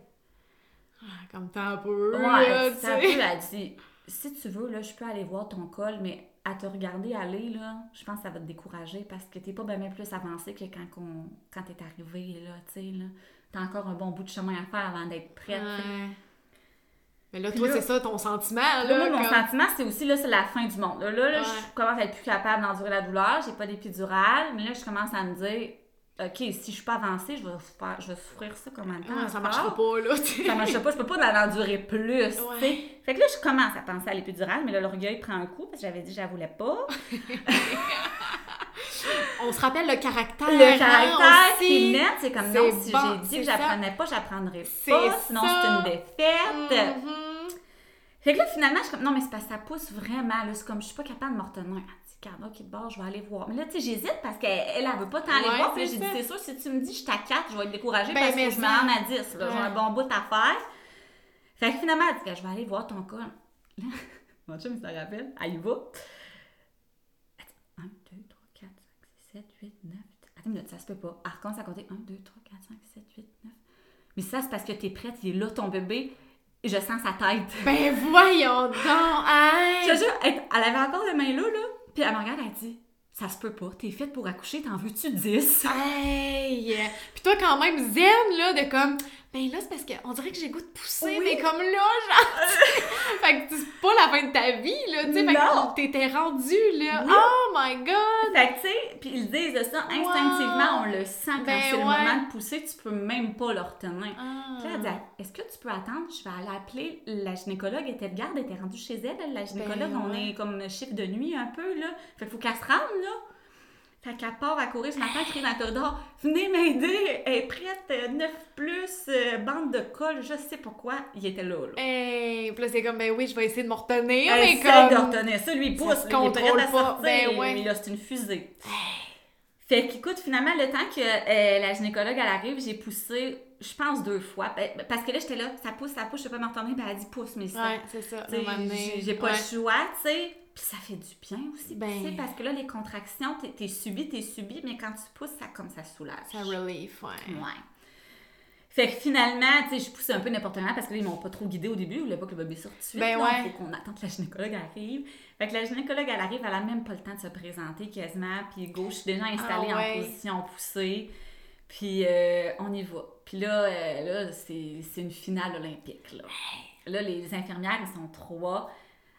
Ah, Comme t'as un peu. Ouais, ça sais. peut, elle dit, si tu veux, là, je peux aller voir ton col, mais à te regarder aller, là, je pense que ça va te décourager parce que t'es pas bien plus avancé que quand, on, quand t'es arrivé, là, tu sais, là. T'as encore un bon bout de chemin à faire avant d'être prête. Ouais. Mais là, Puis toi, c'est ça ton sentiment, là. Mon sentiment, c'est aussi, là, c'est la fin du monde. Là, là, là, Ouais. je commence à être plus capable d'endurer la douleur, j'ai pas d'épidurale, mais là, je commence à me dire, OK, si je suis pas avancée, je vais, faire, je vais souffrir ça comme un temps. Ouais, ça encore? marchera pas, là, tu sais. ça marche pas, je peux pas en endurer plus. Ouais. Fait que là, je commence à penser à l'épidurale, mais là, l'orgueil prend un coup parce que j'avais dit que je la voulais pas. On se rappelle le caractère. Le hein, caractère qui est net, c'est comme non, si bon, j'ai dit que ça. j'apprenais pas, j'apprendrais pas, sinon ça. c'est une défaite. Mhm. Fait que là, finalement, je suis comme, non, mais c'est parce que ça pousse vraiment, là, c'est comme, je suis pas capable de me retenir. Carla, ok, bord, je vais aller voir. Mais là, tu sais, j'hésite parce qu'elle, elle, elle veut pas tant aller Ouais, voir. Puis j'ai dit, ça. c'est sûr, si tu me dis, je suis à 4, je vais être découragée Ben, parce que je me ça. rends à 10, là. J'ai un bon bout à faire. Fait que finalement, elle dit, je vais aller voir ton. Là, mon chum, il se rappelle, elle y va. Elle dit, 1, 2, 3, 4, 5, 6, 7, 8, 9. Attends une minute, ça se peut pas. Recommence à compter 1, 2, 3, 4, 5, 7, 8, 9. Mais ça, c'est parce que t'es prête, il est là, ton bébé. Et je sens sa tête. Ben voyons donc! Hey! Je te jure, elle, elle avait encore les mains là, là. Puis elle me regarde, elle dit Ça se peut pas, t'es faite pour accoucher, t'en veux-tu 10 Hey! Puis toi, quand même, zen, là, de comme, ben là, c'est parce qu'on dirait que j'ai goût de pousser, Oui. mais comme là, genre. fait que c'est pas la fin de ta vie, là, tu sais. Fait que t'étais rendu, là. Oui. Oh my god! Fait que, tu sais, puis ils disent ça, instinctivement, on le sent quand Ben c'est le moment de pousser, tu peux même pas le retenir. Ah. Puis là, elle dit, est-ce que tu peux attendre? Je vais aller appeler la gynécologue. Elle était de garde, elle était rendue chez elle. elle, La gynécologue, Ben on ouais. est comme chiffre de nuit un peu, là. Fait qu'il faut qu'elle se rende, là. Fait qu'elle part à courir ce matin, crie dans le corridor. Venez m'aider! Elle est prête, euh, 9 plus, euh, bande de colle, je sais pas quoi. Il était là, là. Hey! Puis là, c'est comme, ben oui, je vais essayer de me retenir, Elle mais essaie comme. de retenir ça, lui, il pousse, il est prêt à sortir. Ben ouais. Mais là, c'est une fusée. Fait qu'écoute, finalement, le temps que euh, la gynécologue, elle arrive, j'ai poussé, je pense, deux fois. Ben, Parce que là, j'étais là, ça pousse, ça pousse, je peux pas me retourner. Ben, elle dit pousse, mais ça. Ouais, c'est ça. À J'ai pas Ouais. le choix, tu sais. Puis ça fait du bien aussi, Ben. tu sais, parce que là, les contractions, t'es- t'es subi, t'es subi, mais quand tu pousses, ça comme ça soulage. Ça relief, ouais. Ouais. Fait que finalement, tu sais, je poussais un peu n'importe comment parce que là, ils m'ont pas trop guidé au début. Ils voulaient pas que le bébé sorte tout de suite. Ben ouais. Faut qu'on attende que la gynécologue arrive. Fait que la gynécologue, elle arrive, elle a même pas le temps de se présenter quasiment. Puis go, je suis déjà installée Ah ouais. en position poussée. Puis euh, on y va. Puis là, euh, là c'est c'est une finale olympique, là. Là, les infirmières, ils sont trois.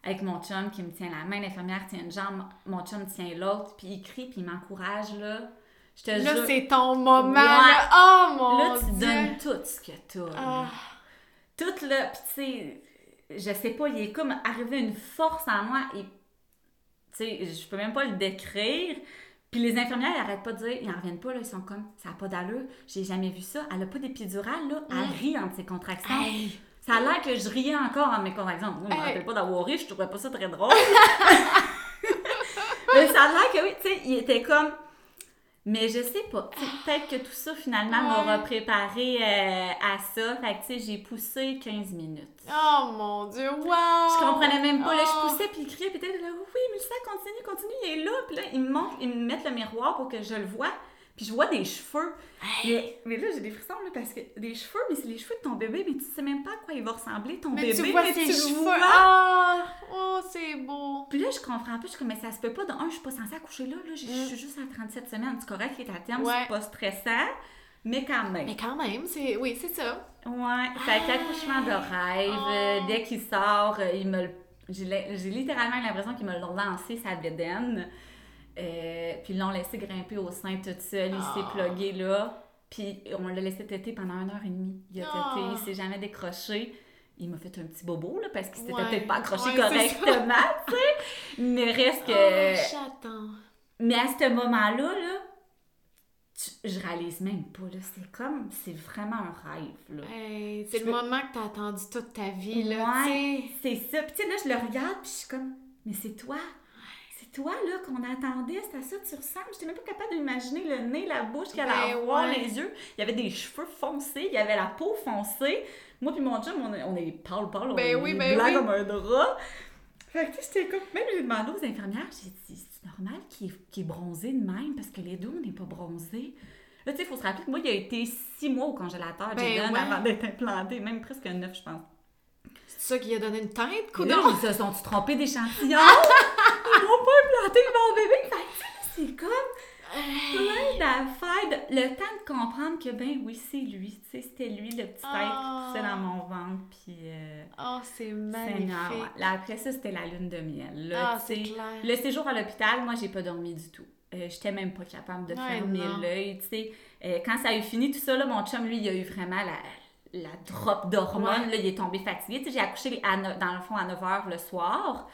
Avec mon chum qui me tient la main, l'infirmière tient une jambe, mon chum tient l'autre, puis il crie, puis il m'encourage, là. Je te Là, jure. c'est ton moment, Ouais. là. Oh mon Là, tu Dieu! donnes tout ce que t'as. Ah. Tout là, pis tu sais, je sais pas, il est comme arrivé une force en moi et, tu sais, je peux même pas le décrire. Puis les infirmières, ils arrêtent pas de dire, ils en reviennent pas, là, ils sont comme, ça a pas d'allure, j'ai jamais vu ça. Elle a pas d'épidural, là, elle Mm. rit entre ses contractions. Hey. Ça a l'air que je riais encore en mes contractions. Moi, je me Hey. rappelle pas d'avoir ri, je trouvais pas ça très drôle. Mais ça a l'air que oui, tu sais, il était comme. Mais je sais pas. Peut-être que tout ça, finalement, Ouais. m'aura préparé euh, à ça. Fait que, tu sais, j'ai poussé 15 minutes. Oh mon Dieu, wow! Je comprenais même pas. Là, Oh. je poussais, puis il criait, puis il là, oui, mais ça continue, continue, il est là. Puis là, ils me montrent, ils me mettent le miroir pour que je le vois. Puis je vois des cheveux. Mais, mais là, j'ai des frissons, là, parce que des cheveux, mais c'est les cheveux de ton bébé, mais tu sais même pas à quoi il va ressembler, ton Mais bébé. tu vois mais ses tu cheveux. vois. Ah! Oh, c'est beau! Puis là, je comprends pas. Je suis comme, mais ça se peut pas. De un, je suis pas censée accoucher là. là. Je je suis juste à 37 semaines. C'est correct, il est à terme. Mm. Ouais. C'est pas stressant. Mais quand même. Mais quand même, c'est... Oui, c'est ça. Ouais. Fait qu'accouchement de rêve. euh, Oh. dès qu'il sort, euh, il me j'ai littéralement l'impression qu'il me l'a lancé sa bédaine. Euh, puis ils l'ont laissé grimper au sein toute seule. Il s'est Oh. plugué là. Puis on l'a laissé téter pendant une heure et demie. Il a tété, Oh. il s'est jamais décroché. Il m'a fait un petit bobo, là, parce qu'il s'était Ouais. peut-être pas accroché Ouais, correctement, tu sais. Mais reste que... Oh. Mais à ce moment-là, là, tu- je réalise même pas. Là, c'est comme, c'est vraiment un rêve. Là. Hey, c'est le veux- moment que t'as attendu toute ta vie, là, Ouais, c'est ça. Puis tu sais, là, je le regarde, puis je suis comme, mais c'est toi. Toi, là, qu'on attendait. C'est à ça que tu ressembles. J'étais même pas capable d'imaginer le nez, la bouche, qu'elle Ben allait avoir, ouais. les yeux. Il y avait des cheveux foncés, il y avait la peau foncée. Moi puis mon chum, on est, on est pâle, pâle, on Ben est oui, ben blanc oui. comme un drap. Fait que tu sais, comme... Même j'ai demandé aux infirmières, j'ai dit, c'est normal qu'il est, qu'il est bronzé de même, parce que les deux, on n'est pas bronzés. Là, tu sais, il faut se rappeler que moi, il a été six mois au congélateur, Ben Jaden, ouais. avant d'être implanté, même presque neuf, je pense. C'est ça qui a donné une tête, Puis coudonc? là, ils se sont trompés d'échantillon? Mon bébé. Fait c'est comme plein d'affaires. de- Le temps de comprendre que, ben oui, c'est lui. Tu sais, c'était lui, le petit être Ah. qui poussait dans mon ventre. Puis, euh, Oh, c'est magnifique. Là, après ça, c'était la lune de miel. Là, Ah, c'est clair. Le séjour à l'hôpital, moi, j'ai pas dormi du tout. Euh, J'étais même pas capable de Ouais, fermer l'œil, tu sais. Euh, quand ça a eu fini, tout ça, là, mon chum, lui, il a eu vraiment la, la drop d'hormones. Ouais. Là, il est tombé fatigué. Tu sais, j'ai accouché à dans le fond à 9 h le soir.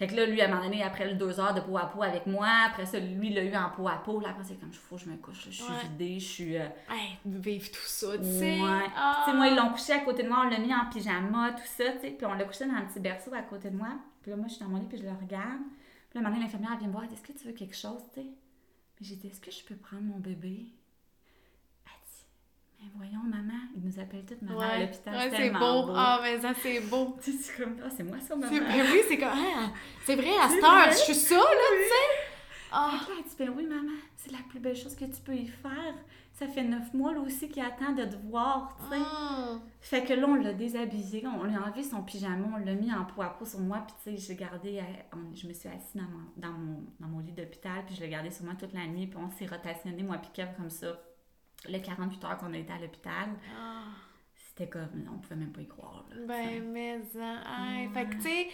Fait que là, lui, à un moment donné, après le 2 heures de peau à peau avec moi, après ça, lui, il l'a eu en peau à peau. Là, après, c'est comme, faut que je me couche, là, je suis Ouais. vidée, je suis... euh, Hey, vivre tout ça, tu sais. Ouais. Ah. Tu sais, moi, ils l'ont couché à côté de moi, on l'a mis en pyjama, tout ça, tu sais. Puis on l'a couché dans un petit berceau à côté de moi. Puis là, moi, je suis dans mon lit, puis je le regarde. Puis là, maintenant, l'infirmière elle vient me voir, elle dit, est-ce que tu veux quelque chose, tu sais? Mais j'ai dit, est-ce que je peux prendre mon bébé? Mais voyons, maman, ils nous appellent toutes maman à l'hôpital, ouais c'est beau. beau. Ah, mais ça, c'est beau. Tu sais, c'est comme, ah, c'est moi ça, maman. C'est- ben oui, c'est comme, ah, c'est vrai, à cette heure, je suis ça, là, tu sais. Ah. Là, elle dit, ben oui, maman, c'est la plus belle chose que tu peux y faire. Ça fait neuf mois, là aussi, qu'il attend de te voir, tu sais. Mm. Fait que là, on l'a déshabillé, on lui a enlevé son pyjama, on l'a mis en peau à peau sur moi, puis tu sais, j'ai gardé, euh, on- je me suis assise dans mon, dans mon, dans mon lit d'hôpital, puis je l'ai gardé sur moi toute la nuit, puis on s'est rotationné, moi puis Kev, comme ça, le 48 heures qu'on a été à l'hôpital. Ah. C'était comme, on pouvait même pas y croire, là. Ben, mais, hein, hey, fait que, tu sais,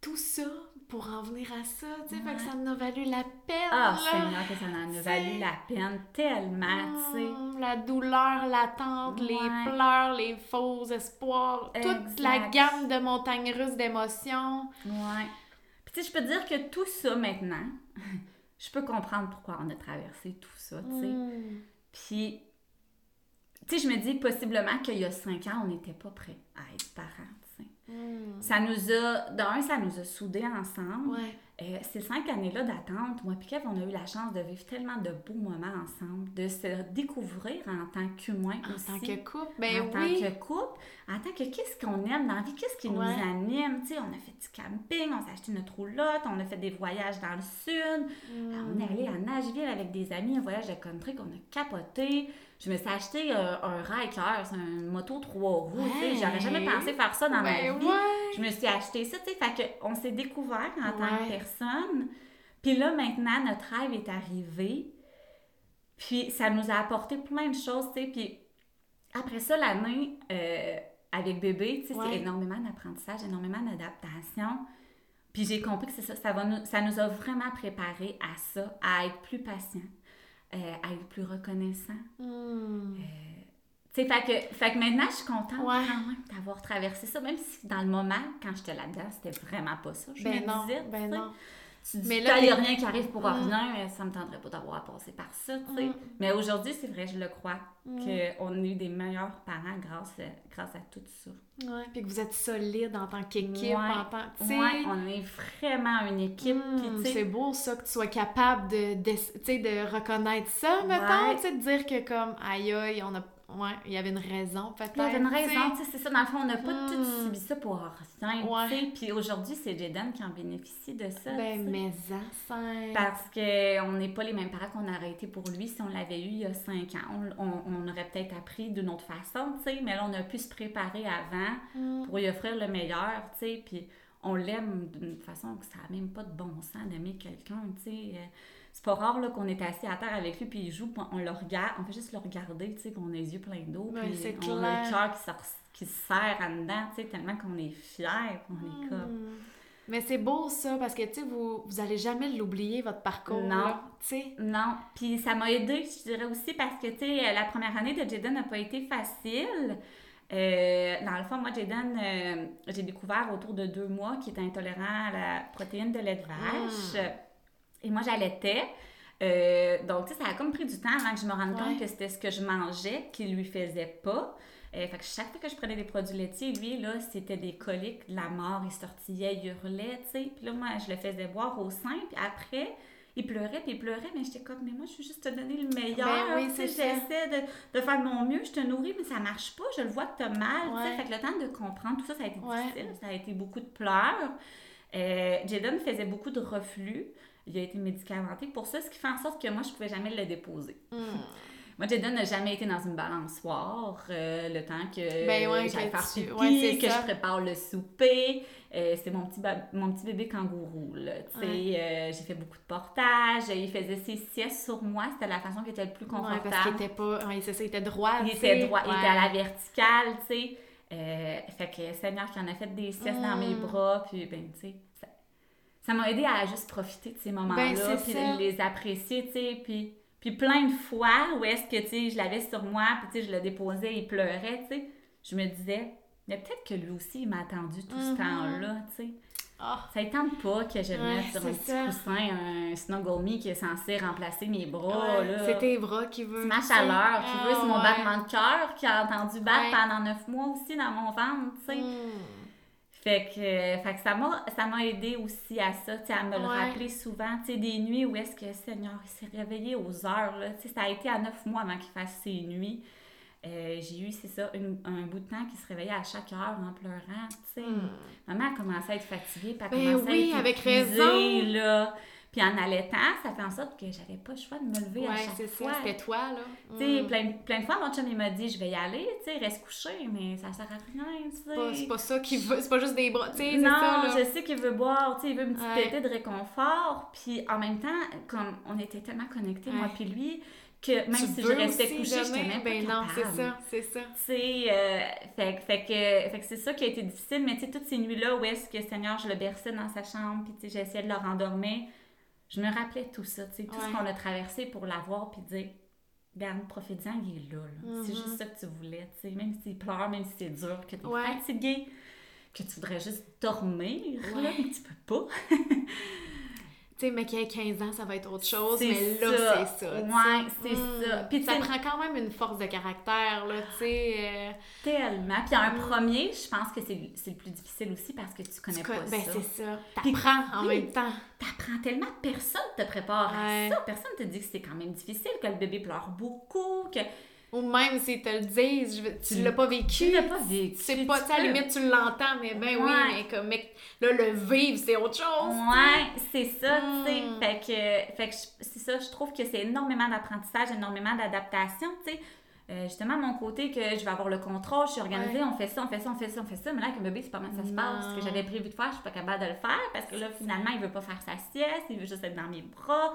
tout ça pour en venir à ça, tu sais, fait que Ouais. ça en a valu la peine, Ah, là. Seigneur, que ça en a valu la peine tellement, tu sais. Mm, La douleur latente, les Ouais. pleurs, les faux espoirs, toute la gamme de montagnes russes d'émotions. Ouais. Puis tu sais, je peux dire que tout ça maintenant, je peux comprendre pourquoi on a traversé tout ça, tu sais. Mm. Puis, tu sais, je me dis possiblement qu'il y a cinq ans, on n'était pas prêts à être parents, tu sais. Mm. Ça nous a, d'un, ça nous a soudés ensemble. Ouais. Euh, ces cinq années-là d'attente, moi et Kev, on a eu la chance de vivre tellement de beaux moments ensemble, de se découvrir en tant qu'humain En aussi. tant que couple, ben en oui. tant que couple, en tant que qu'est-ce qu'on aime dans la vie, qu'est-ce qui nous anime. Tu sais, on a fait du camping, on s'est acheté notre roulotte, on a fait des voyages dans le sud. Mm. On est allé à Nashville avec des amis, un voyage de country qu'on a capoté. Je me suis acheté euh, un Ryker, c'est une moto trois roues. tu sais. J'aurais jamais Ouais. pensé faire ça dans ma vie. ouais. Je me suis acheté ça, tu sais. Fait qu'on s'est découvert en tant que Ouais. personne. Puis là, maintenant, notre rêve est arrivé. Puis ça nous a apporté plein de choses, tu sais. Puis après ça, l'année euh, avec bébé, tu sais, Ouais. c'est énormément d'apprentissage, énormément d'adaptation. Puis j'ai compris que c'est ça, ça, va nous, ça nous a vraiment préparé à ça, à être plus patient, à être plus reconnaissant. Mm. Tu sais, fait que, fait que maintenant, je suis contente Ouais. quand même d'avoir traversé ça, même si dans le moment, quand j'étais là-dedans, c'était vraiment pas ça. Je Ben me non, disais, ben tu sais. non. Tu dis, Mais là, il n'y a rien qui arrive pour Mm. rien, mais ça me tenterait pas d'avoir à passer par ça, tu sais. Mm. Mais aujourd'hui, c'est vrai, je le crois, Mm. qu'on a eu des meilleurs parents grâce à, grâce à tout ça. Ouais, puis que vous êtes solide en tant qu'équipe, Ouais. en tant Ouais, on est vraiment une équipe, mm, c'est beau ça que tu sois capable de, de, de reconnaître ça, mettons, tu sais, de dire que comme, aïe aïe, on a, ouais, il y avait une raison peut-être. Il y avait une raison, tu sais, c'est ça. Dans le fond, on n'a pas Mm. tout subi ça pour rien, Ouais. tu sais. Puis aujourd'hui, c'est Jaden qui en bénéficie de ça, Ben, tu sais. mais. Parce qu'on n'est pas les mêmes parents qu'on aurait été pour lui si on l'avait eu il y a cinq ans. On, on- on aurait peut-être appris d'une autre façon, tu sais, mais là, on a pu se préparer avant Mm. pour lui offrir le meilleur, tu sais, puis on l'aime d'une façon que ça n'a même pas de bon sens d'aimer quelqu'un, tu sais. C'est pas rare là, qu'on est assis à terre avec lui, puis il joue, puis on le regarde, on fait juste le regarder, tu sais, qu'on a les yeux pleins d'eau, puis c'est on a le cœur qui, se- qui se serre en dedans, tu sais, tellement qu'on est fiers, on est comme... Mm. Mais c'est beau ça, parce que, tu sais, vous, vous allez jamais l'oublier, votre parcours, Non. tu sais. Non, puis ça m'a aidé, je dirais aussi, parce que, tu sais, la première année de Jaden n'a pas été facile. Euh, dans le fond, moi, Jaden, euh, j'ai découvert autour de deux mois qu'il était intolérant à la protéine de lait de vache. Et moi, j'allaitais. Euh, donc, tu sais, ça a comme pris du temps avant que je me rende Ouais. compte que c'était ce que je mangeais qui lui faisait pas. Euh, fait que chaque fois que je prenais des produits laitiers, lui, là, c'était des coliques, de la mort, il sortillait, il hurlait, tu sais. Puis là, moi, je le faisais boire au sein, puis après, il pleurait, puis il pleurait, mais j'étais comme, mais moi, je veux juste te donner le meilleur. Ben oui. J'essaie de, de faire de mon mieux, je te nourris, mais ça marche pas, je le vois que t'as mal, tu sais. Ouais. Fait que le temps de comprendre tout ça, ça a été Ouais. difficile, ça a été beaucoup de pleurs. Euh, Jaden faisait beaucoup de reflux. Il a été médicamenté pour ça, ce qui fait en sorte que moi, je pouvais jamais le déposer. Mm. Moi, Jaden n'a jamais été dans une balançoire euh, le temps que Ben ouais, j'aille que faire tu- pipi, ouais, c'est que ça. je prépare le souper. Euh, c'est mon petit, mon petit bébé kangourou, là, tu sais. euh, j'ai fait beaucoup de portage. Il faisait ses siestes sur moi. C'était la façon qui était le plus confortable. parce qu'il était pas... Ouais, c'est ça, il était droit, Il était droit, il était à la verticale, tu sais. Fait que Seigneur qui en a fait des siestes dans mes Mm. bras, puis ben, tu sais, ça- m'a aidé à juste profiter de ces moments-là, Ben, puis les apprécier, tu sais, puis, puis plein de fois où est-ce que, tu sais, je l'avais sur moi, puis tu sais, je le déposais, il pleurait, tu sais, je me disais, mais peut-être que lui aussi, il m'a attendu tout ce Mhm. temps-là, tu sais. Ah, Ça ne tente pas que je Ouais, mette sur un petit ça. coussin, un Snuggle Me qui est censé remplacer mes bras, ouais, c'est tes bras qui veulent. C'est ma chaleur qui veut, c'est mon Ah, battement de cœur qui a entendu battre pendant neuf mois aussi dans mon ventre, tu sais. ouais. Mm. Fait que, euh, fait que ça m'a ça m'a aidé aussi à ça, tu sais, à me le rappeler souvent, tu sais, des nuits où est-ce que Seigneur, il s'est réveillé aux heures, là, tu sais, ça a été à neuf mois avant qu'il fasse ses nuits. Euh, j'ai eu, c'est ça, une- un bout de temps qui se réveillait à chaque heure en pleurant, tu sais. Mm. Maman a commencé à être fatiguée, puis elle Ben commençait oui, à être avec épuisée, raison. là. Puis en allaitant, ça fait en sorte que j'avais pas le choix de me lever à Ouais, chaque c'est fois. C'était toi, là. Tu sais, Mm. plein, plein de fois, mon chum, il m'a dit, je vais y aller, tu sais, reste couché, mais ça sert à rien, tu sais. C'est pas- pas ça qu'il veut. C'est pas juste des bras. Tu sais, Non, ça, là. je sais qu'il veut boire, tu sais, il veut une petite Ouais. tétée de réconfort. Puis en même temps, comme on était tellement connectés, moi puis lui, que même Tu si je restais couchée, donner? même pas Ben non, c'est ça, c'est ça. Tu sais, euh, fait, fait que, fait que c'est ça qui a été difficile, mais tu sais, toutes ces nuits-là où est-ce que Seigneur, je le berçais dans sa chambre, puis tu sais, j'essayais de le rendormir, je me rappelais tout ça, tu sais, tout Ouais. ce qu'on a traversé pour l'avoir, puis dire, regarde, profite-en, il est là, là. C'est Mhm. juste ça que tu voulais, tu sais, même s'il pleure, même si c'est dur, que tu es Ouais. fatigué, que tu voudrais juste dormir, là, mais tu peux pas. Tu sais, mais qu'il ait 15 ans, ça va être autre chose. Mais là, c'est ça. Ouais, c'est Mm. ça. Puis, ça prend quand même une force de caractère, là, tu sais. euh, Tellement. Puis un Mm. premier, je pense que c'est le plus difficile aussi parce que tu connais tu pas ben, ça. c'est ça. T'apprends en oui. même temps. T'apprends tellement, personne te prépare Ouais. à ça. Personne te dit que c'est quand même difficile, que le bébé pleure beaucoup, que Ou même s'ils te le disent, je veux- tu l'as pas vécu. tu l'as pas vécu. C'est pas, à la limite, tu l'entends, mais ben oui, mais comme, mais là, le vivre, c'est autre chose. Ouais, c'est ça, tu sais. Mm. Fait que, fait que c'est ça, je trouve que c'est énormément d'apprentissage, énormément d'adaptation, tu sais. Euh, justement, mon côté que je vais avoir le contrôle, je suis organisée, Ouais. on fait ça, on fait ça, on fait ça, on fait ça. Mais là, avec un bébé, c'est pas mal ça se passe. Ce que j'avais prévu de faire, je suis pas capable de le faire parce que là, finalement, il veut pas faire sa sieste, il veut juste être dans mes bras.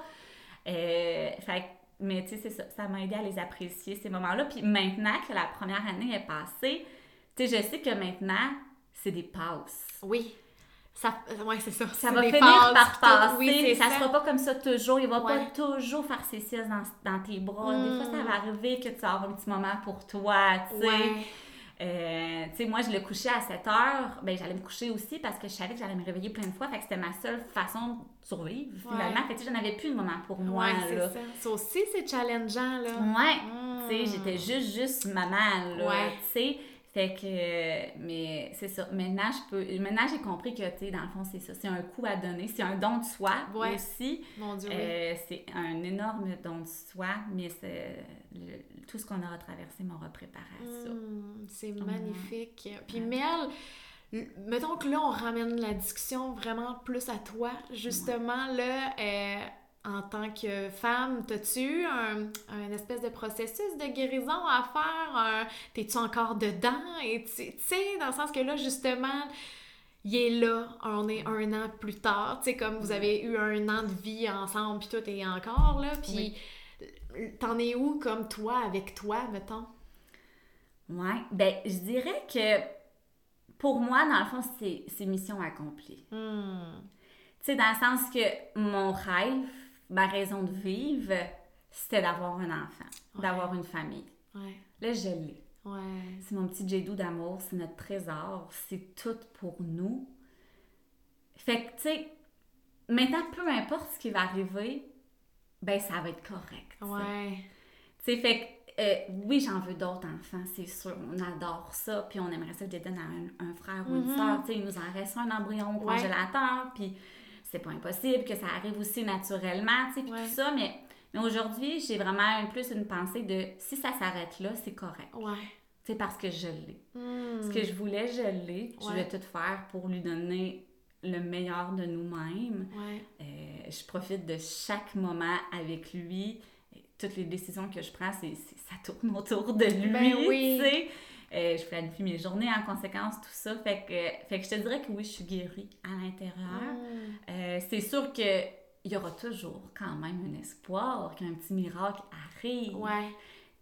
Euh, fait mais tu sais, c'est ça, ça m'a aidé à les apprécier, ces moments-là. Puis maintenant que la première année est passée, tu sais, je sais que maintenant, c'est des passes. Oui. Ça, ouais, c'est ça. Ça va finir par passer. Oui, ça, ça. sera pas comme ça toujours. Il va Ouais. pas toujours faire ses siestes dans, dans tes bras. Des fois, ça va arriver que tu avoir un petit moment pour toi, tu sais. Ouais. Euh, tu sais, moi, je le couchais à 7 heures. Ben, j'allais me coucher aussi parce que je savais que j'allais me réveiller plein de fois. Fait que c'était ma seule façon de survivre, finalement. Ouais. Fait que j'en avais plus de moment pour moi, Ouais, là. ça. Ça aussi, c'est challengeant, là. Ouais. Mm. Tu sais, j'étais juste, juste maman, là. Ouais. Tu sais, fait que, mais c'est ça. Maintenant, je peux, maintenant, j'ai compris que, tu sais, dans le fond, c'est ça. C'est un coup à donner. C'est un don de soi Ouais. aussi. Mon Dieu, oui. Euh, c'est un énorme don de soi, mais c'est le- tout ce qu'on aura traversé m'aura préparé à ça. Mm, c'est magnifique. Puis Mel, mettons que là, on ramène la discussion vraiment plus à toi. Justement, là, euh, en tant que femme, t'as-tu eu un, un espèce de processus de guérison à faire? T'es-tu encore dedans? Et tu tu sais, dans le sens que là, justement, il est là, on est un an plus tard, tu sais, comme vous avez eu un an de vie ensemble, puis tout est encore là, puis t'en es où comme toi, avec toi, mettons? Ouais. Ben, je dirais que pour moi, dans le fond, c'est c'est mission accomplie. Hmm. Tu sais, dans le sens que mon rêve, ma raison de vivre, c'était d'avoir un enfant, Ouais. d'avoir une famille. Ouais, Là, je l'ai. ouais. C'est mon petit J.D. d'amour, c'est notre trésor, c'est tout pour nous. Fait que, tu sais, maintenant, peu importe ce qui va arriver, ben ça va être correct. tu. Ouais. Tu sais, fait que, euh, oui, j'en veux d'autres enfants, c'est sûr. On adore ça, puis on aimerait ça que Jaden a un, un frère ou une Mhm. soeur. Tu sais, il nous en reste un embryon au congélateur, puis c'est pas impossible que ça arrive aussi naturellement, tu sais, puis Ouais. tout ça. Mais, mais aujourd'hui, j'ai vraiment plus une pensée de si ça s'arrête là, c'est correct. Ouais. C'est parce que je l'ai. Hmm. Ce que je voulais, je l'ai. Je vais tout faire pour lui donner le meilleur de nous-mêmes. Ouais. Euh, je profite de chaque moment avec lui. Toutes les décisions que je prends, c'est, ça tourne autour de lui, Ben oui. Euh, je planifie mes journées en conséquence, tout ça. Fait que, fait que je te dirais que oui, je suis guérie à l'intérieur. Hmm. Euh, c'est sûr que il y aura toujours quand même un espoir qu'un petit miracle arrive. Ouais.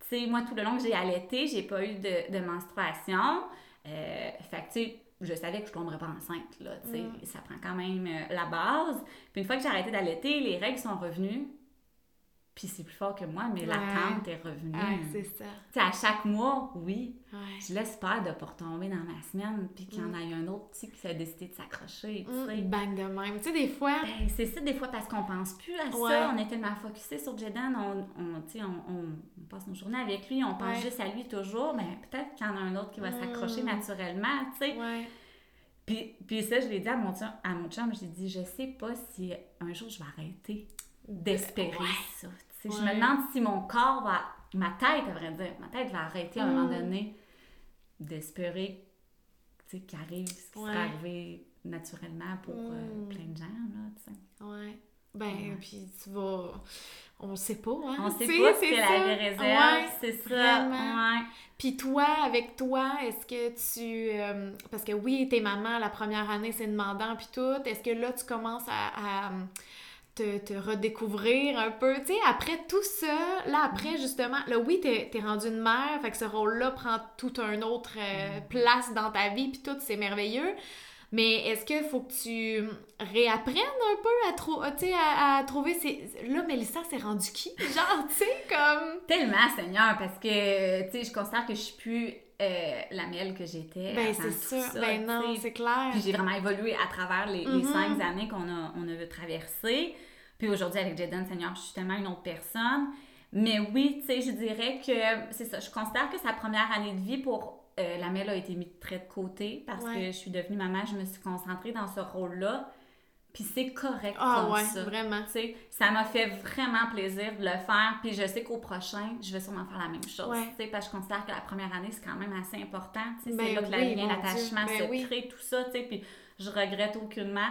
Tu sais, moi, tout le long que j'ai allaité, j'ai pas eu de, de menstruation. Euh, fait que, tu sais, je savais que je tomberais pas enceinte, là, tu sais. Mm. Ça prend quand même euh, la base. Puis une fois que j'ai arrêté d'allaiter, les règles sont revenues. Puis c'est plus fort que moi, mais Ouais. l'attente est revenue. Ouais, c'est ça. tu sais, à chaque mois, oui, Ouais. je l'espère de pas retomber dans ma semaine, puis qu'il y en Mm. ait un autre petit qui a décidé de s'accrocher. Hmm, Bang de même. Tu sais, des fois. Ben, c'est ça des fois parce qu'on pense plus à ça. On est tellement focusé sur Jaden, on, on, tu sais, on, passe nos journées avec lui, on pense juste à lui toujours, mais peut-être qu'il y en a un autre qui va s'accrocher Mm. naturellement, tu sais. Ouais. Puis, puis ça, je l'ai dit à mon chum, à mon chum j'ai dit, je sais pas si un jour je vais arrêter d'espérer Ouais. ça. Je me demande si mon corps va, ma tête, à vrai dire, ma tête va arrêter à un moment Mm. donné d'espérer, qu'arrive ce qui Ouais. serait arrivé naturellement pour euh, Mm. plein de gens, là. Ouais. Ben, puis tu vas. On sait pas, hein? On sait pas ce c'est la réserve, c'est ça. Ouais. Puis toi, avec toi, est-ce que tu... euh, parce que oui, t'es maman, la première année, c'est demandant, puis tout. Est-ce que là, tu commences à... à te, te redécouvrir un peu, tu sais, après tout ça, là, après, justement, là, oui, t'es es rendue une mère, fait que ce rôle-là prend tout un autre euh, place dans ta vie, puis tout, c'est merveilleux, mais est-ce qu'il faut que tu réapprennes un peu à, sais, à, à trouver ces... Là, Mélissa, c'est rendu qui? Genre, tu sais, comme... Tellement, Seigneur, parce que, tu sais, je considère que je suis plus euh, la Mel que j'étais. Ben, c'est sûr. ça, ben non, c'est clair. Puis j'ai vraiment évolué à travers les, les Mhm. cinq années qu'on a, on a traversées. Puis aujourd'hui, avec Jaden Seigneur, je suis tellement une autre personne. Mais oui, tu sais, je dirais que c'est ça. Je considère que sa première année de vie pour euh, la Mel a été mise très de côté parce Ouais. que je suis devenue maman, je me suis concentrée dans ce rôle-là. Puis c'est correct Ah comme ouais, ça. vraiment. Ça m'a fait vraiment plaisir de le faire. Puis je sais qu'au prochain, je vais sûrement faire la même chose. Ouais. Parce que je considère que la première année, c'est quand même assez important. Sais, Ben c'est là que la oui, lien d'attachement se Ben oui. crée, tout ça. Puis je regrette aucunement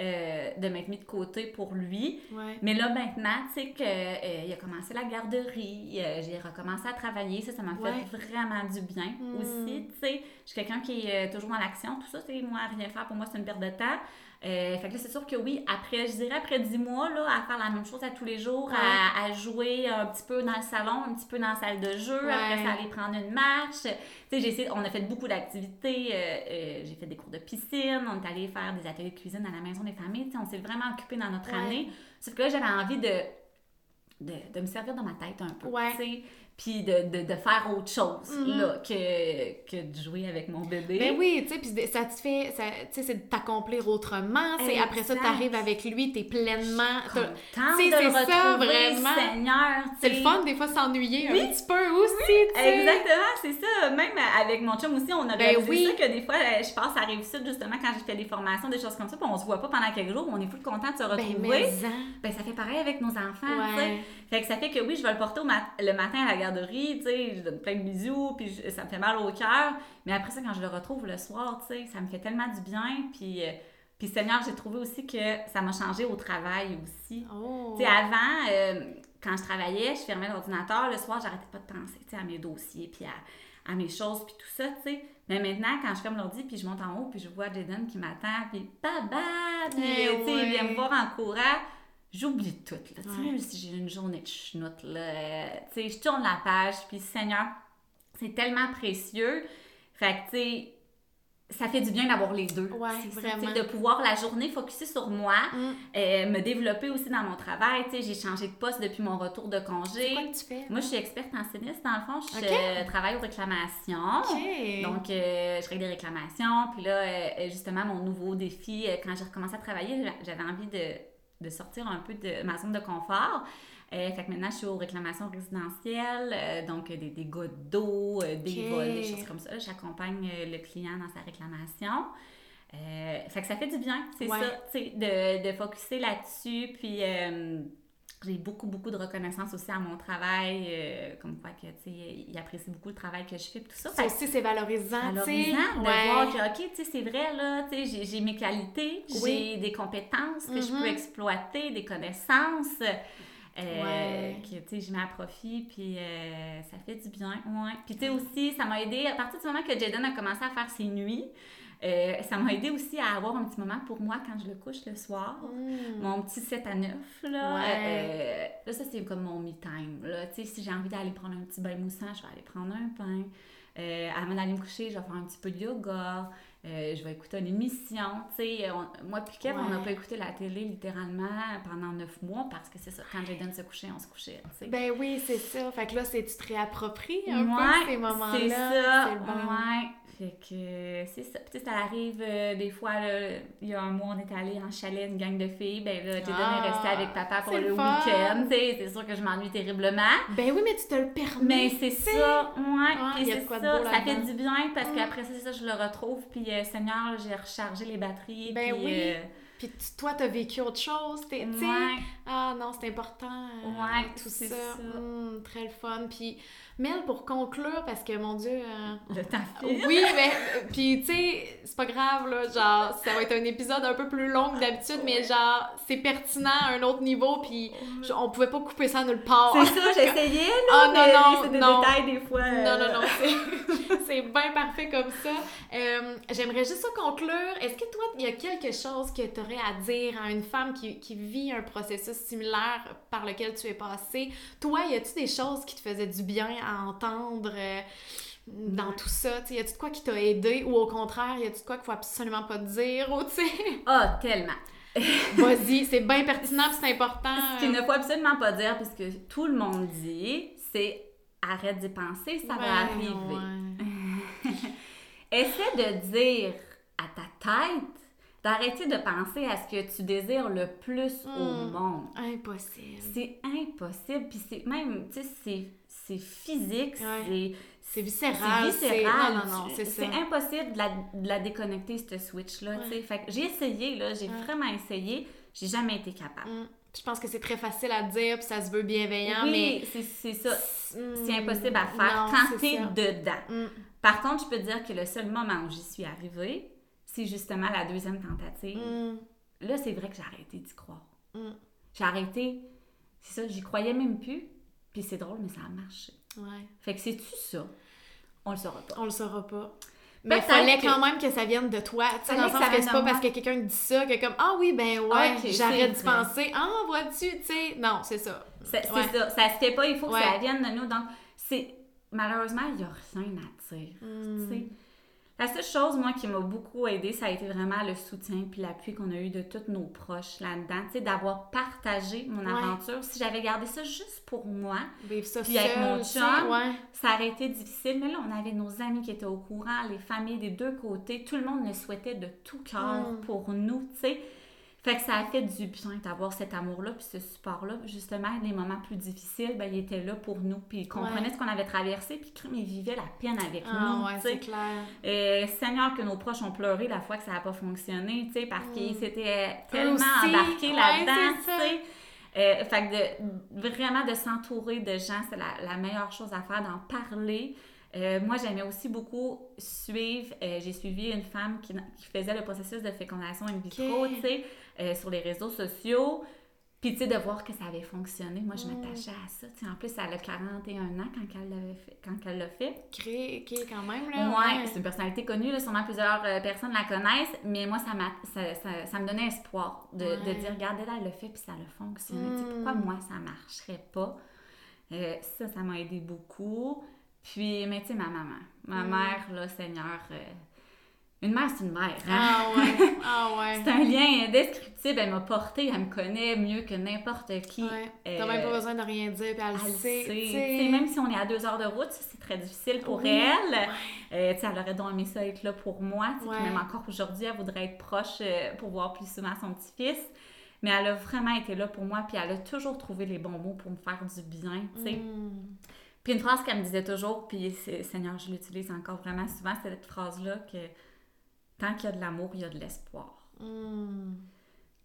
euh, de m'être mis de côté pour lui. Ouais. Mais là, maintenant, tu sais qu'il a commencé la garderie, euh, j'ai recommencé à travailler, ça, ça m'a Ouais. fait vraiment du bien aussi, tu sais. Je suis quelqu'un qui est euh, toujours dans l'action, tout ça, tu sais, moi, rien faire, pour moi, c'est une perte de temps. Euh, fait que là, c'est sûr que oui, après, je dirais après 10 mois, là, à faire la même chose à tous les jours, à, à jouer un petit peu dans le salon, un petit peu dans la salle de jeu, Ouais. après ça, aller prendre une marche. Tu sais, j'ai essayé, on a fait beaucoup d'activités, euh, euh, j'ai fait des cours de piscine, on est allé faire des ateliers de cuisine à la maison des familles, tu sais, on s'est vraiment occupé dans notre Ouais. année. Sauf que là, j'avais envie de, de, de me servir dans ma tête un peu, Ouais. tu sais, puis de, de, de faire autre chose, Mhm. là, que, que de jouer avec mon bébé. Ben oui, tu sais, puis ça te fait, ça- tu sais, c'est de t'accomplir autrement. C'est après ça, Exact. t'arrives avec lui, t'es pleinement. Tu sais, c'est ça, vraiment. Seigneur, tu C'est le fun des fois s'ennuyer Oui. un petit peu aussi, tu. Exactement, c'est ça. Même avec mon chum aussi, on a Ben réalisé oui. ça que des fois, euh, je passe à Réussite justement quand j'ai fait des formations, des choses comme ça, puis on se voit pas pendant quelques jours, on est fou content de se Ben, retrouver. Ben, ça fait pareil avec nos enfants, tu. Ouais. Fait que ça fait que oui, je vais le porter au mat- le matin à la garderie, tu sais, je donne plein de bisous, puis je- ça me fait mal au cœur. Mais après ça, quand je le retrouve le soir, tu sais, ça me fait tellement du bien. Puis, euh, puis Seigneur, j'ai trouvé aussi que ça m'a changé au travail aussi. Oh. Tu sais, avant, euh, quand je travaillais, je fermais l'ordinateur, le soir, j'arrêtais pas de penser, tu sais, à mes dossiers, puis à, à mes choses, puis tout ça, tu sais. Mais maintenant, quand je ferme l'ordi, puis je monte en haut, puis je vois Jaden qui m'attend, puis baba, puis tu sais, il vient me voir en courant. J'oublie tout, là. Ouais. même si j'ai une journée de chenoute, là, je tourne la page, puis Seigneur, c'est tellement précieux. Fait que, tu sais, ça fait du bien d'avoir les deux. Ouais, vraiment. de pouvoir la journée focuser sur moi, Mm. euh, me développer aussi dans mon travail. Tu sais, j'ai changé de poste depuis mon retour de congé. quoi que tu fais? Moi, je suis experte en sinistre, dans le fond. Je euh, travaille aux réclamations. Donc, euh, je règle des réclamations. Puis là, euh, justement, mon nouveau défi, quand j'ai recommencé à travailler, j'a- j'avais envie de, de sortir un peu de ma zone de confort. Euh, fait que maintenant, je suis aux réclamations résidentielles, euh, donc euh, des dégâts d'eau, euh, des vols, des choses comme ça. J'accompagne le client dans sa réclamation. Fait que ça fait du bien, c'est Ouais. ça, de, de focuser là-dessus. Puis j'ai beaucoup, beaucoup de reconnaissance aussi à mon travail, euh, comme quoi que, tu sais, il apprécie beaucoup le travail que je fais, tout ça. Ça aussi, c'est valorisant, tu sais. valorisant de Ouais. voir que, OK, tu sais, c'est vrai, là, tu sais, j'ai- mes qualités, Oui. j'ai des compétences que je peux exploiter, des connaissances, euh, Ouais. que, tu sais, je mets à profit, puis euh, ça fait du bien, ouais. Puis, tu sais, aussi, ça m'a aidé, à partir du moment que Jaden a commencé à faire ses nuits, euh, ça m'a aidé aussi à avoir un petit moment pour moi quand je le couche le soir. Mm. Mon petit 7 à 9, là. Ouais. Euh, là, ça, c'est comme mon me-time. Là. Tu sais, si j'ai envie d'aller prendre un petit bain moussant, je vais aller prendre un pain. Euh, avant d'aller me coucher, je vais faire un petit peu de yoga. Je vais écouter une émission. Tu sais, moi puis Kev, on n'a Ouais. pas écouté la télé littéralement pendant 9 mois parce que c'est ça, quand Jaden se couchait, on se couchait. Ben oui, c'est ça. Fait que là, c'est tu te réappropries un Ouais, peu ces moments-là? C'est ça, C'est bon. ouais. Fait que c'est ça. Puis ça arrive euh, des fois, là, il y a un mois, on est allé en chalet, une gang de filles. Ben là, Jaden Ah, est resté avec papa pour le week-end. Tu sais, c'est sûr que je m'ennuie terriblement. Ben oui, mais tu te le permets. Mais c'est ça, ouais. Ah, c'est ça, ça fait du bien parce Mm. qu'après ça, c'est ça, je le retrouve. Puis euh, Seigneur, j'ai rechargé les batteries. Ben puis, oui. euh, puis toi, t'as vécu autre chose, t'es, tu sais, Ouais. ah non, c'est important, Ouais, tout c'est ça, ça. Hum, très le fun, puis Mel, pour conclure, parce que, mon Dieu, euh, Le temps file. oui, mais, euh, puis tu sais, c'est pas grave, là, genre, ça va être un épisode un peu plus long que d'habitude, mais genre, c'est pertinent à un autre niveau, puis on pouvait pas couper ça nulle part. C'est ça, j'essayais, là, Ah, non, non, c'est des non. détails des fois. euh, Non, non, non, c'est- bien parfait comme ça. Euh, J'aimerais juste ça conclure. Est-ce que toi, il y a quelque chose que tu aurais à dire à une femme qui, qui vit un processus similaire par lequel tu es passé? Toi, y a-tu des choses qui te faisaient du bien à entendre euh, dans tout ça? T'sais, y a-tu de quoi qui t'a aidé? Ou au contraire, y a-tu de quoi qu'il faut absolument pas te dire? Ou, Ah, tellement. vas-y, c'est bien pertinent puis c'est important. Ce qu'il ne faut absolument pas dire, puisque tout le monde dit, c'est arrête d'y penser, ça va arriver. ouais. Essaie de dire à ta tête d'arrêter de penser à ce que tu désires le plus au Mm. monde. Impossible. C'est impossible, puis c'est même, tu sais, c'est- c'est physique, Ouais. c'est C'est viscéral. c'est viscéral. Non, non, c'est impossible de la, de la déconnecter, cette switch-là. Fait que j'ai essayé, là, j'ai Ouais. vraiment essayé, j'ai jamais été capable. Mm. Je pense que c'est très facile à dire, puis ça se veut bienveillant, oui, mais c'est c'est ça. Mm, C'est impossible à faire non, quand t'es dedans. Mm. Par contre, je peux te dire que le seul moment où j'y suis arrivée, c'est justement la deuxième tentative. Mm. Là, c'est vrai que j'ai arrêté d'y croire. Mm. J'ai arrêté, c'est ça, j'y croyais même plus. Puis c'est drôle, mais ça a marché. Ouais. Fait que c'est-tu ça? On le saura pas. On le saura pas. Mais il fallait que- quand même que ça vienne de toi. Tu sais, dans le sens que c'est pas parce que quelqu'un dit ça que comme Ah oui, ben ouais, Ok, j'arrête d'y penser. Ah, vois-tu, tu sais? Non, c'est ça. C'est Ouais. ça. Ça se fait pas, il faut Ouais. que ça vienne de nous. Donc, c'est. Malheureusement, il n'y a rien à dire. Mm. tu sais? La seule chose, moi, qui m'a beaucoup aidée, ça a été vraiment le soutien puis l'appui qu'on a eu de tous nos proches là-dedans. Tu sais, d'avoir partagé mon Ouais. aventure. Si j'avais gardé ça juste pour moi, Vivre ça Puis avec mon chum, ouais. ça aurait été difficile. Mais là, on avait nos amis qui étaient au courant, les familles des deux côtés. Tout le monde le souhaitait de tout cœur Mm. pour nous, tu sais. Fait que ça a fait du bien d'avoir cet amour-là, puis ce support-là. Justement, les moments plus difficiles, ben, il était là pour nous, puis il comprenait Ouais. ce qu'on avait traversé, puis il vivait la peine avec Ah nous, ouais, c'est clair. Euh, Seigneur, que nos proches ont pleuré la fois que ça n'a pas fonctionné, tu sais, parce qu'ils s'étaient tellement Mm. aussi, embarqués ouais, là-dedans, tu sais. Euh, fait que de, vraiment de s'entourer de gens, c'est la, la meilleure chose à faire, d'en parler. Euh, moi, j'aimais aussi beaucoup suivre, euh, j'ai suivi une femme qui, qui faisait le processus de fécondation in vitro, tu sais, euh, sur les réseaux sociaux. Puis, tu sais, de voir que ça avait fonctionné, moi, je m'attachais à ça. En plus, elle a 41 ans quand elle l'avait fait. Quand elle l'a fait. Créer, ok, quand même, là. Ouais, c'est une personnalité connue, là, sûrement plusieurs euh, personnes la connaissent, mais moi, ça, m'a, ça, ça, ça me donnait espoir de, de dire, regarde, elle, elle l'a fait, puis ça a fonctionné. Mm. pourquoi moi, ça marcherait pas? Euh, ça, ça m'a aidé beaucoup. Puis, mais tu sais, ma maman, ma Mm. mère, là, Seigneur, euh, une mère, c'est une mère. hein? Ah ouais, ah ouais. C'est un lien indescriptible. Elle m'a portée, elle me connaît mieux que n'importe qui. Ouais. Euh, T'as même pas besoin de rien dire, puis elle, elle le sait. même si on est à deux heures de route, c'est très difficile pour Oui. elle. Euh, elle aurait donc aimé ça être là pour moi. Ouais. Même encore aujourd'hui, elle voudrait être proche euh, pour voir plus souvent son petit-fils. Mais elle a vraiment été là pour moi, puis elle a toujours trouvé les bons mots pour me faire du bien. tu sais. Mm. Puis une phrase qu'elle me disait toujours, puis Seigneur, je l'utilise encore vraiment souvent, c'est cette phrase-là que tant qu'il y a de l'amour, il y a de l'espoir. Mm.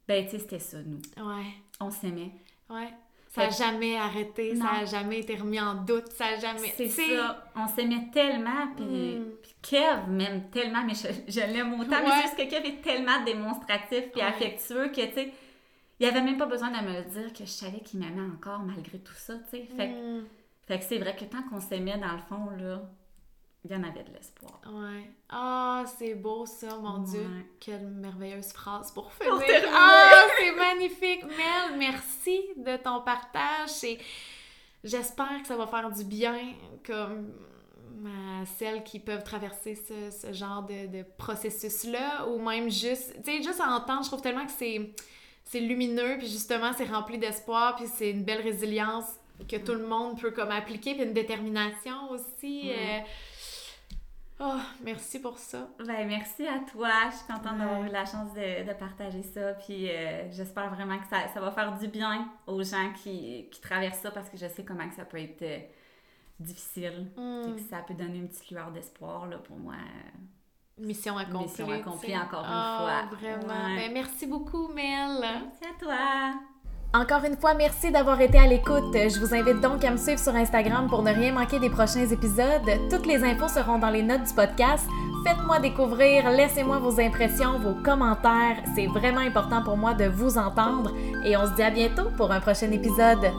Ben, tu sais, c'était ça, nous. Ouais, On s'aimait. ouais. Ça n'a jamais arrêté, ça n'a jamais été remis en doute, ça n'a jamais. C'est ça. On s'aimait tellement, puis, Mm. puis Kev m'aime tellement, mais je, je l'aime autant. Mais c'est juste que Kev est tellement démonstratif puis Ouais. affectueux que, tu sais, il avait même pas besoin de me le dire que je savais qu'il m'aimait encore malgré tout ça, tu sais. Fait, que- Mm. fait que c'est vrai que tant qu'on s'aimait, dans le fond, là, il y en avait de l'espoir. Ouais. Ah, c'est beau ça, mon Dieu. Quelle merveilleuse phrase pour finir. Ah, c'est magnifique. Mel, merci de ton partage. Et j'espère que ça va faire du bien comme à celles qui peuvent traverser ce, ce genre de, de processus-là ou même juste, tu sais, juste à entendre, je trouve tellement que c'est c'est lumineux, puis justement, c'est rempli d'espoir, puis c'est une belle résilience que tout le monde peut comme appliquer, puis une détermination aussi. Ouais. euh, Oh, merci pour ça. Ben, merci à toi. Je suis contente d'avoir eu la chance de, de partager ça. Puis euh, j'espère vraiment que ça, ça va faire du bien aux gens qui, qui traversent ça parce que je sais comment que ça peut être euh, difficile. Mm. Fait que ça peut donner une petite lueur d'espoir, là, pour moi. mission accomplie. Mission accomplie encore une Ah, fois. Vraiment. Ouais. Ben, merci beaucoup, Mel. Merci à toi. Encore une fois, merci d'avoir été à l'écoute. Je vous invite donc à me suivre sur Instagram pour ne rien manquer des prochains épisodes. Toutes les infos seront dans les notes du podcast. Faites-moi découvrir, laissez-moi vos impressions, vos commentaires. C'est vraiment important pour moi de vous entendre et on se dit à bientôt pour un prochain épisode.